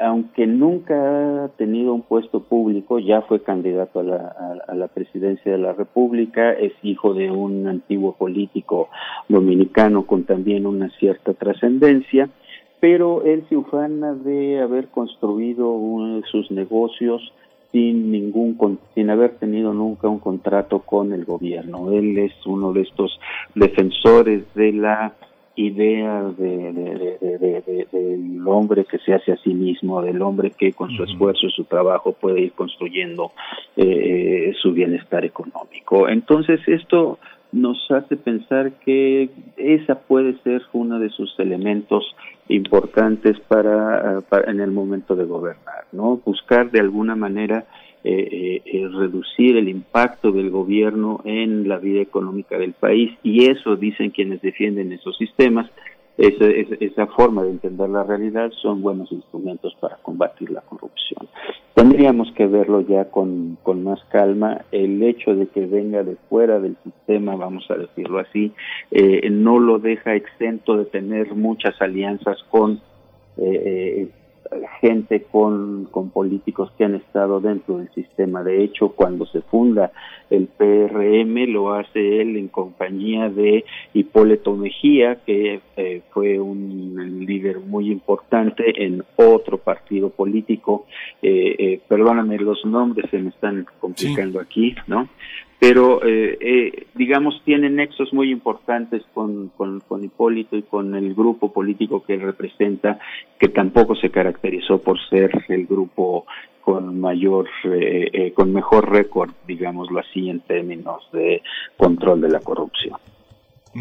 aunque nunca ha tenido un puesto público, ya fue candidato a la, a, la presidencia de la República, es hijo de un antiguo político dominicano con también una cierta trascendencia, pero él se ufana de haber construido uno sus negocios sin ningún sin haber tenido nunca un contrato con el gobierno. Él es uno de estos defensores de la idea de, del hombre que se hace a sí mismo, del hombre que con su esfuerzo y su trabajo puede ir construyendo eh, su bienestar económico. Entonces esto nos hace pensar que esa puede ser uno de sus elementos importantes para, en el momento de gobernar, ¿no? Buscar de alguna manera eh, eh, eh, reducir el impacto del gobierno en la vida económica del país y eso dicen quienes defienden esos sistemas esa, esa, forma de entender la realidad son buenos instrumentos para combatir la corrupción. Tendríamos que verlo ya con, con más calma. El hecho de que venga de fuera del sistema, vamos a decirlo así, eh, no lo deja exento de tener muchas alianzas con eh, gente con, con políticos que han estado dentro del sistema. De hecho, cuando se funda el PRM, lo hace él en compañía de Hipólito Mejía, que eh, fue un líder muy importante en otro partido político. Eh, eh, perdóname, los nombres se me están complicando aquí, ¿no? Pero eh, eh, digamos tiene nexos muy importantes con, con, Hipólito y con el grupo político que él representa, que tampoco se caracterizó por ser el grupo con mayor, eh, con mejor récord, digámoslo así, en términos de control de la corrupción.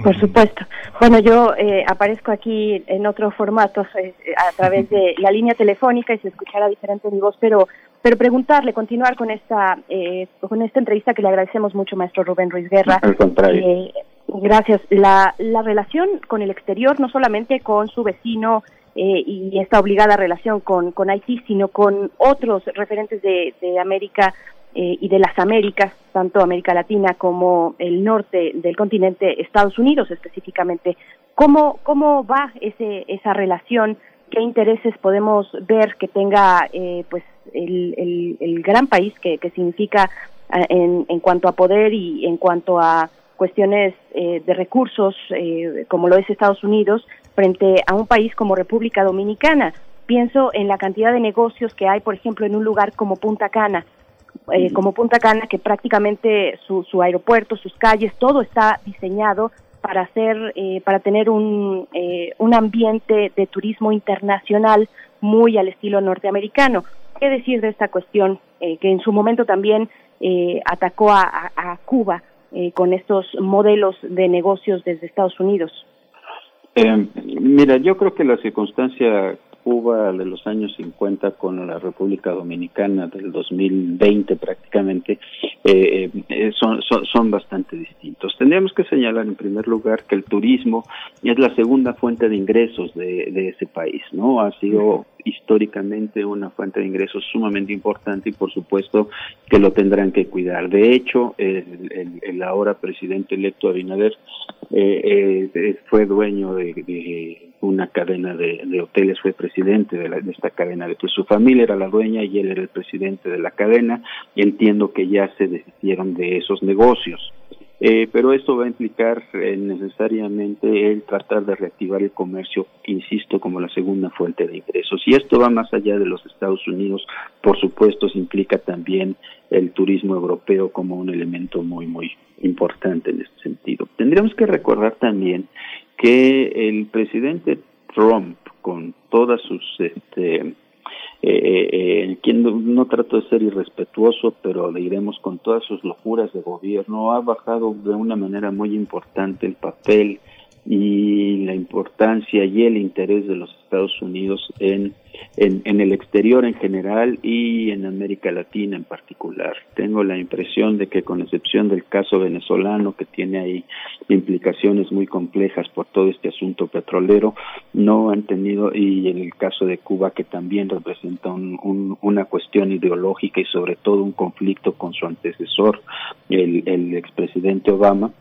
Por supuesto. Bueno, yo aparezco aquí en otro formato a través de la línea telefónica y se escuchará diferente mi voz, pero pero preguntarle, continuar con esta eh, con esta entrevista que le agradecemos mucho, maestro Rubén Ruiz Guerra. Al contrario. Eh, gracias. La, la relación con el exterior, no solamente con su vecino eh, y esta obligada relación con, con Haití, sino con otros referentes de, de América y de las Américas, tanto América Latina como el norte del continente, Estados Unidos específicamente. ¿Cómo, cómo va ese, esa relación? ¿Qué intereses podemos ver que tenga pues el, el, gran país que, que significa eh, en, en, cuanto a poder y en cuanto a cuestiones eh, de recursos, eh, como lo es Estados Unidos, frente a un país como República Dominicana. Pienso en la cantidad de negocios que hay, por ejemplo, en un lugar como Punta Cana, como Punta Cana, que prácticamente su, su aeropuerto, sus calles, todo está diseñado para hacer, para tener un, un ambiente de turismo internacional muy al estilo norteamericano qué decir de esta cuestión eh, que en su momento también eh, atacó a, Cuba eh, con estos modelos de negocios desde Estados Unidos? Eh, mira, yo creo que la circunstancia Cuba de los años 50 con la República Dominicana del 2020 prácticamente eh, eh, son, son, son, bastante distintos. Tendríamos que señalar en primer lugar que el turismo es la segunda fuente de ingresos de, de ese país, ¿no? Ha sido históricamente una fuente de ingresos sumamente importante y por supuesto que lo tendrán que cuidar. De hecho, el, el, el ahora presidente electo Abinader eh, eh, fue dueño de, de una cadena de, hoteles, fue presidente de, la, de esta cadena, de pues su familia era la dueña y él era el presidente de la cadena y entiendo que ya se deshicieron de esos negocios. Eh, pero esto va a implicar eh, necesariamente el tratar de reactivar el comercio, insisto, como la segunda fuente de ingresos. Y esto va más allá de los Estados Unidos, por supuesto, se implica también el turismo europeo como un elemento muy, muy importante en este sentido. Tendríamos que recordar también que el presidente Trump, con todas sus este, eh, eh, quien no, no, trato de ser irrespetuoso, pero le iremos con todas sus locuras de gobierno, ha bajado de una manera muy importante el papel y la importancia y el interés de los Estados Unidos en, en, el exterior en general y en América Latina en particular. Tengo la impresión de que con excepción del caso venezolano que tiene ahí implicaciones muy complejas por todo este asunto petrolero, no han tenido, y en el caso de Cuba que también representa un, una cuestión ideológica y sobre todo un conflicto con su antecesor, el, el expresidente Obama,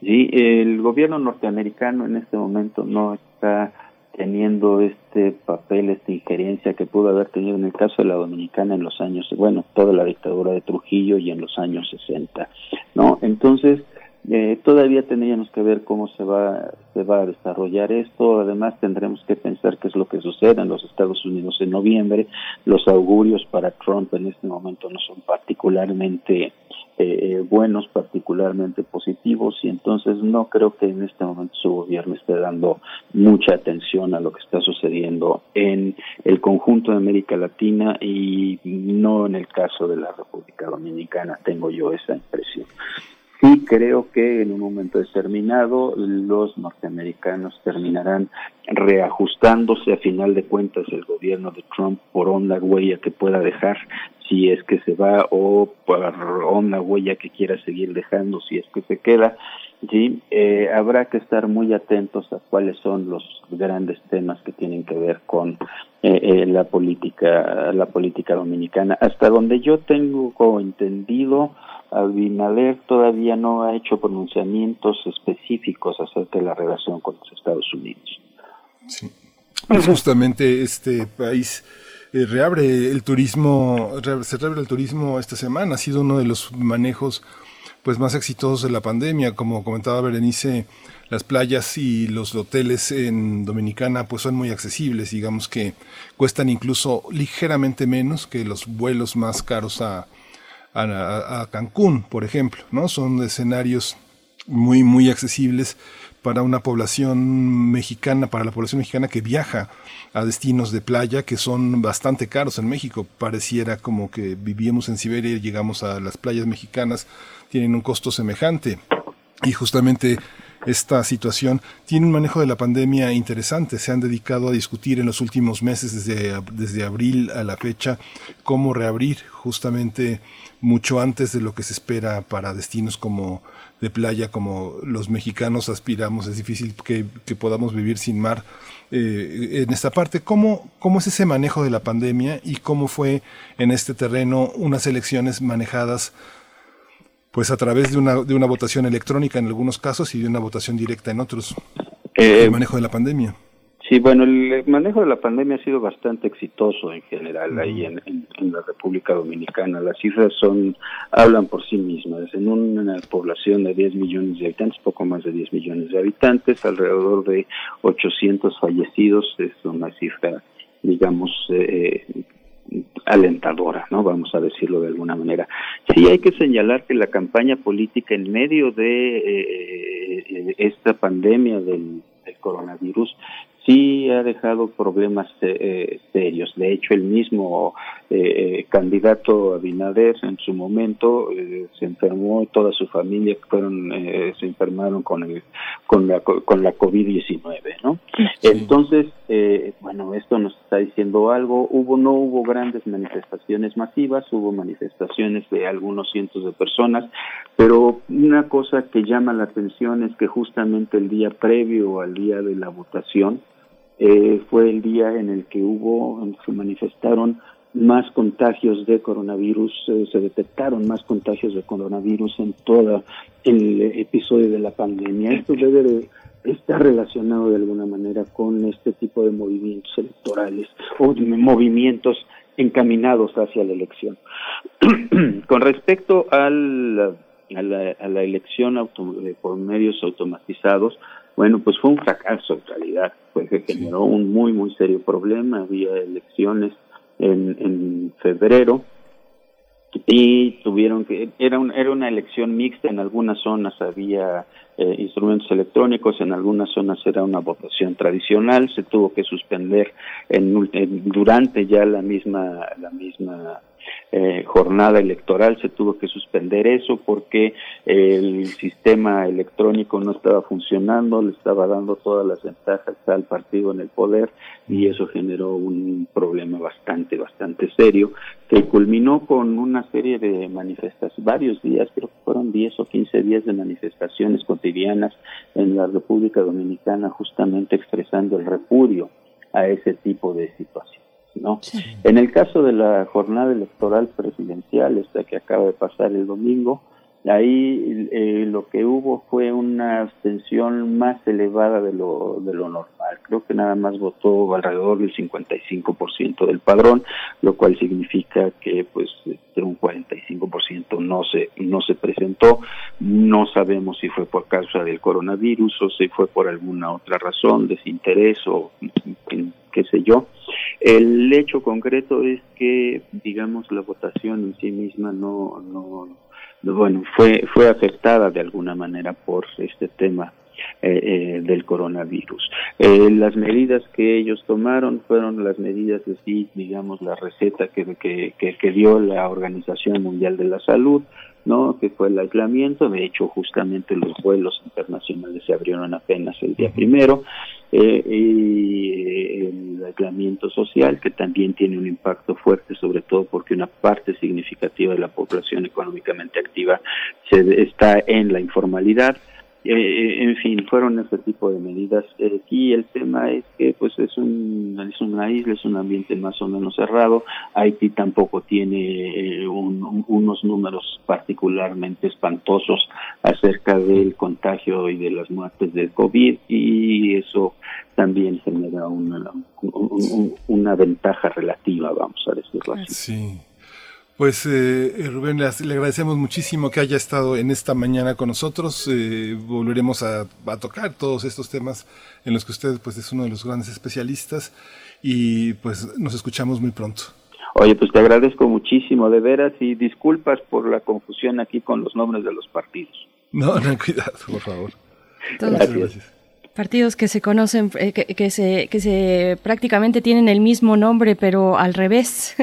Sí, el gobierno norteamericano en este momento no está teniendo este papel, esta injerencia que pudo haber tenido en el caso de la dominicana en los años, bueno, toda la dictadura de Trujillo y en los años 60, ¿no? Entonces, eh, todavía tendríamos que ver cómo se va, se va a desarrollar esto. Además, tendremos que pensar qué es lo que sucede en los Estados Unidos en noviembre. Los augurios para Trump en este momento no son particularmente eh, buenos, particularmente positivos, y entonces no creo que en este momento su gobierno esté dando mucha atención a lo que está sucediendo en el conjunto de América Latina y no en el caso de la República Dominicana. Tengo yo esa impresión. Sí creo que en un momento determinado los norteamericanos terminarán reajustándose a final de cuentas el gobierno de Trump por onda huella que pueda dejar si es que se va o por onda huella que quiera seguir dejando si es que se queda sí eh, habrá que estar muy atentos a cuáles son los grandes temas que tienen que ver con eh, eh, la política la política dominicana hasta donde yo tengo entendido Abinader todavía no ha hecho pronunciamientos específicos acerca de la relación con los Estados Unidos. Sí. Pues justamente este país eh, reabre el turismo, se reabre el turismo esta semana, ha sido uno de los manejos pues más exitosos de la pandemia, como comentaba Berenice, las playas y los hoteles en Dominicana pues son muy accesibles, digamos que cuestan incluso ligeramente menos que los vuelos más caros a, a, a, Cancún, por ejemplo, ¿no? Son escenarios muy, muy accesibles para una población mexicana, para la población mexicana que viaja a destinos de playa que son bastante caros en México. Pareciera como que vivíamos en Siberia y llegamos a las playas mexicanas, tienen un costo semejante. Y justamente esta situación tiene un manejo de la pandemia interesante. Se han dedicado a discutir en los últimos meses, desde, desde abril a la fecha, cómo reabrir justamente mucho antes de lo que se espera para destinos como de playa, como los mexicanos aspiramos. Es difícil que, que podamos vivir sin mar eh, en esta parte. ¿Cómo, ¿Cómo es ese manejo de la pandemia y cómo fue en este terreno unas elecciones manejadas pues a través de una, de una votación electrónica en algunos casos y de una votación directa en otros. Eh, el manejo de la pandemia. Sí, bueno, el manejo de la pandemia ha sido bastante exitoso en general ahí en, en, en, la República Dominicana. Las cifras son hablan por sí mismas. En una población de 10 millones de habitantes, poco más de 10 millones de habitantes, alrededor de 800 fallecidos, es una cifra, digamos, eh, alentadora, ¿no? Vamos a decirlo de alguna manera. Sí hay que señalar que la campaña política en medio de eh, esta pandemia del, del, coronavirus sí ha dejado problemas eh, serios. De hecho, el mismo eh, candidato Abinader en su momento eh, se enfermó y toda su familia fueron eh, se enfermaron con el con la con la COVID-19, ¿no? Entonces, eh, bueno, esto nos está diciendo algo. Hubo no hubo grandes manifestaciones masivas, hubo manifestaciones de algunos cientos de personas, pero una cosa que llama la atención es que justamente el día previo al día de la votación eh, fue el día en el que hubo, se manifestaron más contagios de coronavirus, eh, se detectaron más contagios de coronavirus en todo el episodio de la pandemia. Esto debe de estar relacionado de alguna manera con este tipo de movimientos electorales o de movimientos encaminados hacia la elección. con respecto al, a, la, a la elección auto, por medios automatizados, bueno, pues fue un fracaso en realidad, pues que generó un muy, muy serio problema. Había elecciones en, en febrero y tuvieron que, era, un, era una elección mixta, en algunas zonas había eh, instrumentos electrónicos, en algunas zonas era una votación tradicional, se tuvo que suspender en, en durante ya la misma, la misma eh, jornada electoral se tuvo que suspender eso porque el sistema electrónico no estaba funcionando, le estaba dando todas las ventajas al partido en el poder y eso generó un problema bastante, bastante serio que culminó con una serie de manifestaciones, varios días, creo que fueron 10 o 15 días de manifestaciones cotidianas en la República Dominicana justamente expresando el repudio a ese tipo de situaciones. ¿No? En el caso de la jornada electoral presidencial, esta que acaba de pasar el domingo, ahí eh, lo que hubo fue una abstención más elevada de lo, de lo normal. Creo que nada más votó alrededor del 55% del padrón, lo cual significa que pues este, un 45% no se no se presentó. No sabemos si fue por causa del coronavirus o si fue por alguna otra razón, desinterés o qué sé yo. El hecho concreto es que, digamos, la votación en sí misma no, no, bueno, fue, fue afectada de alguna manera por este tema eh, eh, del coronavirus. Eh, las medidas que ellos tomaron fueron las medidas así, digamos, la receta que, que, que, que dio la Organización Mundial de la Salud, ¿no? que fue el aislamiento. De hecho, justamente los vuelos internacionales se abrieron apenas el día primero. Eh, y el aislamiento social, que también tiene un impacto fuerte, sobre todo porque una parte significativa de la población económicamente activa se está en la informalidad. Eh, en fin, fueron ese tipo de medidas. Aquí el tema es que pues es, un, es una isla, es un ambiente más o menos cerrado. Haití tampoco tiene eh, un, unos números particularmente espantosos acerca del contagio y de las muertes del COVID y eso también genera una, una ventaja relativa, vamos a decirlo así. Sí. Pues eh, Rubén, le agradecemos muchísimo que haya estado en esta mañana con nosotros. Eh, volveremos a, a, tocar todos estos temas en los que usted pues, es uno de los grandes especialistas y pues nos escuchamos muy pronto. Oye, pues te agradezco muchísimo, de veras, y disculpas por la confusión aquí con los nombres de los partidos. No, no, cuidado, por favor. Gracias. gracias. Partidos que se conocen, eh, que, que, se, que se prácticamente tienen el mismo nombre, pero al revés.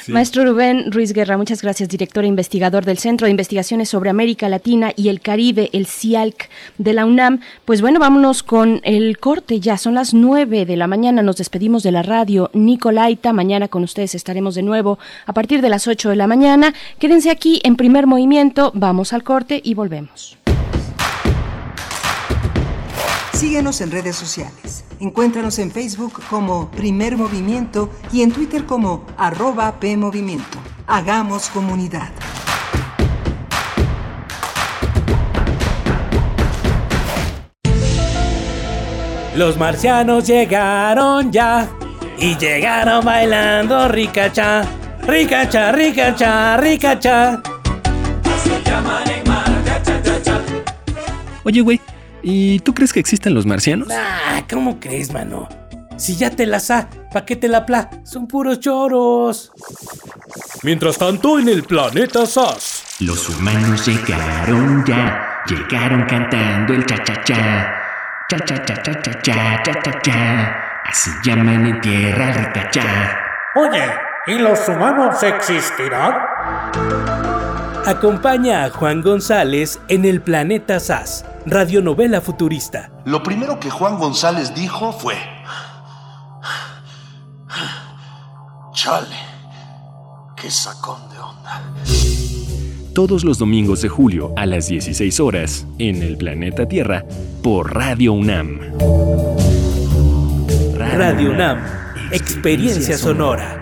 Sí. Maestro Rubén Ruiz Guerra, muchas gracias, director e investigador del Centro de Investigaciones sobre América Latina y el Caribe, el CIALC de la UNAM. Pues bueno, vámonos con el corte, ya son las nueve de la mañana, nos despedimos de la radio Nicolaita, mañana con ustedes estaremos de nuevo a partir de las ocho de la mañana. Quédense aquí en primer movimiento, vamos al corte y volvemos. Síguenos en redes sociales. Encuéntranos en Facebook como Primer Movimiento y en Twitter como arroba PMovimiento. Hagamos comunidad. Los marcianos llegaron ya y llegaron bailando ricacha, ricacha, ricacha, ricacha. Se llaman en marca, cha, cha, cha. Oye, güey. ¿Y tú crees que existen los marcianos? Ah, ¿cómo crees, mano? Si ya te las ha, ¿pa' qué te la pla? Son puros choros. Mientras tanto, en el planeta SAS. Los humanos llegaron ya, llegaron cantando el cha-cha-cha. Cha-cha-cha-cha-cha-cha-cha-cha. Así llaman en tierra rica ya. Oye, ¿y los humanos existirán? Acompaña a Juan González en el planeta SAS, radionovela futurista. Lo primero que Juan González dijo fue... Chale, qué sacón de onda. Todos los domingos de julio a las 16 horas en el planeta Tierra por Radio UNAM. Radio UNAM, experiencia sonora.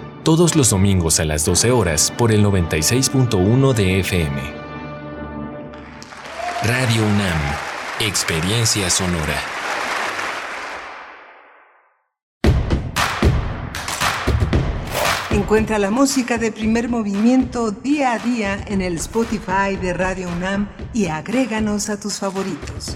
todos los domingos a las 12 horas por el 96.1 de FM. Radio UNAM, Experiencia Sonora. Encuentra la música de primer movimiento día a día en el Spotify de Radio UNAM y agréganos a tus favoritos.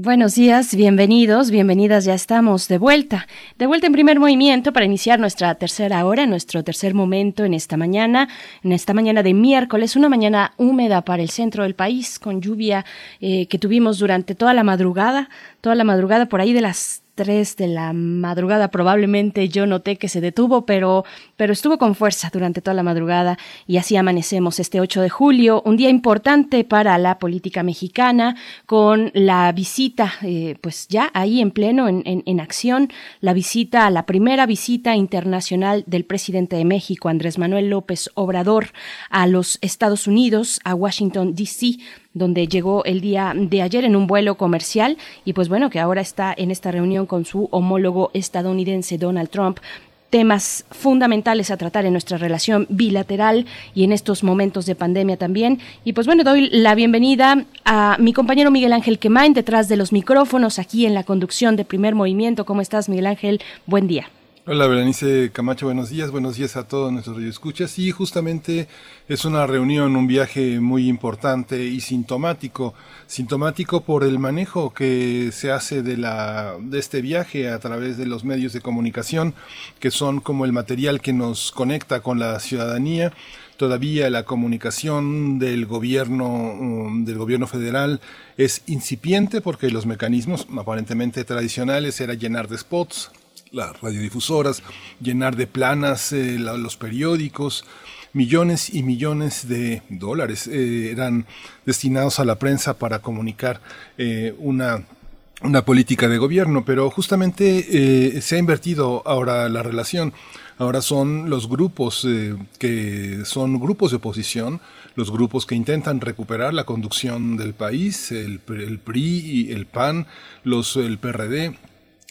Buenos días, bienvenidos, bienvenidas, ya estamos de vuelta, de vuelta en primer movimiento para iniciar nuestra tercera hora, nuestro tercer momento en esta mañana, en esta mañana de miércoles, una mañana húmeda para el centro del país, con lluvia eh, que tuvimos durante toda la madrugada, toda la madrugada por ahí de las 3 de la madrugada probablemente yo noté que se detuvo, pero, pero estuvo con fuerza durante toda la madrugada y así amanecemos este 8 de julio, un día importante para la política mexicana con la visita, eh, pues ya ahí en pleno, en, en, en acción, la visita, la primera visita internacional del presidente de México, Andrés Manuel López Obrador, a los Estados Unidos, a Washington, D.C., donde llegó el día de ayer en un vuelo comercial y pues bueno, que ahora está en esta reunión con su homólogo estadounidense Donald Trump temas fundamentales a tratar en nuestra relación bilateral y en estos momentos de pandemia también. Y pues bueno, doy la bienvenida a mi compañero Miguel Ángel Quemain detrás de los micrófonos aquí en la conducción de Primer Movimiento. ¿Cómo estás, Miguel Ángel? Buen día. Hola, Berenice Camacho, buenos días, buenos días a todos nuestros radioescuchas. Y justamente es una reunión, un viaje muy importante y sintomático, sintomático por el manejo que se hace de la de este viaje a través de los medios de comunicación, que son como el material que nos conecta con la ciudadanía. Todavía la comunicación del gobierno del gobierno federal es incipiente porque los mecanismos aparentemente tradicionales era llenar de spots, las radiodifusoras, llenar de planas eh, los periódicos, millones y millones de dólares eh, eran destinados a la prensa para comunicar eh, una una política de gobierno, pero justamente se ha invertido ahora la relación. Ahora son los grupos que son grupos de oposición, los grupos que intentan recuperar la conducción del país, el, el PRI, el PAN, los, el PRD,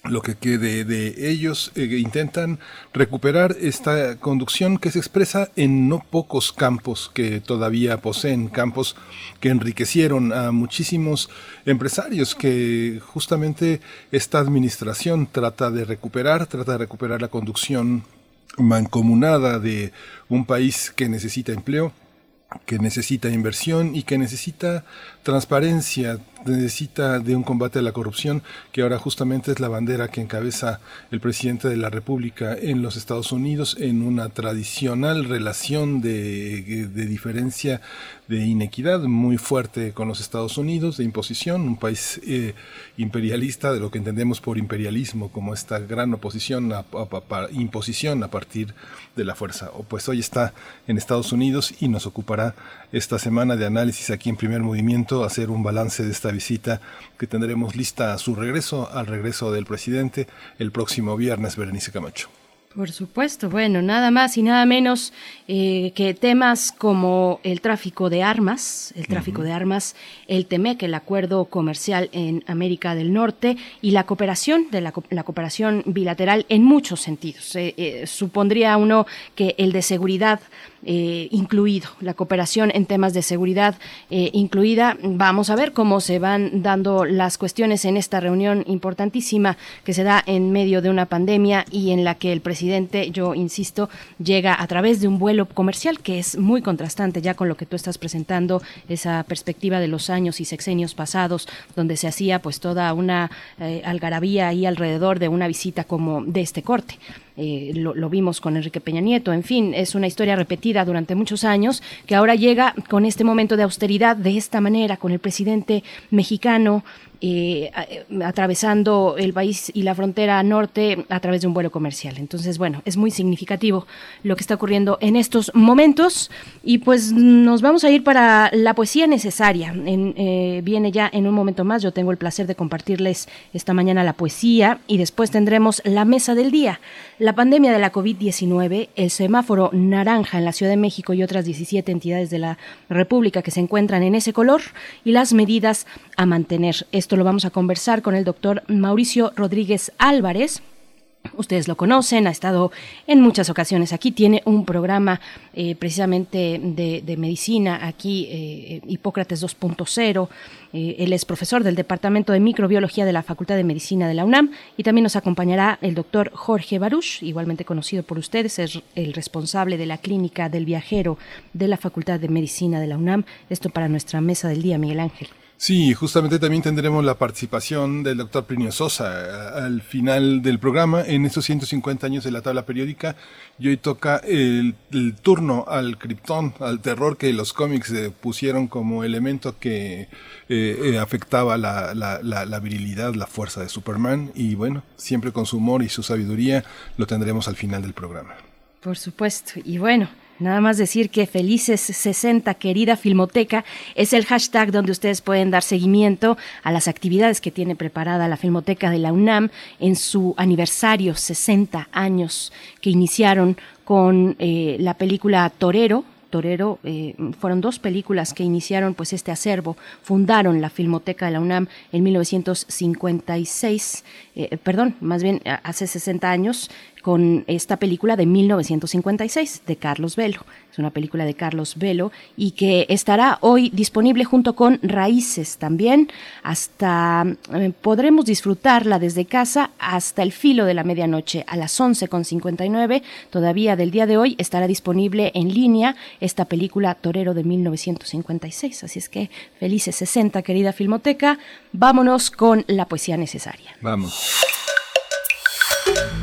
lo que quede de ellos, eh, intentan recuperar esta conducción que se expresa en no pocos campos que todavía poseen, campos que enriquecieron a muchísimos empresarios que justamente esta administración trata de recuperar, trata de recuperar la conducción mancomunada de un país que necesita empleo, que necesita inversión y que necesita transparencia, necesita de un combate a la corrupción, que ahora justamente es la bandera que encabeza el presidente de la República en los Estados Unidos en una tradicional relación de, de diferencia, de inequidad muy fuerte con los Estados Unidos, de imposición, un país eh, imperialista, de lo que entendemos por imperialismo, como esta gran oposición, a, a, a, imposición a partir de la fuerza. O pues hoy está en Estados Unidos y nos ocupará esta semana de análisis aquí en primer movimiento, hacer un balance de esta visita que tendremos lista a su regreso, al regreso del presidente el próximo viernes, Berenice Camacho. Por supuesto, bueno, nada más y nada menos eh, que temas como el tráfico de armas, el tráfico uh -huh. de armas, el TEMEC, el acuerdo comercial en América del Norte y la cooperación, de la, la cooperación bilateral en muchos sentidos. Eh, eh, supondría uno que el de seguridad eh, incluido, la cooperación en temas de seguridad eh, incluida. Vamos a ver cómo se van dando las cuestiones en esta reunión importantísima que se da en medio de una pandemia y en la que el presidente, yo insisto, llega a través de un vuelo comercial que es muy contrastante ya con lo que tú estás presentando, esa perspectiva de los años y sexenios pasados, donde se hacía pues toda una eh, algarabía ahí alrededor de una visita como de este corte. Eh, lo, lo, vimos con Enrique Peña Nieto, en fin, es una historia repetida durante muchos años que ahora llega con este momento de austeridad de esta manera, con el presidente mexicano eh, atravesando el país y la frontera norte a través de un vuelo comercial. Entonces, bueno, es muy significativo lo que está ocurriendo en estos momentos y pues nos vamos a ir para la poesía necesaria. Eh, viene ya en un momento más, yo tengo el placer de compartirles esta mañana la poesía y después tendremos la mesa del día. La pandemia de la COVID-19, el semáforo naranja en la Ciudad de México y otras 17 entidades de la República que se encuentran en ese color y las medidas a mantener. Esto lo vamos a conversar con el doctor Mauricio Rodríguez Álvarez. Ustedes lo conocen, ha estado en muchas ocasiones aquí, tiene un programa eh, precisamente de, medicina aquí, eh, Hipócrates 2.0. Eh, él es profesor del Departamento de Microbiología de la Facultad de Medicina de la UNAM y también nos acompañará el doctor Jorge Baruch, igualmente conocido por ustedes, es el responsable de la Clínica del Viajero de la Facultad de Medicina de la UNAM. Esto para nuestra mesa del día, Miguel Ángel. Sí, justamente también tendremos la participación del doctor Plinio Sosa al final del programa. En estos 150 años de la tabla periódica y hoy toca el, turno al criptón, al terror que los cómics eh, pusieron como elemento que eh, eh, afectaba la, la, virilidad, la fuerza de Superman. Y bueno, siempre con su humor y su sabiduría lo tendremos al final del programa. Por supuesto, y bueno, Nada más decir que Felices 60, querida Filmoteca, es el hashtag donde ustedes pueden dar seguimiento a las actividades que tiene preparada la Filmoteca de la UNAM en su aniversario 60 años que iniciaron con eh, la película Torero, Torero eh, fueron dos películas que iniciaron pues este acervo, fundaron la Filmoteca de la UNAM en 1956, eh, perdón, más bien hace 60 años con esta película de 1956 de Carlos Velo. Es una película de Carlos Velo y que estará hoy disponible junto con Raíces también. Hasta eh, podremos disfrutarla desde casa hasta el filo de la medianoche a las 11.59. Todavía del día de hoy estará disponible en línea esta película Torero de 1956. Así es que felices 60, querida Filmoteca. Vámonos con la poesía necesaria. Vamos.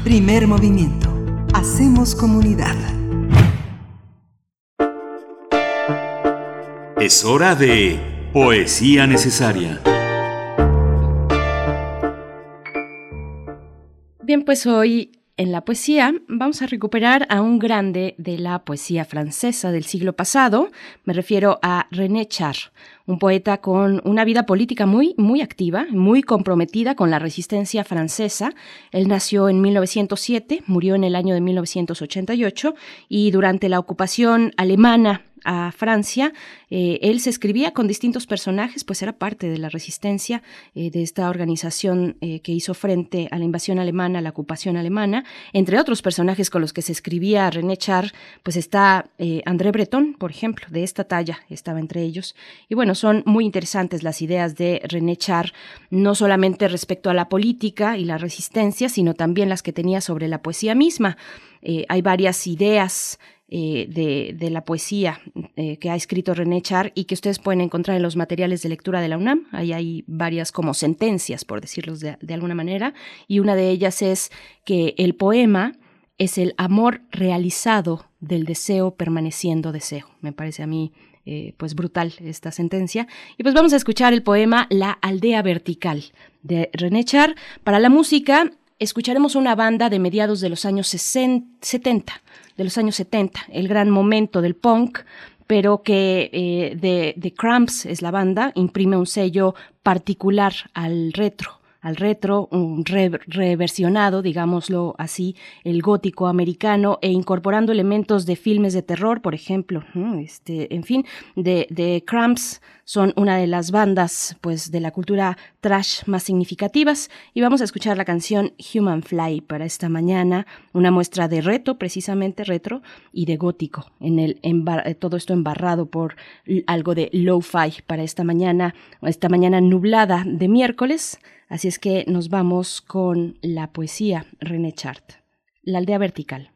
Primer movimiento. Hacemos comunidad. Es hora de poesía necesaria. Bien, pues hoy en la poesía, vamos a recuperar a un grande de la poesía francesa del siglo pasado. Me refiero a René Char, un poeta con una vida política muy, muy activa, muy comprometida con la resistencia francesa. Él nació en 1907, murió en el año de 1988 y durante la ocupación alemana a Francia. Eh, él se escribía con distintos personajes, pues era parte de la resistencia eh, de esta organización eh, que hizo frente a la invasión alemana, a la ocupación alemana. Entre otros personajes con los que se escribía René Char, pues está André Breton, por ejemplo, de esta talla estaba entre ellos. Y bueno, son muy interesantes las ideas de René Char, no solamente respecto a la política y la resistencia, sino también las que tenía sobre la poesía misma. hay varias ideas eh, de, la poesía eh, que ha escrito René Char y que ustedes pueden encontrar en los materiales de lectura de la UNAM. Ahí hay varias como sentencias, por decirlo de, alguna manera, y una de ellas es que el poema es el amor realizado del deseo permaneciendo deseo. Me parece a mí eh, pues brutal esta sentencia. Y pues vamos a escuchar el poema La aldea vertical de René Char. Para la música escucharemos una banda de mediados de los años 70 de los años 70, el gran momento del punk, pero que eh, de, de Cramps es la banda, imprime un sello particular al retro al retro, un reversionado, digámoslo así, el gótico americano e incorporando elementos de filmes de terror, por ejemplo, este, en fin, de, de Cramps son una de las bandas pues de la cultura trash más significativas y vamos a escuchar la canción Human Fly para esta mañana, una muestra de reto, precisamente retro y de gótico, en el eh, todo esto embarrado por algo de lo-fi para esta mañana, esta mañana nublada de miércoles. Así es que nos vamos con la poesía René Chart, La aldea vertical.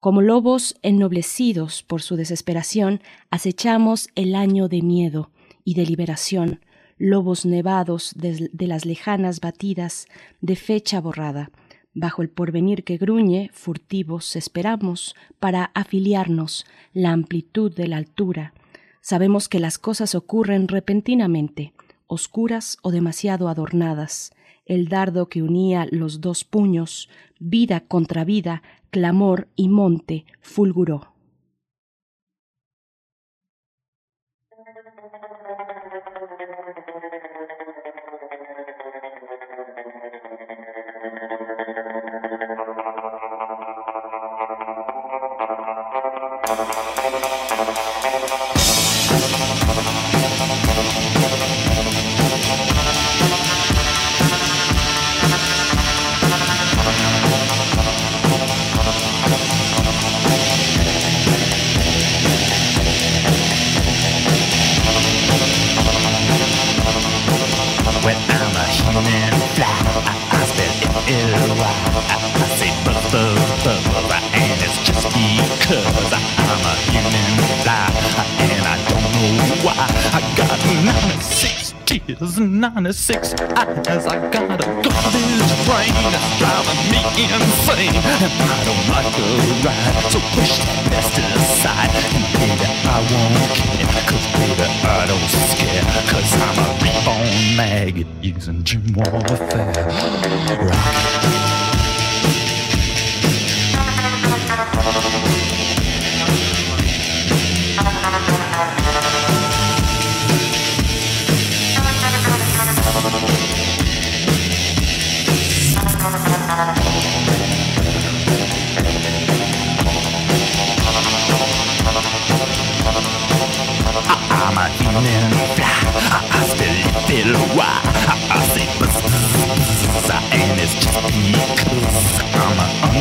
Como lobos ennoblecidos por su desesperación, acechamos el año de miedo y de liberación, lobos nevados de, de, las lejanas batidas de fecha borrada. Bajo el porvenir que gruñe, furtivos esperamos para afiliarnos la amplitud de la altura. Sabemos que las cosas ocurren repentinamente, oscuras o demasiado adornadas, el dardo que unía los dos puños, vida contra vida, clamor y monte, fulguró. Cause I'm a human fly And I don't know why I got 96 tears and 96 eyes I got a garbage brain that's driving me insane And I don't like the ride So push that best aside And baby I won't care Cause baby I don't scare Cause I'm a reborn maggot Using gym warfare. Rock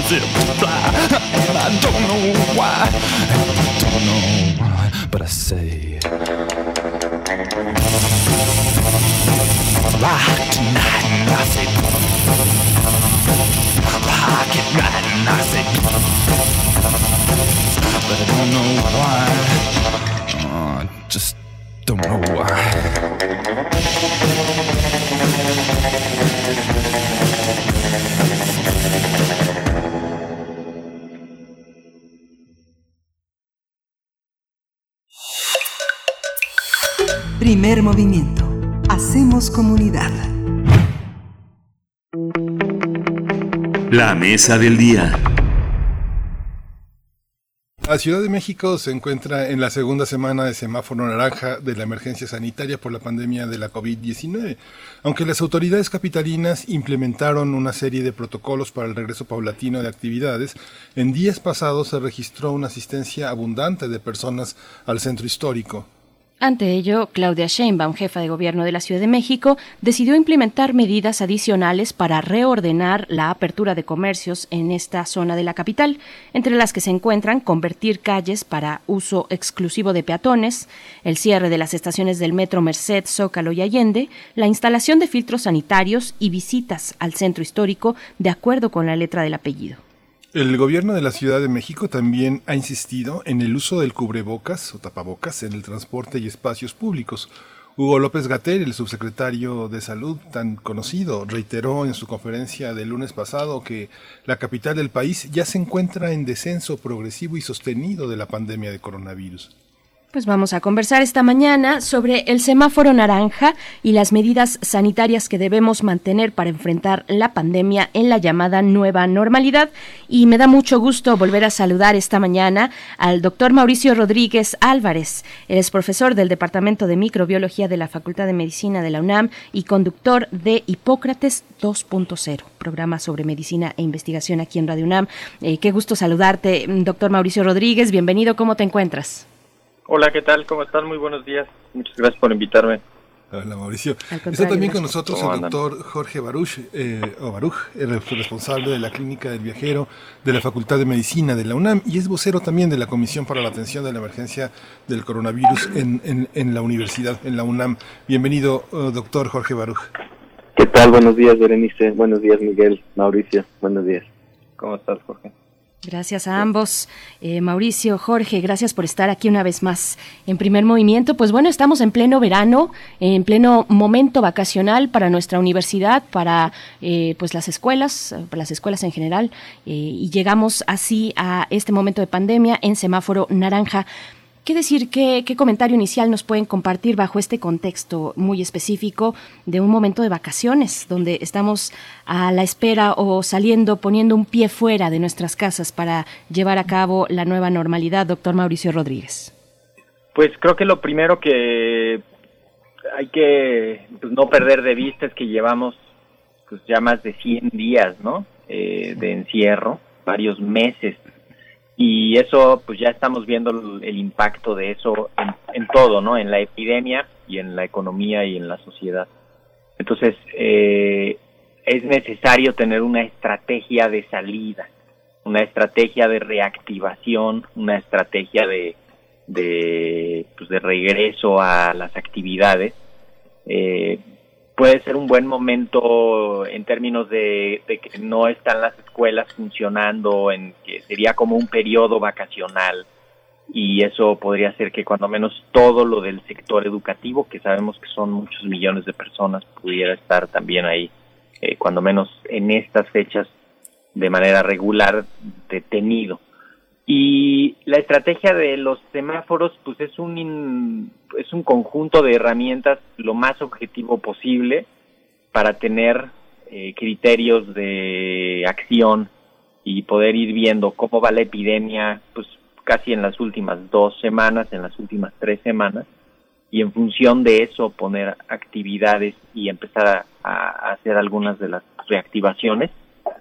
An fly, and I don't know why. And I don't know why, but I say. Rock tonight, and I say. Rock it right, and I say. But I don't know why. La mesa del día. La Ciudad de México se encuentra en la segunda semana de semáforo naranja de la emergencia sanitaria por la pandemia de la COVID-19. Aunque las autoridades capitalinas implementaron una serie de protocolos para el regreso paulatino de actividades, en días pasados se registró una asistencia abundante de personas al centro histórico. Ante ello, Claudia Sheinbaum, jefa de gobierno de la Ciudad de México, decidió implementar medidas adicionales para reordenar la apertura de comercios en esta zona de la capital, entre las que se encuentran convertir calles para uso exclusivo de peatones, el cierre de las estaciones del metro Merced, Zócalo y Allende, la instalación de filtros sanitarios y visitas al centro histórico de acuerdo con la letra del apellido. El gobierno de la Ciudad de México también ha insistido en el uso del cubrebocas o tapabocas en el transporte y espacios públicos. Hugo López Gatel, el subsecretario de Salud tan conocido, reiteró en su conferencia del lunes pasado que la capital del país ya se encuentra en descenso progresivo y sostenido de la pandemia de coronavirus. Pues vamos a conversar esta mañana sobre el semáforo naranja y las medidas sanitarias que debemos mantener para enfrentar la pandemia en la llamada nueva normalidad. Y me da mucho gusto volver a saludar esta mañana al doctor Mauricio Rodríguez Álvarez. Él es profesor del Departamento de Microbiología de la Facultad de Medicina de la UNAM y conductor de Hipócrates 2.0, programa sobre medicina e investigación aquí en Radio UNAM. Eh, qué gusto saludarte, doctor Mauricio Rodríguez. Bienvenido, ¿cómo te encuentras? Hola, ¿qué tal? ¿Cómo están? Muy buenos días. Muchas gracias por invitarme. Hola Mauricio. Está también con nosotros el doctor Jorge Baruch, eh, o Baruch, el responsable de la Clínica del Viajero de la Facultad de Medicina de la UNAM y es vocero también de la Comisión para la Atención de la Emergencia del Coronavirus en, en, en la Universidad, en la UNAM. Bienvenido, uh, doctor Jorge Baruch. ¿Qué tal? Buenos días, Berenice. Buenos días, Miguel. Mauricio. Buenos días. ¿Cómo estás, Jorge? Gracias a ambos. Eh, Mauricio, Jorge, gracias por estar aquí una vez más en primer movimiento. Pues bueno, estamos en pleno verano, en pleno momento vacacional para nuestra universidad, para eh, pues las escuelas, para las escuelas en general, eh, y llegamos así a este momento de pandemia en semáforo naranja. ¿Qué decir? ¿Qué, ¿Qué, comentario inicial nos pueden compartir bajo este contexto muy específico de un momento de vacaciones, donde estamos a la espera o saliendo, poniendo un pie fuera de nuestras casas para llevar a cabo la nueva normalidad, doctor Mauricio Rodríguez? Pues creo que lo primero que hay que pues, no perder de vista es que llevamos pues ya más de 100 días, ¿no? Eh, de encierro, varios meses y eso pues ya estamos viendo el, impacto de eso en, en, todo, ¿no? En la epidemia y en la economía y en la sociedad. Entonces, eh, es necesario tener una estrategia de salida, una estrategia de reactivación, una estrategia de, de, pues de regreso a las actividades. Eh, puede ser un buen momento en términos de, que no están las escuelas funcionando, en que sería como un periodo vacacional y eso podría ser que cuando menos todo lo del sector educativo, que sabemos que son muchos millones de personas, pudiera estar también ahí, eh, cuando menos en estas fechas de manera regular detenido. Y la estrategia de los semáforos, pues es un, es un conjunto de herramientas lo más objetivo posible para tener eh, criterios de acción y poder ir viendo cómo va la epidemia, pues casi en las últimas dos semanas, en las últimas tres semanas, y en función de eso poner actividades y empezar a, a hacer algunas de las reactivaciones,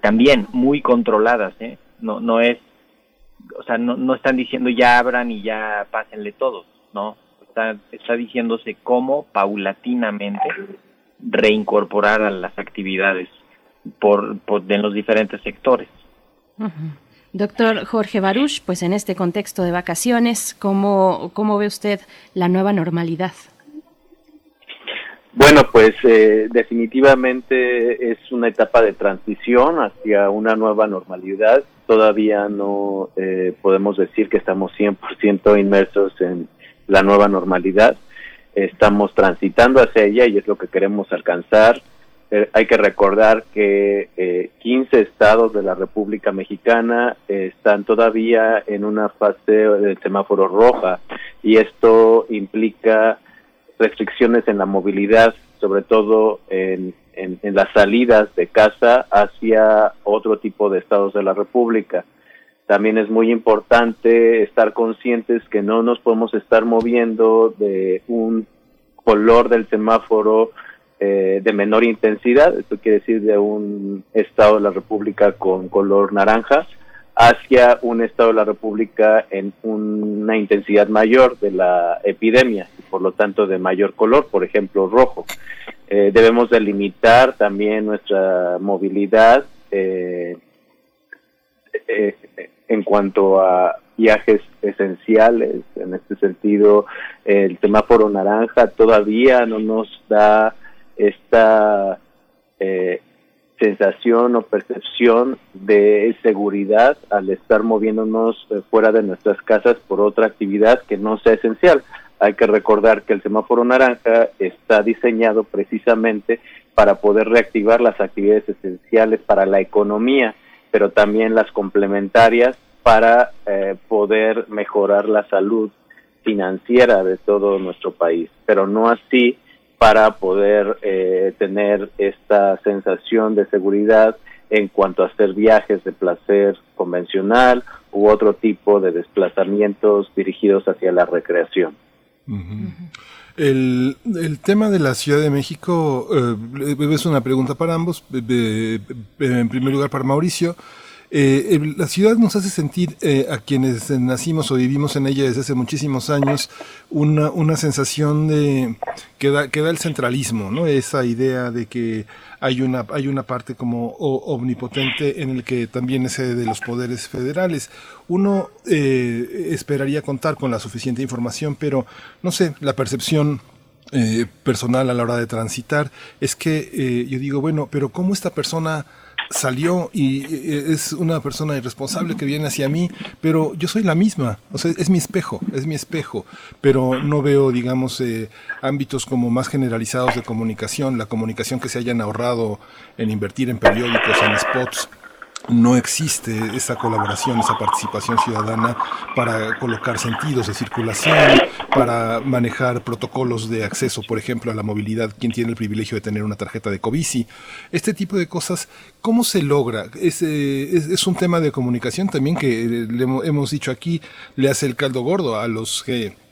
también muy controladas, ¿eh? No, no es o sea, no, no están diciendo ya abran y ya pásenle todos, ¿no? Está, está diciéndose cómo paulatinamente reincorporar a las actividades por, por en los diferentes sectores. Doctor Jorge Baruch, pues en este contexto de vacaciones, ¿cómo, cómo ve usted la nueva normalidad? Bueno, pues eh, definitivamente es una etapa de transición hacia una nueva normalidad. Todavía no eh, podemos decir que estamos 100% inmersos en la nueva normalidad. Estamos transitando hacia ella y es lo que queremos alcanzar. Eh, hay que recordar que eh, 15 estados de la República Mexicana están todavía en una fase de semáforo roja y esto implica restricciones en la movilidad, sobre todo en en, en las salidas de casa hacia otro tipo de estados de la República. También es muy importante estar conscientes que no nos podemos estar moviendo de un color del semáforo eh, de menor intensidad, esto quiere decir de un estado de la República con color naranja, hacia un estado de la República en una intensidad mayor de la epidemia y por lo tanto de mayor color, por ejemplo rojo. Eh, debemos delimitar también nuestra movilidad eh, eh, en cuanto a viajes esenciales. En este sentido, el semáforo naranja todavía no nos da esta eh, sensación o percepción de seguridad al estar moviéndonos eh, fuera de nuestras casas por otra actividad que no sea esencial. Hay que recordar que el semáforo naranja está diseñado precisamente para poder reactivar las actividades esenciales para la economía, pero también las complementarias para eh, poder mejorar la salud financiera de todo nuestro país, pero no así para poder eh, tener esta sensación de seguridad en cuanto a hacer viajes de placer convencional u otro tipo de desplazamientos dirigidos hacia la recreación. El, el, tema de la Ciudad de México eh, es una pregunta para ambos. en primer lugar, para Mauricio. Eh, la ciudad nos hace sentir eh, a quienes nacimos o vivimos en ella desde hace muchísimos años una, una sensación de que da, el centralismo, ¿no? Esa idea de que hay una, hay una parte como omnipotente en el que también es de los poderes federales. Uno eh, esperaría contar con la suficiente información, pero no sé, la percepción personal a la hora de transitar es que yo digo, bueno, pero ¿cómo esta persona salió y es una persona irresponsable que viene hacia mí, pero yo soy la misma, o sea, es mi espejo, es mi espejo, pero no veo, digamos, eh, ámbitos como más generalizados de comunicación, la comunicación que se hayan ahorrado en invertir en periódicos, en spots, no existe esa colaboración, esa participación ciudadana para colocar sentidos de circulación, para manejar protocolos de acceso, por ejemplo, a la movilidad, quien tiene el privilegio de tener una tarjeta de Covici. Este tipo de cosas, ¿cómo se logra? Es, eh, es, es un tema de comunicación también que le hemos dicho aquí, le hace el caldo gordo a los que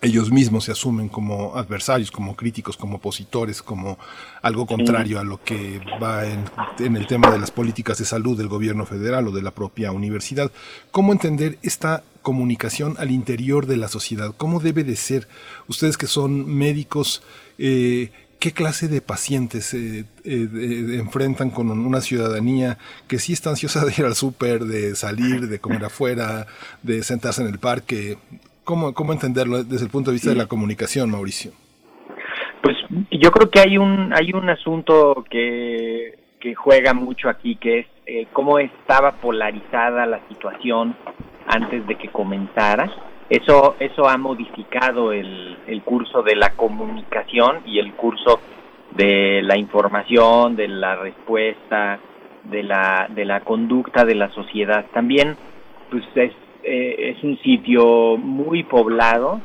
ellos mismos se asumen como adversarios, como críticos, como opositores, como algo contrario a lo que va en, en, el tema de las políticas de salud del gobierno federal o de la propia universidad. ¿Cómo entender esta comunicación al interior de la sociedad? ¿Cómo debe de ser? Ustedes que son médicos, eh, ¿qué clase de pacientes eh, eh, enfrentan con una ciudadanía que sí está ansiosa de ir al súper, de salir, de comer afuera, de sentarse en el parque? ¿Cómo, ¿Cómo entenderlo desde el punto de vista de la comunicación, Mauricio? Pues yo creo que hay un hay un asunto que, que juega mucho aquí, que es eh, cómo estaba polarizada la situación antes de que comenzara. Eso eso ha modificado el, el curso de la comunicación y el curso de la información, de la respuesta, de la de la conducta de la sociedad. También pues es eh, es un sitio muy poblado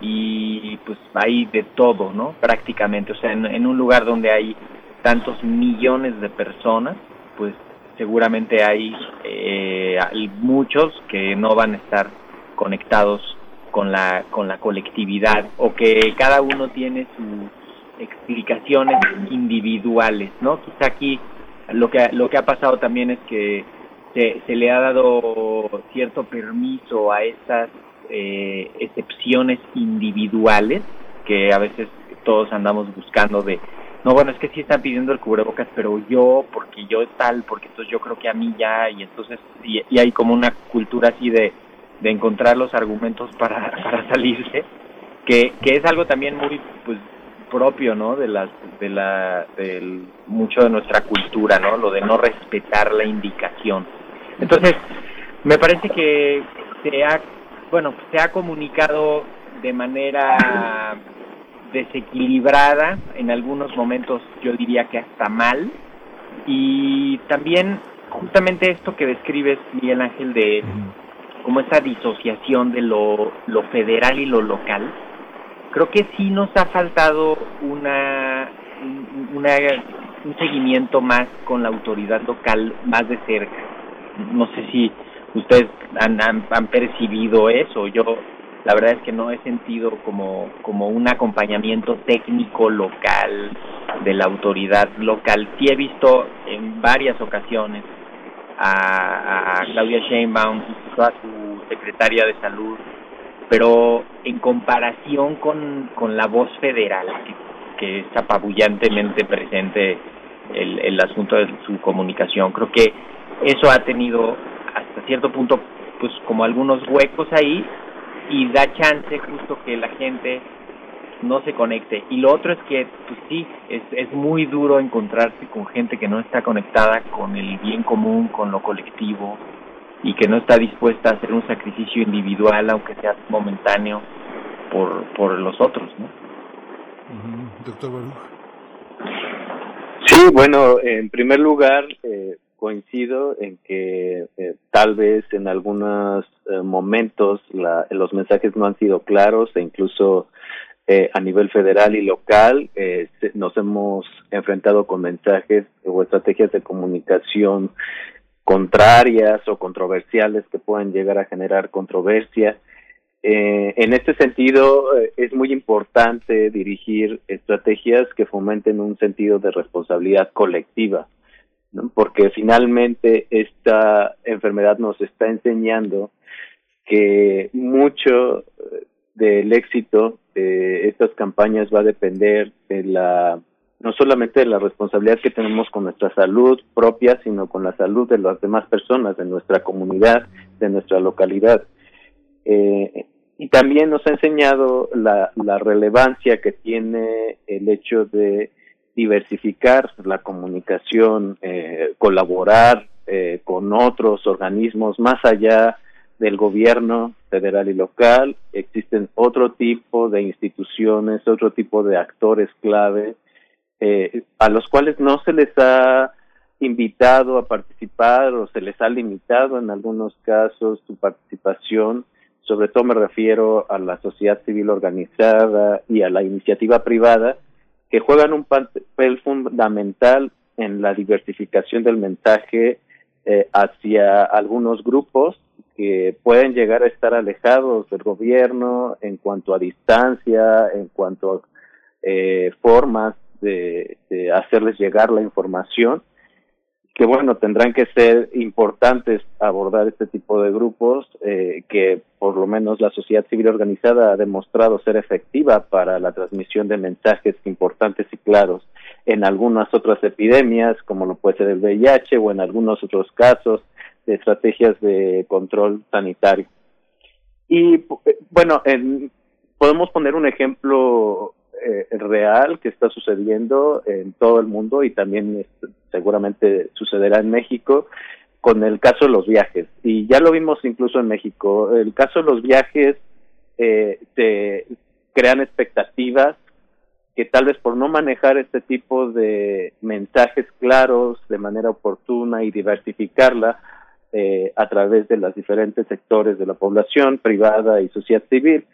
y pues hay de todo, ¿no? Prácticamente, o sea, en, en, un lugar donde hay tantos millones de personas, pues seguramente hay eh, muchos que no van a estar conectados con la con la colectividad o que cada uno tiene sus explicaciones individuales, ¿no? Quizá aquí lo que lo que ha pasado también es que se, se le ha dado cierto permiso a estas eh, excepciones individuales que a veces todos andamos buscando de no bueno es que sí están pidiendo el cubrebocas pero yo porque yo tal porque entonces yo creo que a mí ya y entonces y, y hay como una cultura así de, de encontrar los argumentos para, para salirse que, que es algo también muy pues propio no de las de la del mucho de nuestra cultura no lo de no respetar la indicación entonces, me parece que se ha, bueno, se ha comunicado de manera desequilibrada, en algunos momentos yo diría que hasta mal, y también justamente esto que describes, Miguel Ángel, de como esa disociación de lo, lo federal y lo local, creo que sí nos ha faltado una, una un seguimiento más con la autoridad local más de cerca. No sé si ustedes han, han, percibido eso. Yo la verdad es que no he sentido como, como un acompañamiento técnico local de la autoridad local. Sí he visto en varias ocasiones a, a Claudia Sheinbaum, a su secretaria de salud, pero en comparación con, con la voz federal, que, que es apabullantemente presente el, el asunto de su comunicación, creo que eso ha tenido hasta cierto punto pues como algunos huecos ahí y da chance justo que la gente no se conecte. Y lo otro es que, pues sí, es, es muy duro encontrarse con gente que no está conectada con el bien común, con lo colectivo, y que no está dispuesta a hacer un sacrificio individual, aunque sea momentáneo, por, por los otros, ¿no? Doctor Baruch. Sí, bueno, en primer lugar, eh, coincido en que eh, tal vez en algunos eh, momentos la, los mensajes no han sido claros e incluso eh, a nivel federal y local eh, nos hemos enfrentado con mensajes o estrategias de comunicación contrarias o controversiales que pueden llegar a generar controversia. En este sentido, es muy importante dirigir estrategias que fomenten un sentido de responsabilidad colectiva, porque finalmente esta enfermedad nos está enseñando que mucho del éxito de estas campañas va a depender de la no solamente de la responsabilidad que tenemos con nuestra salud propia, sino con la salud de las demás personas, de nuestra comunidad, de nuestra localidad. Eh, y también nos ha enseñado la, la relevancia que tiene el hecho de diversificar la comunicación, eh, colaborar eh, con otros organismos más allá del gobierno federal y local. Existen otro tipo de instituciones, otro tipo de actores clave eh, a los cuales no se les ha invitado a participar o se les ha limitado en algunos casos su participación. Sobre todo me refiero a la sociedad civil organizada y a la iniciativa privada que juegan un papel fundamental en la diversificación del mensaje eh, hacia algunos grupos que pueden llegar a estar alejados del gobierno en cuanto a distancia, en cuanto a eh, formas de, de hacerles llegar la información que bueno, tendrán que ser importantes abordar este tipo de grupos, eh, que por lo menos la sociedad civil organizada ha demostrado ser efectiva para la transmisión de mensajes importantes y claros en algunas otras epidemias, como lo puede ser el VIH, o en algunos otros casos de estrategias de control sanitario. Y eh, bueno, en, podemos poner un ejemplo eh, real que está sucediendo en todo el mundo y también seguramente sucederá en México con el caso de los viajes. Y ya lo vimos incluso en México. El caso de los viajes eh, se crean expectativas que tal vez por no manejar este tipo de mensajes claros de manera oportuna y diversificarla eh, a través de los diferentes sectores de la población privada y sociedad civil,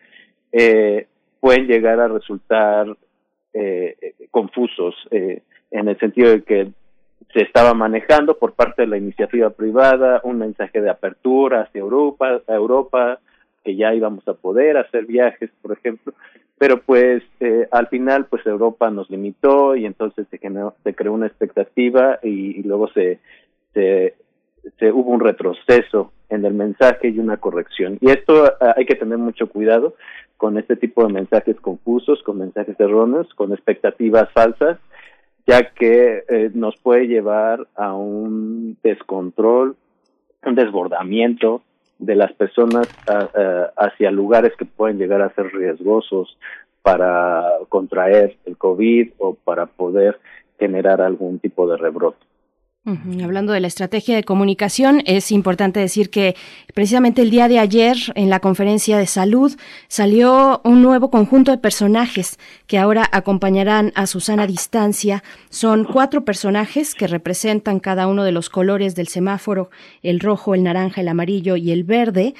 eh, pueden llegar a resultar eh, eh, confusos eh, en el sentido de que se estaba manejando por parte de la iniciativa privada un mensaje de apertura hacia Europa, a Europa, que ya íbamos a poder hacer viajes, por ejemplo, pero pues eh, al final pues Europa nos limitó y entonces se, generó, se creó una expectativa y, luego se, se hubo un retroceso en el mensaje y una corrección. Y esto uh, hay que tener mucho cuidado con este tipo de mensajes confusos, con mensajes erróneos, con expectativas falsas, ya que eh, nos puede llevar a un descontrol, un desbordamiento de las personas a, hacia lugares que pueden llegar a ser riesgosos para contraer el COVID o para poder generar algún tipo de rebrote. Hablando de la estrategia de comunicación, es importante decir que precisamente el día de ayer en la conferencia de salud salió un nuevo conjunto de personajes que ahora acompañarán a Susana Distancia. Son cuatro personajes que representan cada uno de los colores del semáforo, el rojo, el naranja, el amarillo y el verde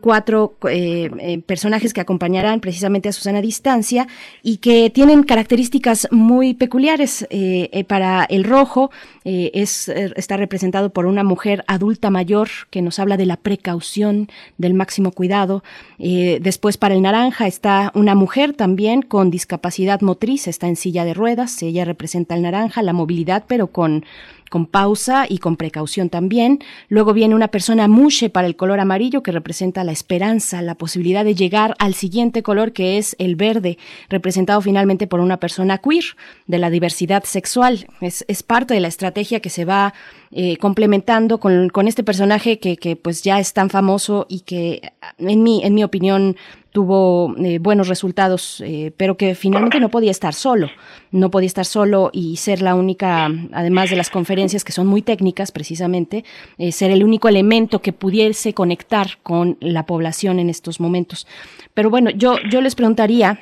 cuatro eh, eh, personajes que acompañarán precisamente a Susana Distancia y que tienen características muy peculiares. Eh, para el rojo es, está representado por una mujer adulta mayor que nos habla de la precaución, del máximo cuidado. después para el naranja está una mujer también con discapacidad motriz, está en silla de ruedas, ella representa el naranja, la movilidad, pero con con pausa y con precaución también. Luego viene una persona mushe para el color amarillo que representa la esperanza, la posibilidad de llegar al siguiente color que es el verde, representado finalmente por una persona queer de la diversidad sexual. Es, es parte de la estrategia que se va eh, complementando con, con, este personaje que, que pues ya es tan famoso y que en mi, en mi opinión tuvo eh, buenos resultados, eh, pero que finalmente no podía estar solo, no podía estar solo y ser la única, además de las conferencias que son muy técnicas precisamente, eh, ser el único elemento que pudiese conectar con la población en estos momentos. Pero bueno, yo, yo les preguntaría,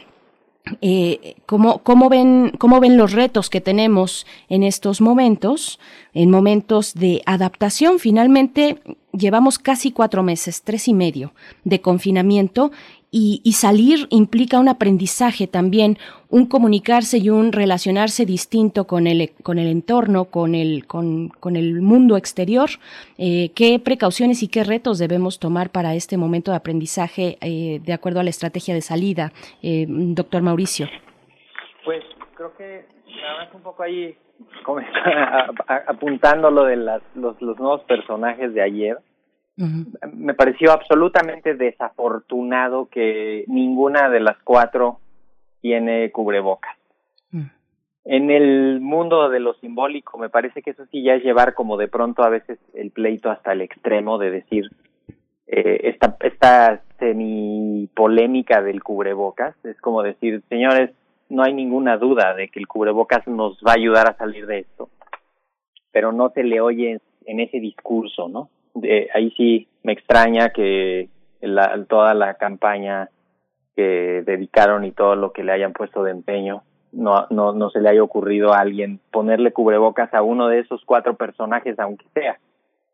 ¿cómo, cómo, ven, ¿Cómo ven los retos que tenemos en estos momentos, en momentos de adaptación? Finalmente, llevamos casi cuatro meses, tres y medio de confinamiento y, salir implica un aprendizaje también, un comunicarse y un relacionarse distinto con el, con el entorno, con el, con, con el mundo exterior. Eh, ¿Qué precauciones y qué retos debemos tomar para este momento de aprendizaje eh, de acuerdo a la estrategia de salida, eh, doctor Mauricio? Pues creo que nada más un poco ahí apuntando lo de las, los, los nuevos personajes de ayer me pareció absolutamente desafortunado que ninguna de las cuatro tiene cubrebocas. Mm. En el mundo de lo simbólico, me parece que eso sí ya es llevar como de pronto a veces el pleito hasta el extremo de decir eh, esta, esta semi polémica del cubrebocas. Es como decir, señores, no hay ninguna duda de que el cubrebocas nos va a ayudar a salir de esto, pero no se le oye en ese discurso, ¿no? Ahí sí me extraña que la, toda la campaña que dedicaron y todo lo que le hayan puesto de empeño no, no, no se le haya ocurrido a alguien ponerle cubrebocas a uno de esos cuatro personajes, aunque sea,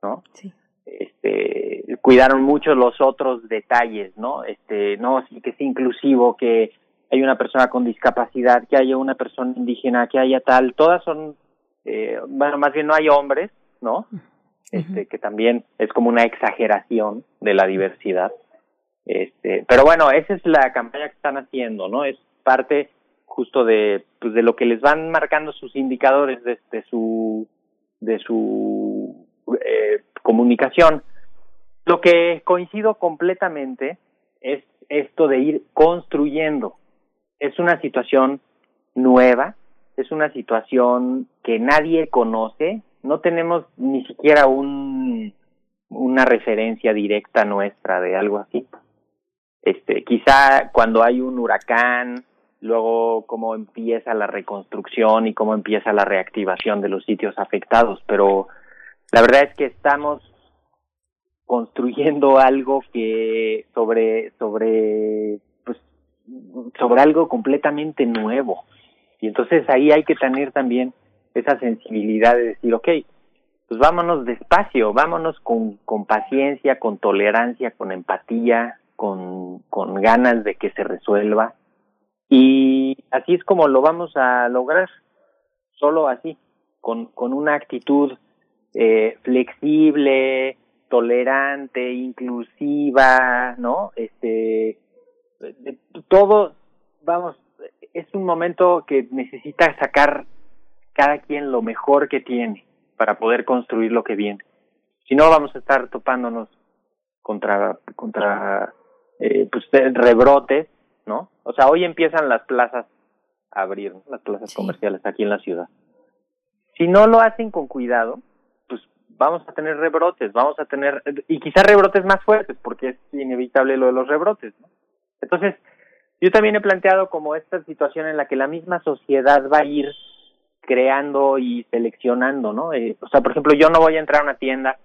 ¿no? Sí. Este, cuidaron mucho los otros detalles, ¿no? Este, no, sí que es inclusivo, que hay una persona con discapacidad, que haya una persona indígena, que haya tal, todas son, eh, bueno, más bien no hay hombres, ¿no? Este, que también es como una exageración de la diversidad. Este, pero bueno, esa es la campaña que están haciendo, ¿no? Es parte justo de, pues de lo que les van marcando sus indicadores de, su, de su eh, comunicación. Lo que coincido completamente es esto de ir construyendo. Es una situación nueva, es una situación que nadie conoce, no tenemos ni siquiera un una referencia directa nuestra de algo así. Este, quizá cuando hay un huracán, luego cómo empieza la reconstrucción y cómo empieza la reactivación de los sitios afectados, pero la verdad es que estamos construyendo algo que sobre sobre pues sobre algo completamente nuevo. Y entonces ahí hay que tener también esa sensibilidad de decir, ok, pues vámonos despacio, vámonos con, con paciencia, con tolerancia, con empatía, con, con ganas de que se resuelva. Y así es como lo vamos a lograr, solo así, con, con una actitud eh, flexible, tolerante, inclusiva, ¿no? Este, todo, vamos, es un momento que necesita sacar cada quien lo mejor que tiene para poder construir lo que viene. Si no, vamos a estar topándonos contra, contra eh, pues, rebrotes, ¿no? O sea, hoy empiezan las plazas a abrir, las plazas comerciales aquí en la ciudad. Si no lo hacen con cuidado, pues vamos a tener rebrotes, vamos a tener, y quizás rebrotes más fuertes, porque es inevitable lo de los rebrotes, ¿no? Entonces, yo también he planteado como esta situación en la que la misma sociedad va a ir creando y seleccionando, ¿no? Eh, o sea, por ejemplo, yo no voy a entrar a una tienda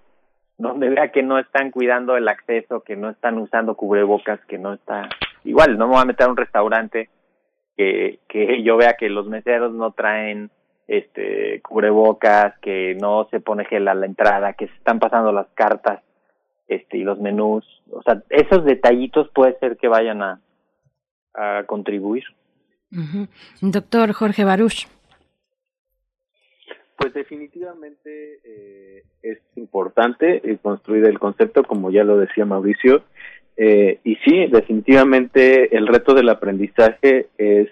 donde vea que no están cuidando el acceso, que no están usando cubrebocas, que no está igual, no me voy a meter a un restaurante que que yo vea que los meseros no traen este cubrebocas, que no se pone gel a la entrada, que se están pasando las cartas este y los menús, o sea, esos detallitos puede ser que vayan a, a contribuir. Doctor Jorge Baruch. Pues definitivamente eh, es importante eh, construir el concepto, como ya lo decía Mauricio, eh, y sí, definitivamente el reto del aprendizaje es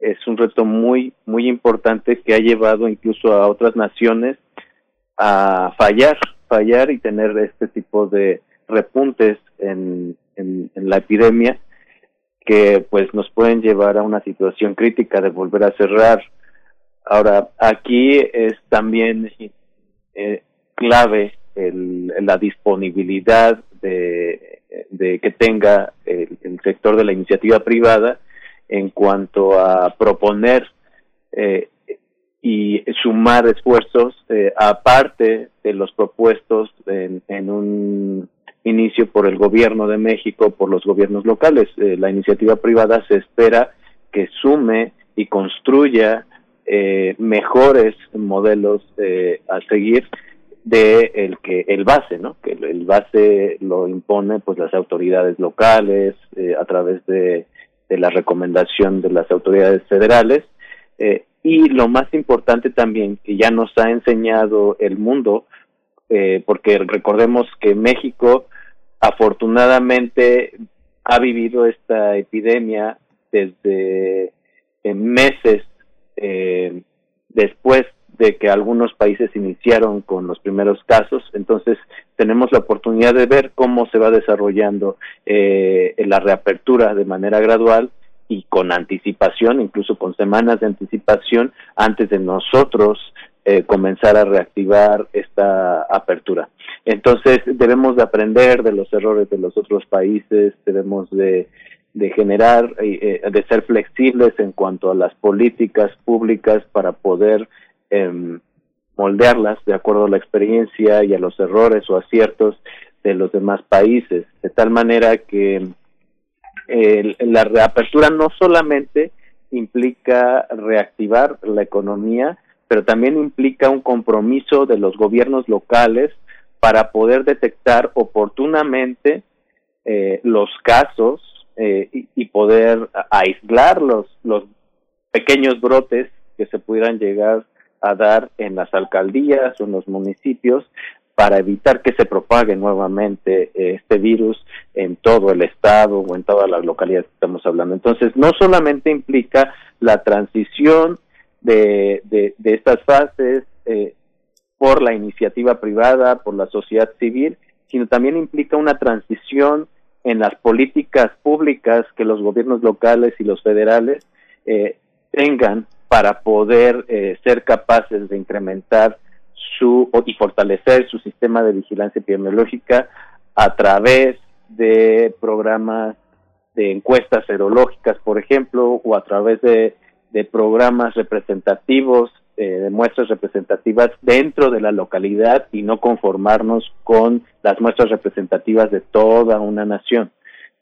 es un reto muy muy importante que ha llevado incluso a otras naciones a fallar, fallar y tener este tipo de repuntes en, en la epidemia que pues nos pueden llevar a una situación crítica de volver a cerrar Ahora, aquí es también eh, clave el, la disponibilidad de, de que tenga el, sector de la iniciativa privada en cuanto a proponer eh, y sumar esfuerzos eh, aparte de los propuestos en, en, un inicio por el gobierno de México, por los gobiernos locales. Eh, la iniciativa privada se espera que sume y construya eh, mejores modelos eh, a seguir de el que el base, ¿no? Que el, base lo impone pues las autoridades locales eh, a través de, de, la recomendación de las autoridades federales eh, y lo más importante también que ya nos ha enseñado el mundo eh, porque recordemos que México afortunadamente ha vivido esta epidemia desde meses eh, después de que algunos países iniciaron con los primeros casos, entonces tenemos la oportunidad de ver cómo se va desarrollando eh, la reapertura de manera gradual y con anticipación, incluso con semanas de anticipación, antes de nosotros eh, comenzar a reactivar esta apertura. Entonces debemos de aprender de los errores de los otros países, debemos de de generar, eh, de ser flexibles en cuanto a las políticas públicas para poder eh, moldearlas de acuerdo a la experiencia y a los errores o aciertos de los demás países, de tal manera que eh, la reapertura no solamente implica reactivar la economía, pero también implica un compromiso de los gobiernos locales para poder detectar oportunamente eh, los casos eh, y, poder aislar los, los pequeños brotes que se pudieran llegar a dar en las alcaldías o en los municipios para evitar que se propague nuevamente este virus en todo el estado o en todas las localidades que estamos hablando. Entonces, no solamente implica la transición de, de, de estas fases eh, por la iniciativa privada, por la sociedad civil, sino también implica una transición en las políticas públicas que los gobiernos locales y los federales eh, tengan para poder eh, ser capaces de incrementar su y fortalecer su sistema de vigilancia epidemiológica a través de programas de encuestas serológicas, por ejemplo, o a través de, de programas representativos eh, de muestras representativas dentro de la localidad y no conformarnos con las muestras representativas de toda una nación.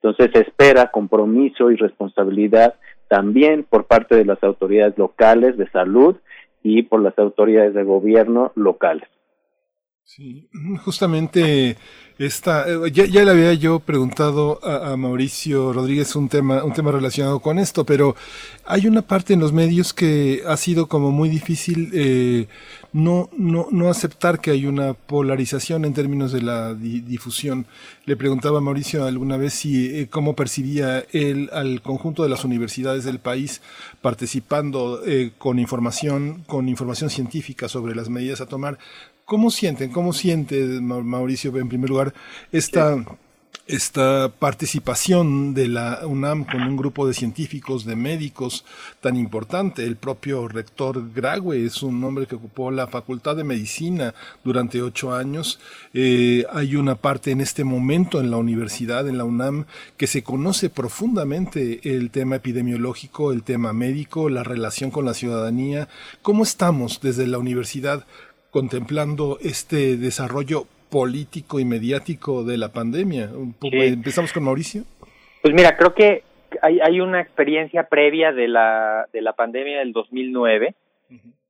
Entonces se espera compromiso y responsabilidad también por parte de las autoridades locales de salud y por las autoridades de gobierno locales. Sí, justamente esta, eh, ya, ya, le había yo preguntado a, Mauricio Rodríguez un tema, un tema relacionado con esto, pero hay una parte en los medios que ha sido como muy difícil eh, no, no, no aceptar que hay una polarización en términos de la di difusión. Le preguntaba a Mauricio alguna vez si eh, cómo percibía él al conjunto de las universidades del país participando eh, con información, con información científica sobre las medidas a tomar ¿Cómo sienten, cómo siente Mauricio, en primer lugar, esta, esta participación de la UNAM con un grupo de científicos, de médicos tan importante? El propio rector Graue es un hombre que ocupó la Facultad de Medicina durante ocho años. Eh, hay una parte en este momento en la universidad, en la UNAM, que se conoce profundamente el tema epidemiológico, el tema médico, la relación con la ciudadanía. ¿Cómo estamos desde la universidad? Contemplando este desarrollo político y mediático de la pandemia. Empezamos con Mauricio. Pues mira, creo que hay, hay una experiencia previa de la, de la pandemia del 2009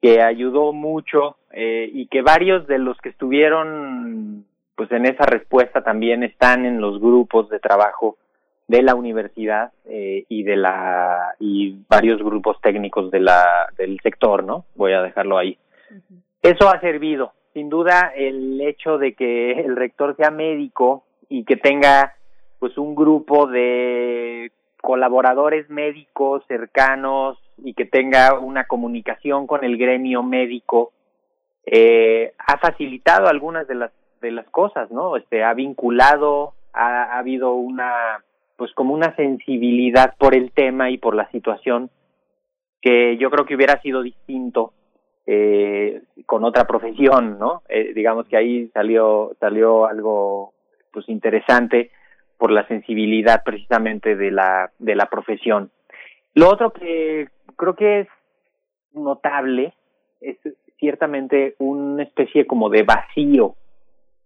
que ayudó mucho eh, y que varios de los que estuvieron pues en esa respuesta también están en los grupos de trabajo de la universidad eh, y de la y varios grupos técnicos de la del sector, ¿no? Voy a dejarlo ahí. Eso ha servido, sin duda, el hecho de que el rector sea médico y que tenga pues un grupo de colaboradores médicos cercanos y que tenga una comunicación con el gremio médico eh, ha facilitado algunas de las de las cosas, ¿no? Este ha vinculado, ha, ha habido una pues como una sensibilidad por el tema y por la situación que yo creo que hubiera sido distinto eh, con otra profesión, ¿no? Eh, digamos que ahí salió salió algo pues interesante por la sensibilidad precisamente de la de la profesión. Lo otro que creo que es notable es ciertamente una especie como de vacío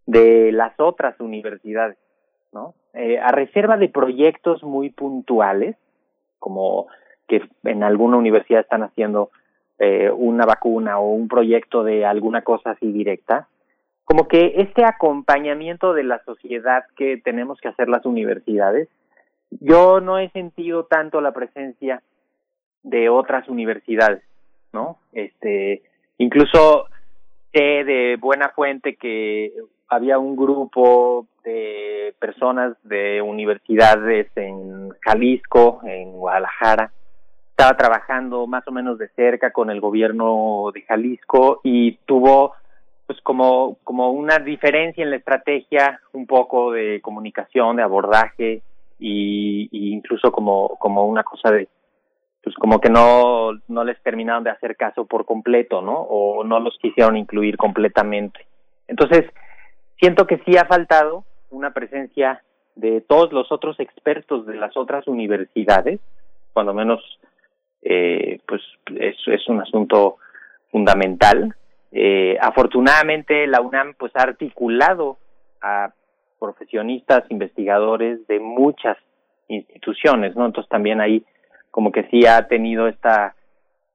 de las otras universidades, ¿no? Eh, a reserva de proyectos muy puntuales, como que en alguna universidad están haciendo eh, una vacuna o un proyecto de alguna cosa así directa, como que este acompañamiento de la sociedad que tenemos que hacer las universidades, yo no he sentido tanto la presencia de otras universidades, ¿no? Este, incluso sé de buena fuente que había un grupo de personas de universidades en Jalisco, en Guadalajara, estaba trabajando más o menos de cerca con el gobierno de Jalisco y tuvo pues como como una diferencia en la estrategia un poco de comunicación de abordaje y, incluso como como una cosa de pues como que no no les terminaron de hacer caso por completo no o no los quisieron incluir completamente. Entonces siento que sí ha faltado una presencia de todos los otros expertos de las otras universidades cuando menos eh, pues es, es un asunto fundamental eh, afortunadamente la UNAM pues ha articulado a profesionistas, investigadores de muchas instituciones, ¿no? Entonces también ahí como que sí ha tenido esta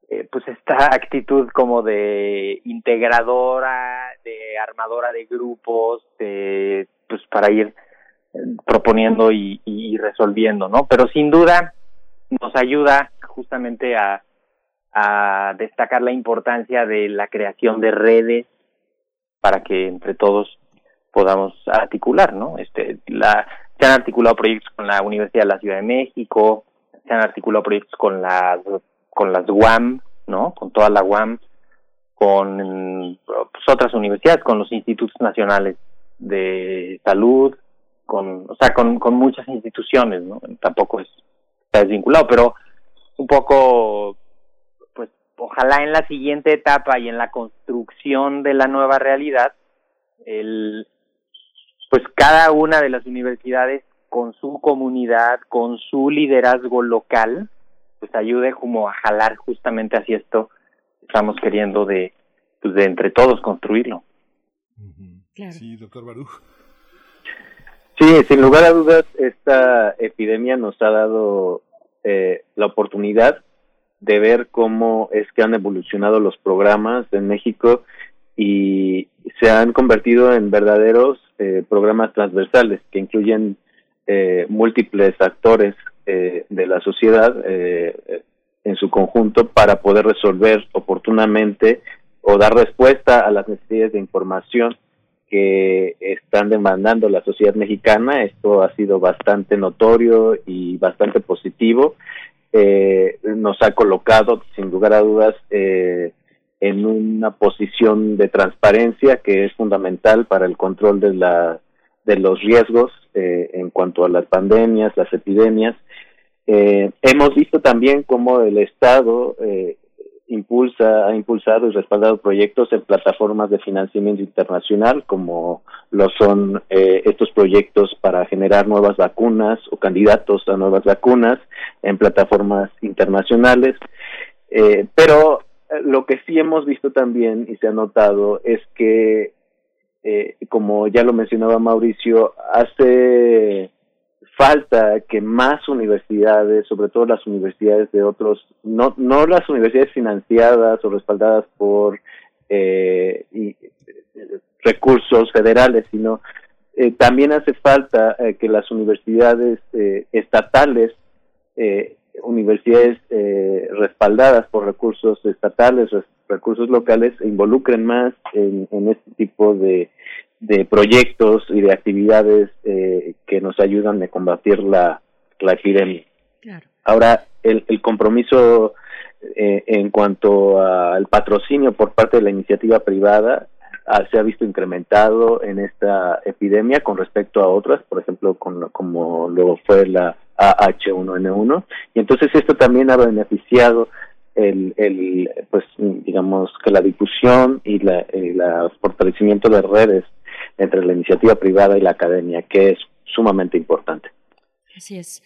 eh, pues esta actitud como de integradora, de armadora de grupos, de pues para ir eh, proponiendo y, y resolviendo, ¿no? Pero sin duda nos ayuda justamente a destacar la importancia de la creación de redes para que entre todos podamos articular, ¿no? Este, la, se han articulado proyectos con la Universidad de la Ciudad de México, se han articulado proyectos con las con las UAM, ¿no? Con toda la UAM, con pues, otras universidades, con los institutos nacionales de salud, con, o sea, con, con muchas instituciones, ¿no? Tampoco es está desvinculado, pero un poco ojalá en la siguiente etapa y en la construcción de la nueva realidad, el, pues cada una de las universidades con su comunidad, con su liderazgo local, pues ayude como a jalar justamente hacia esto estamos queriendo de, pues de entre todos construirlo. Sí, doctor Baruch. Sí, sin lugar a dudas, esta epidemia nos ha dado eh, la oportunidad de ver cómo es que han evolucionado los programas en México y se han convertido en verdaderos eh, programas transversales que incluyen eh, múltiples actores eh, de la sociedad eh, en su conjunto para poder resolver oportunamente o dar respuesta a las necesidades de información que están demandando la sociedad mexicana. Esto ha sido bastante notorio y bastante positivo eh, nos ha colocado, sin lugar a dudas, eh, en una posición de transparencia que es fundamental para el control de, la, de los riesgos eh, en cuanto a las pandemias, las epidemias. Eh, hemos visto también cómo el Estado eh, impulsa, ha impulsado y respaldado proyectos en plataformas de financiamiento internacional, como lo son eh, estos proyectos para generar nuevas vacunas o candidatos a nuevas vacunas en plataformas internacionales. Eh, pero eh, lo que sí hemos visto también y se ha notado es que, eh, como ya lo mencionaba Mauricio, hace falta que más universidades, sobre todo las universidades de otros, no, no las universidades financiadas o respaldadas por eh, y, recursos federales, sino Eh, también hace falta eh, que las universidades eh, estatales, eh, universidades eh, respaldadas por recursos estatales, recursos locales, se involucren más en, en este tipo de, de proyectos y de actividades eh, que nos ayudan a combatir la, la epidemia. Ahora, el, el compromiso eh, en cuanto al patrocinio por parte de la iniciativa privada ah, se ha visto incrementado en esta epidemia con respecto a otras, por ejemplo, con, como lo fue la AH1N1, y entonces esto también ha beneficiado el, el pues digamos que la difusión y la, el fortalecimiento de redes entre la iniciativa privada y la academia, que es sumamente importante. Así es.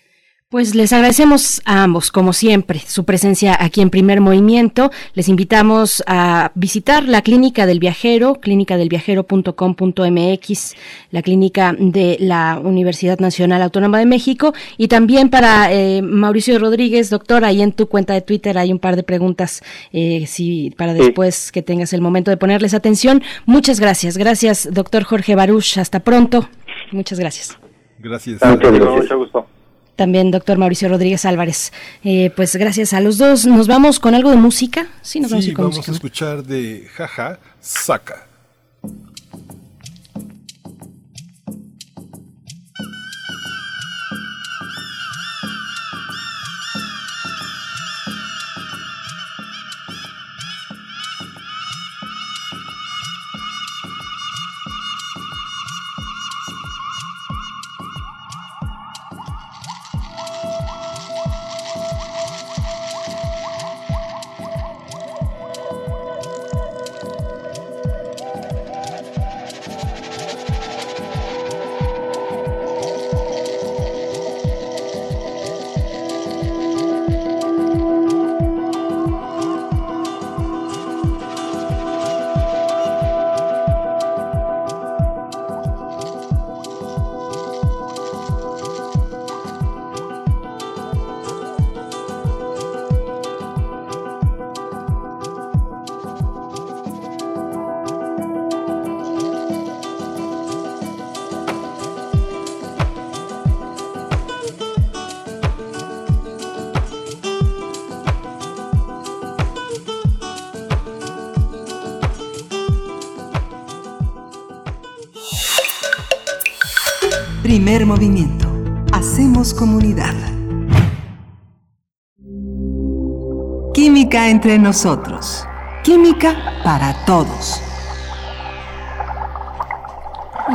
Pues les agradecemos a ambos, como siempre, su presencia aquí en Primer Movimiento. Les invitamos a visitar la Clínica del Viajero, clínicadelviajero.com.mx, la clínica de la Universidad Nacional Autónoma de México. Y también para eh, Mauricio Rodríguez, doctor, ahí en tu cuenta de Twitter hay un par de preguntas, eh, si, para Sí. después que tengas el momento de ponerles atención. Muchas gracias. Gracias, doctor Jorge Baruch. Hasta pronto. Muchas gracias. Gracias. Mucho gusto. También doctor Mauricio Rodríguez Álvarez. Eh, pues gracias a los dos. ¿Nos vamos con algo de música? Sí, nos vamos a Sí, ir con vamos música. a escuchar de Jaja Saca. Entre nosotros. Química para todos.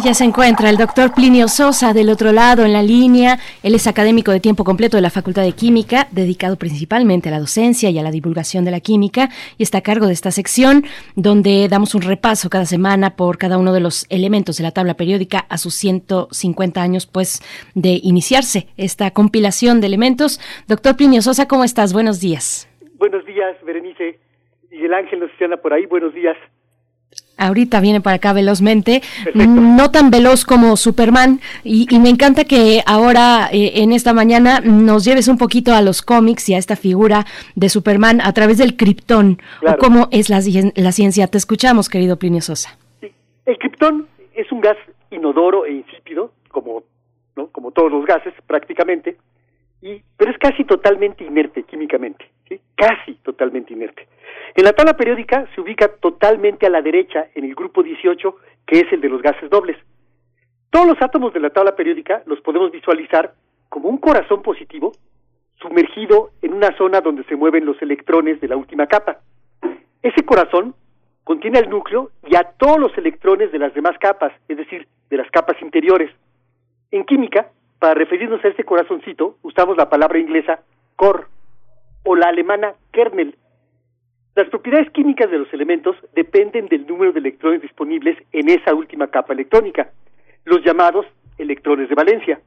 Ya se encuentra el doctor Plinio Sosa del otro lado en la línea. Él es académico de tiempo completo de la Facultad de Química, dedicado principalmente a la docencia y a la divulgación de la química, y está a cargo de esta sección donde damos un repaso cada semana por cada uno de los elementos de la tabla periódica a sus 150 años, pues, de iniciarse esta compilación de elementos. Doctor Plinio Sosa, ¿cómo estás? Buenos días. Buenos días, Berenice. Miguel Ángel nos anda por ahí. Buenos días. Ahorita viene para acá velozmente, no tan veloz como Superman, y, y me encanta que ahora eh, en esta mañana nos lleves un poquito a los cómics y a esta figura de Superman a través del Krypton, Claro. o cómo es la, cien- la ciencia. Te escuchamos, querido Plinio Sosa. El criptón es un gas inodoro e insípido, como, ¿no? como todos los gases prácticamente, y, pero es casi totalmente inerte químicamente, casi totalmente inerte. En la tabla periódica se ubica totalmente a la derecha en el grupo 18, que es el de los gases dobles. Todos los átomos de la tabla periódica los podemos visualizar como un corazón positivo sumergido en una zona donde se mueven los electrones de la última capa. Ese corazón contiene el núcleo y a todos los electrones de las demás capas, es decir, de las capas interiores. En química, para referirnos a este corazoncito, usamos la palabra inglesa core o la alemana kernel. Las propiedades químicas de los elementos dependen del número de electrones disponibles en esa última capa electrónica, los llamados electrones de valencia.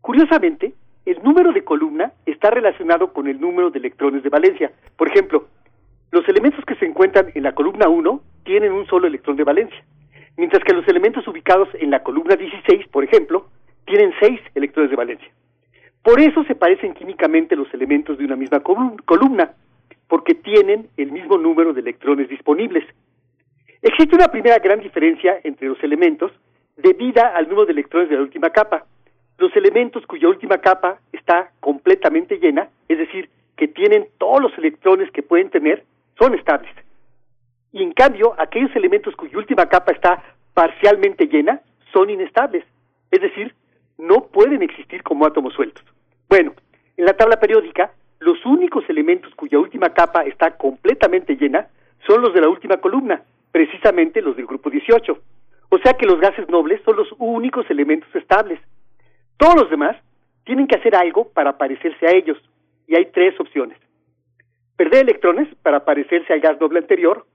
Curiosamente, el número de columna está relacionado con el número de electrones de valencia. Por ejemplo, los elementos que se encuentran en la columna 1 tienen un solo electrón de valencia, mientras que los elementos ubicados en la columna 16, por ejemplo, tienen 6 electrones de valencia. Por eso se parecen químicamente los elementos de una misma colum- columna, porque tienen el mismo número de electrones disponibles. Existe una primera gran diferencia entre los elementos debida al número de electrones de la última capa. Los elementos cuya última capa está completamente llena, es decir, que tienen todos los electrones que pueden tener, son estables. Y en cambio, aquellos elementos cuya última capa está parcialmente llena son inestables. Es decir, no pueden existir como átomos sueltos. Bueno, en la tabla periódica, los únicos elementos cuya última capa está completamente llena son los de la última columna, precisamente los del grupo 18. O sea que los gases nobles son los únicos elementos estables. Todos los demás tienen que hacer algo para parecerse a ellos, y hay tres opciones. Perder electrones para parecerse al gas noble anterior,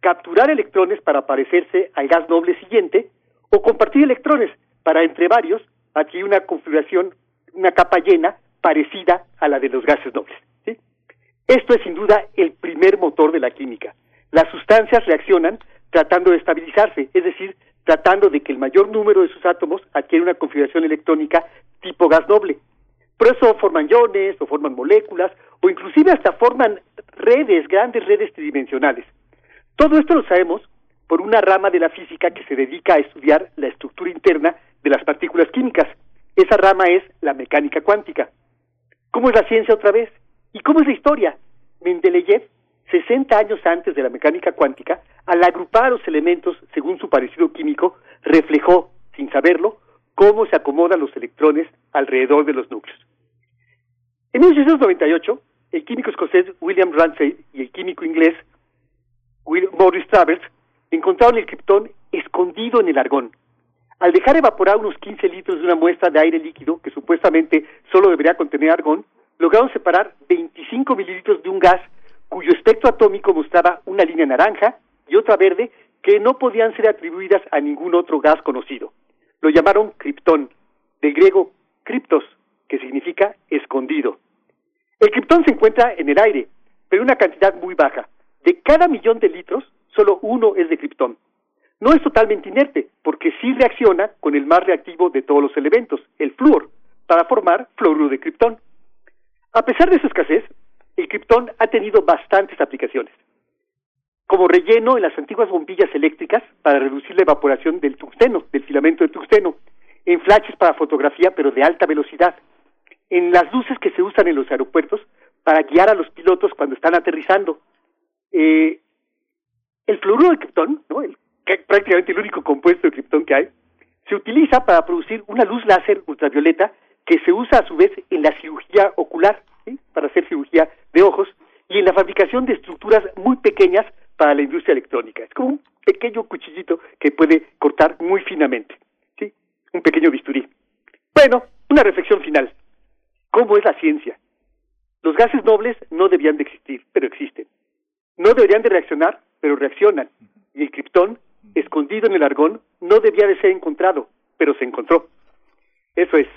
capturar electrones para parecerse al gas noble siguiente, o compartir electrones para entre varios adquirir una configuración, una capa llena parecida a la de los gases nobles. Esto es sin duda el primer motor de la química. Las sustancias reaccionan tratando de estabilizarse, es decir, tratando de que el mayor número de sus átomos adquiera una configuración electrónica tipo gas noble. Por eso forman iones o forman moléculas o inclusive hasta forman redes, grandes redes tridimensionales. Todo esto lo sabemos por una rama de la física que se dedica a estudiar la estructura interna de las partículas químicas. Esa rama es la mecánica cuántica. ¿Cómo es la ciencia otra vez? ¿Y cómo es la historia? Mendeleev, 60 años antes de la mecánica cuántica, al agrupar los elementos según su parecido químico, reflejó, sin saberlo, cómo se acomodan los electrones alrededor de los núcleos. En 1898, el químico escocés William Ramsay y el químico inglés Maurice Travers encontraron el criptón escondido en el argón. Al dejar evaporar unos 15 litros de una muestra de aire líquido, que supuestamente solo debería contener argón, lograron separar 25 mililitros de un gas cuyo espectro atómico mostraba una línea naranja y otra verde que no podían ser atribuidas a ningún otro gas conocido. Lo llamaron criptón, del griego criptos, que significa escondido. El criptón se encuentra en el aire, pero una cantidad muy baja. De cada millón de litros, solo uno es de criptón. No es totalmente inerte, porque sí reacciona con el más reactivo de todos los elementos, el flúor, para formar fluoruro de criptón. A pesar de su escasez, el criptón ha tenido bastantes aplicaciones. Como relleno en las antiguas bombillas eléctricas para reducir la evaporación del tungsteno, del filamento de tungsteno, en flashes para fotografía pero de alta velocidad, en las luces que se usan en los aeropuertos para guiar a los pilotos cuando están aterrizando. Eh, el fluoruro de criptón, ¿no? Prácticamente el único compuesto de criptón que hay, se utiliza para producir una luz láser ultravioleta que se usa a su vez en la cirugía ocular, para hacer cirugía de ojos, y en la fabricación de estructuras muy pequeñas para la industria electrónica. Es como un pequeño cuchillito que puede cortar muy finamente, ¿sí? Un pequeño bisturí. Bueno, una reflexión final. ¿Cómo es la ciencia? Los gases nobles no debían de existir, pero existen. No deberían de reaccionar, pero reaccionan. Y el criptón, escondido en el argón, no debía de ser encontrado, pero se encontró. Eso es.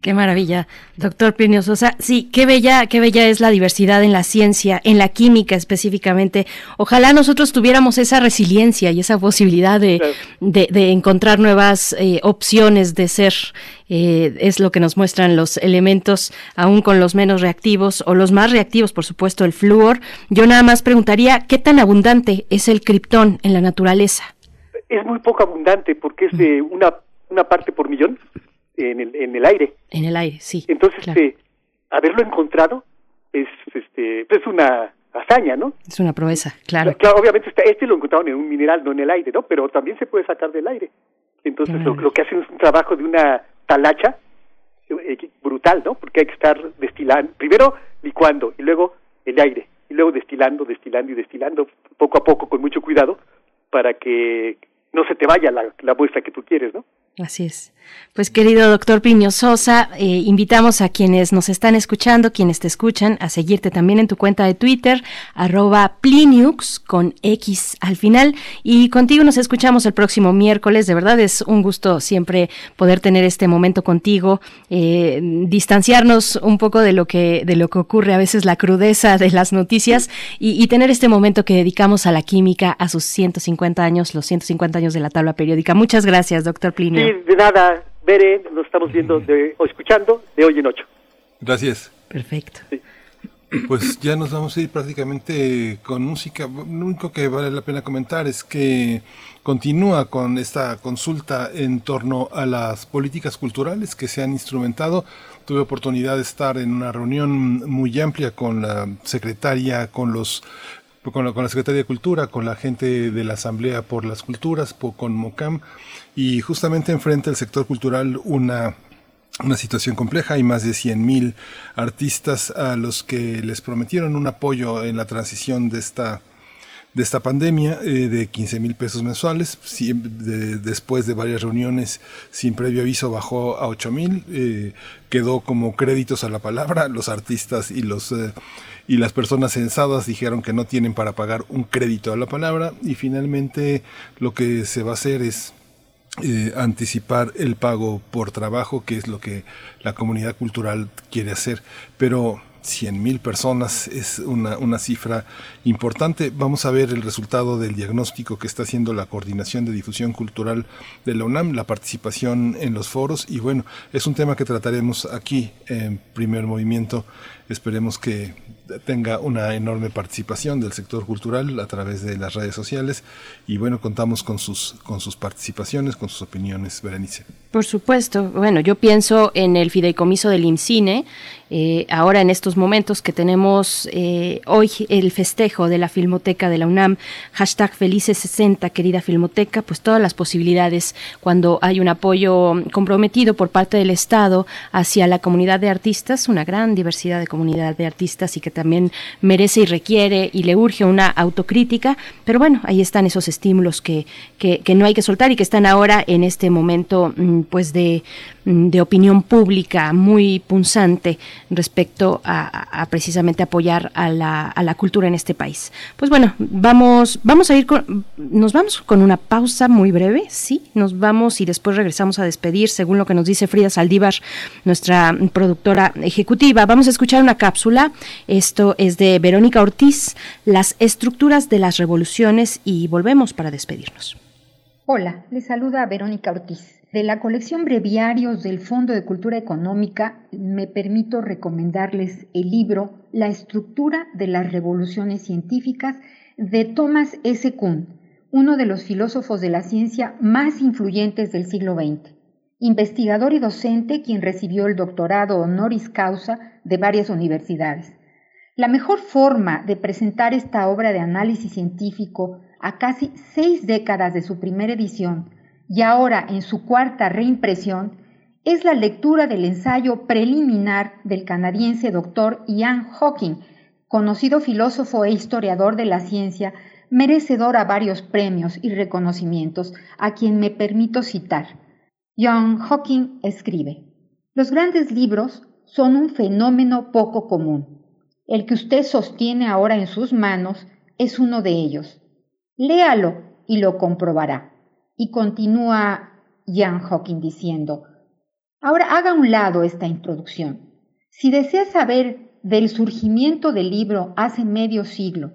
Qué maravilla, doctor Plinio Sosa. Sí, qué bella, qué bella es la diversidad en la ciencia, en la química específicamente. Ojalá nosotros tuviéramos esa resiliencia y esa posibilidad de, de, encontrar nuevas eh, opciones de ser. Eh, es lo que nos muestran los elementos, aún con los menos reactivos o los más reactivos, por supuesto, el flúor. Yo nada más preguntaría, ¿qué tan abundante es el criptón en la naturaleza? Es muy poco abundante porque es de una, una parte por millón en el, en el aire. En el aire, sí. Entonces, este, haberlo encontrado es, este, es una hazaña, ¿no? Es una proeza, claro. Claro, obviamente este, este lo encontraron en un mineral, no en el aire, ¿no? Pero también se puede sacar del aire. Entonces, lo, lo, que hacen es un trabajo de una talacha eh, brutal, ¿no? Porque hay que estar destilando, primero licuando y luego el aire, y luego destilando, destilando y destilando poco a poco con mucho cuidado para que no se te vaya la, la muestra que tú quieres, ¿no? Así es. Pues querido doctor Piño Sosa, eh, invitamos a quienes nos están escuchando, quienes te escuchan, a seguirte también en tu cuenta de Twitter, arroba Pliniux con X al final. Y contigo nos escuchamos el próximo miércoles. De verdad es un gusto siempre poder tener este momento contigo, eh, distanciarnos un poco de lo que, de lo que ocurre, a veces la crudeza de las noticias y, y tener este momento que dedicamos a la química, a sus 150 años, los 150 años de la tabla periódica. Muchas gracias, doctor Plinio. Sí, de nada, Bere, nos estamos viendo de, o escuchando de hoy en ocho. Gracias. Perfecto. Pues ya nos vamos a ir prácticamente con música. Lo único que vale la pena comentar es que continúa con esta consulta en torno a las políticas culturales que se han instrumentado. Tuve oportunidad de estar en una reunión muy amplia con la secretaria, con los con la, con Secretaría de Cultura, con la gente de la Asamblea por las Culturas, con MOCAM, y justamente enfrente al sector cultural una una situación compleja. Hay más de 100.000 artistas a los que les prometieron un apoyo en la transición de esta de esta pandemia eh, de 15 mil pesos mensuales. después de varias reuniones sin previo aviso bajó a 8 mil. Eh, quedó como créditos a la palabra. Los artistas y los eh, y las personas censadas dijeron que no tienen para pagar un crédito a la palabra. Y finalmente lo que se va a hacer es anticipar el pago por trabajo, que es lo que la comunidad cultural quiere hacer. Pero 100 mil personas es una, una, cifra importante. Vamos a ver el resultado del diagnóstico que está haciendo la Coordinación de Difusión Cultural de la UNAM, la participación en los foros y bueno, es un tema que trataremos aquí en primer movimiento. Esperemos que tenga una enorme participación del sector cultural a través de las redes sociales y bueno, contamos con sus, con sus participaciones, con sus opiniones, Berenice. Por supuesto, bueno, yo pienso en el fideicomiso del IMCINE, eh, ahora en estos momentos que tenemos eh, hoy el festejo de la Filmoteca de la UNAM, hashtag Felices 60, querida Filmoteca, pues todas las posibilidades cuando hay un apoyo comprometido por parte del Estado hacia la comunidad de artistas, una gran diversidad de comunidad de artistas y que también merece y requiere y le urge una autocrítica, pero bueno, ahí están esos estímulos que, que, no hay que soltar y que están ahora en este momento mm, pues de, mm, de opinión pública muy punzante respecto a, precisamente apoyar a la, a la, cultura en este país. Pues bueno, vamos, vamos a ir con, nos vamos con una pausa muy breve, sí, nos vamos y después regresamos a despedir, según lo que nos dice Frida Saldívar, nuestra productora ejecutiva. Vamos a escuchar una cápsula. Esto es de Verónica Ortiz, Las estructuras de las revoluciones y volvemos para despedirnos. Hola, les saluda Verónica Ortiz. De la colección Breviarios del Fondo de Cultura Económica me permito recomendarles el libro La estructura de las revoluciones científicas de Thomas S. Kuhn, uno de los filósofos de la ciencia más influyentes del siglo XX, investigador y docente quien recibió el doctorado honoris causa de varias universidades. La mejor forma de presentar esta obra de análisis científico a casi seis décadas de su primera edición y ahora en su cuarta reimpresión es la lectura del ensayo preliminar del canadiense doctor Ian Hawking, conocido filósofo e historiador de la ciencia, merecedor a varios premios y reconocimientos, a quien me permito citar. Ian Hawking escribe, Los grandes libros son un fenómeno poco común. El que usted sostiene ahora en sus manos es uno de ellos. Léalo y lo comprobará. Y continúa Jan Hawking diciendo, ahora haga a un lado esta introducción. Si desea saber del surgimiento del libro hace medio siglo,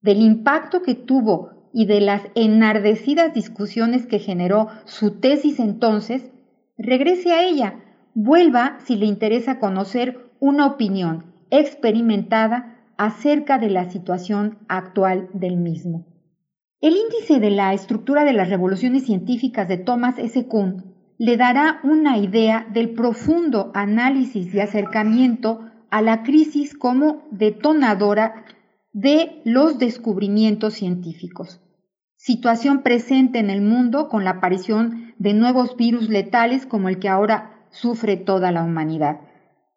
del impacto que tuvo y de las enardecidas discusiones que generó su tesis entonces, regrese a ella vuelva si le interesa conocer una opinión experimentada acerca de la situación actual del mismo. El índice de la estructura de las revoluciones científicas de Thomas S. Kuhn le dará una idea del profundo análisis y acercamiento a la crisis como detonadora de los descubrimientos científicos. Situación presente en el mundo con la aparición de nuevos virus letales como el que ahora sufre toda la humanidad.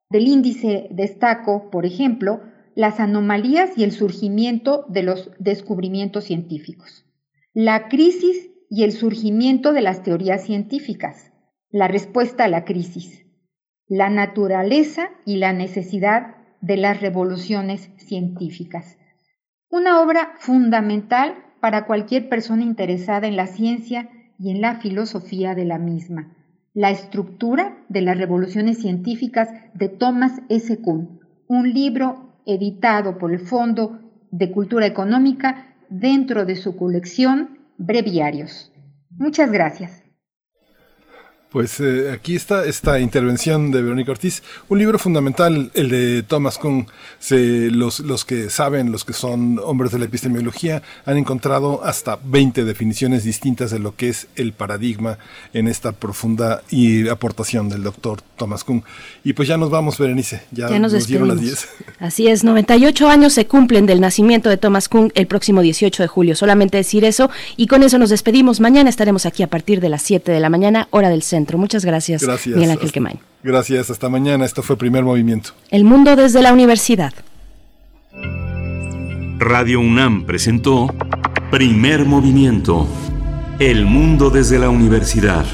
Del índice destaco, por ejemplo, las anomalías y el surgimiento de los descubrimientos científicos, la crisis y el surgimiento de las teorías científicas, la respuesta a la crisis, la naturaleza y la necesidad de las revoluciones científicas. Una obra fundamental para cualquier persona interesada en la ciencia y en la filosofía de la misma la estructura de las revoluciones científicas de Thomas S. Kuhn, un libro editado por el Fondo de Cultura Económica dentro de su colección Breviarios. Muchas gracias. Pues eh, aquí está esta intervención de Verónica Ortiz, un libro fundamental, el de Thomas Kuhn. Se, los, los que saben, los que son hombres de la epistemología, han encontrado hasta 20 definiciones distintas de lo que es el paradigma en esta profunda y aportación del doctor Thomas Kuhn. Y pues ya nos vamos, Berenice, ya, Ya nos nos dieron las despedimos. 10. Así es, 98 años se cumplen del nacimiento de Thomas Kuhn el próximo 18 de julio. Solamente decir eso y con eso nos despedimos. Mañana estaremos aquí a partir de las 7 de la mañana, hora del centro. Muchas gracias, Gracias. Miguel Ángel Hasta- Quemain. Gracias, hasta mañana. Esto fue Primer Movimiento. El mundo desde la universidad. Radio UNAM presentó Primer Movimiento. El mundo desde la universidad.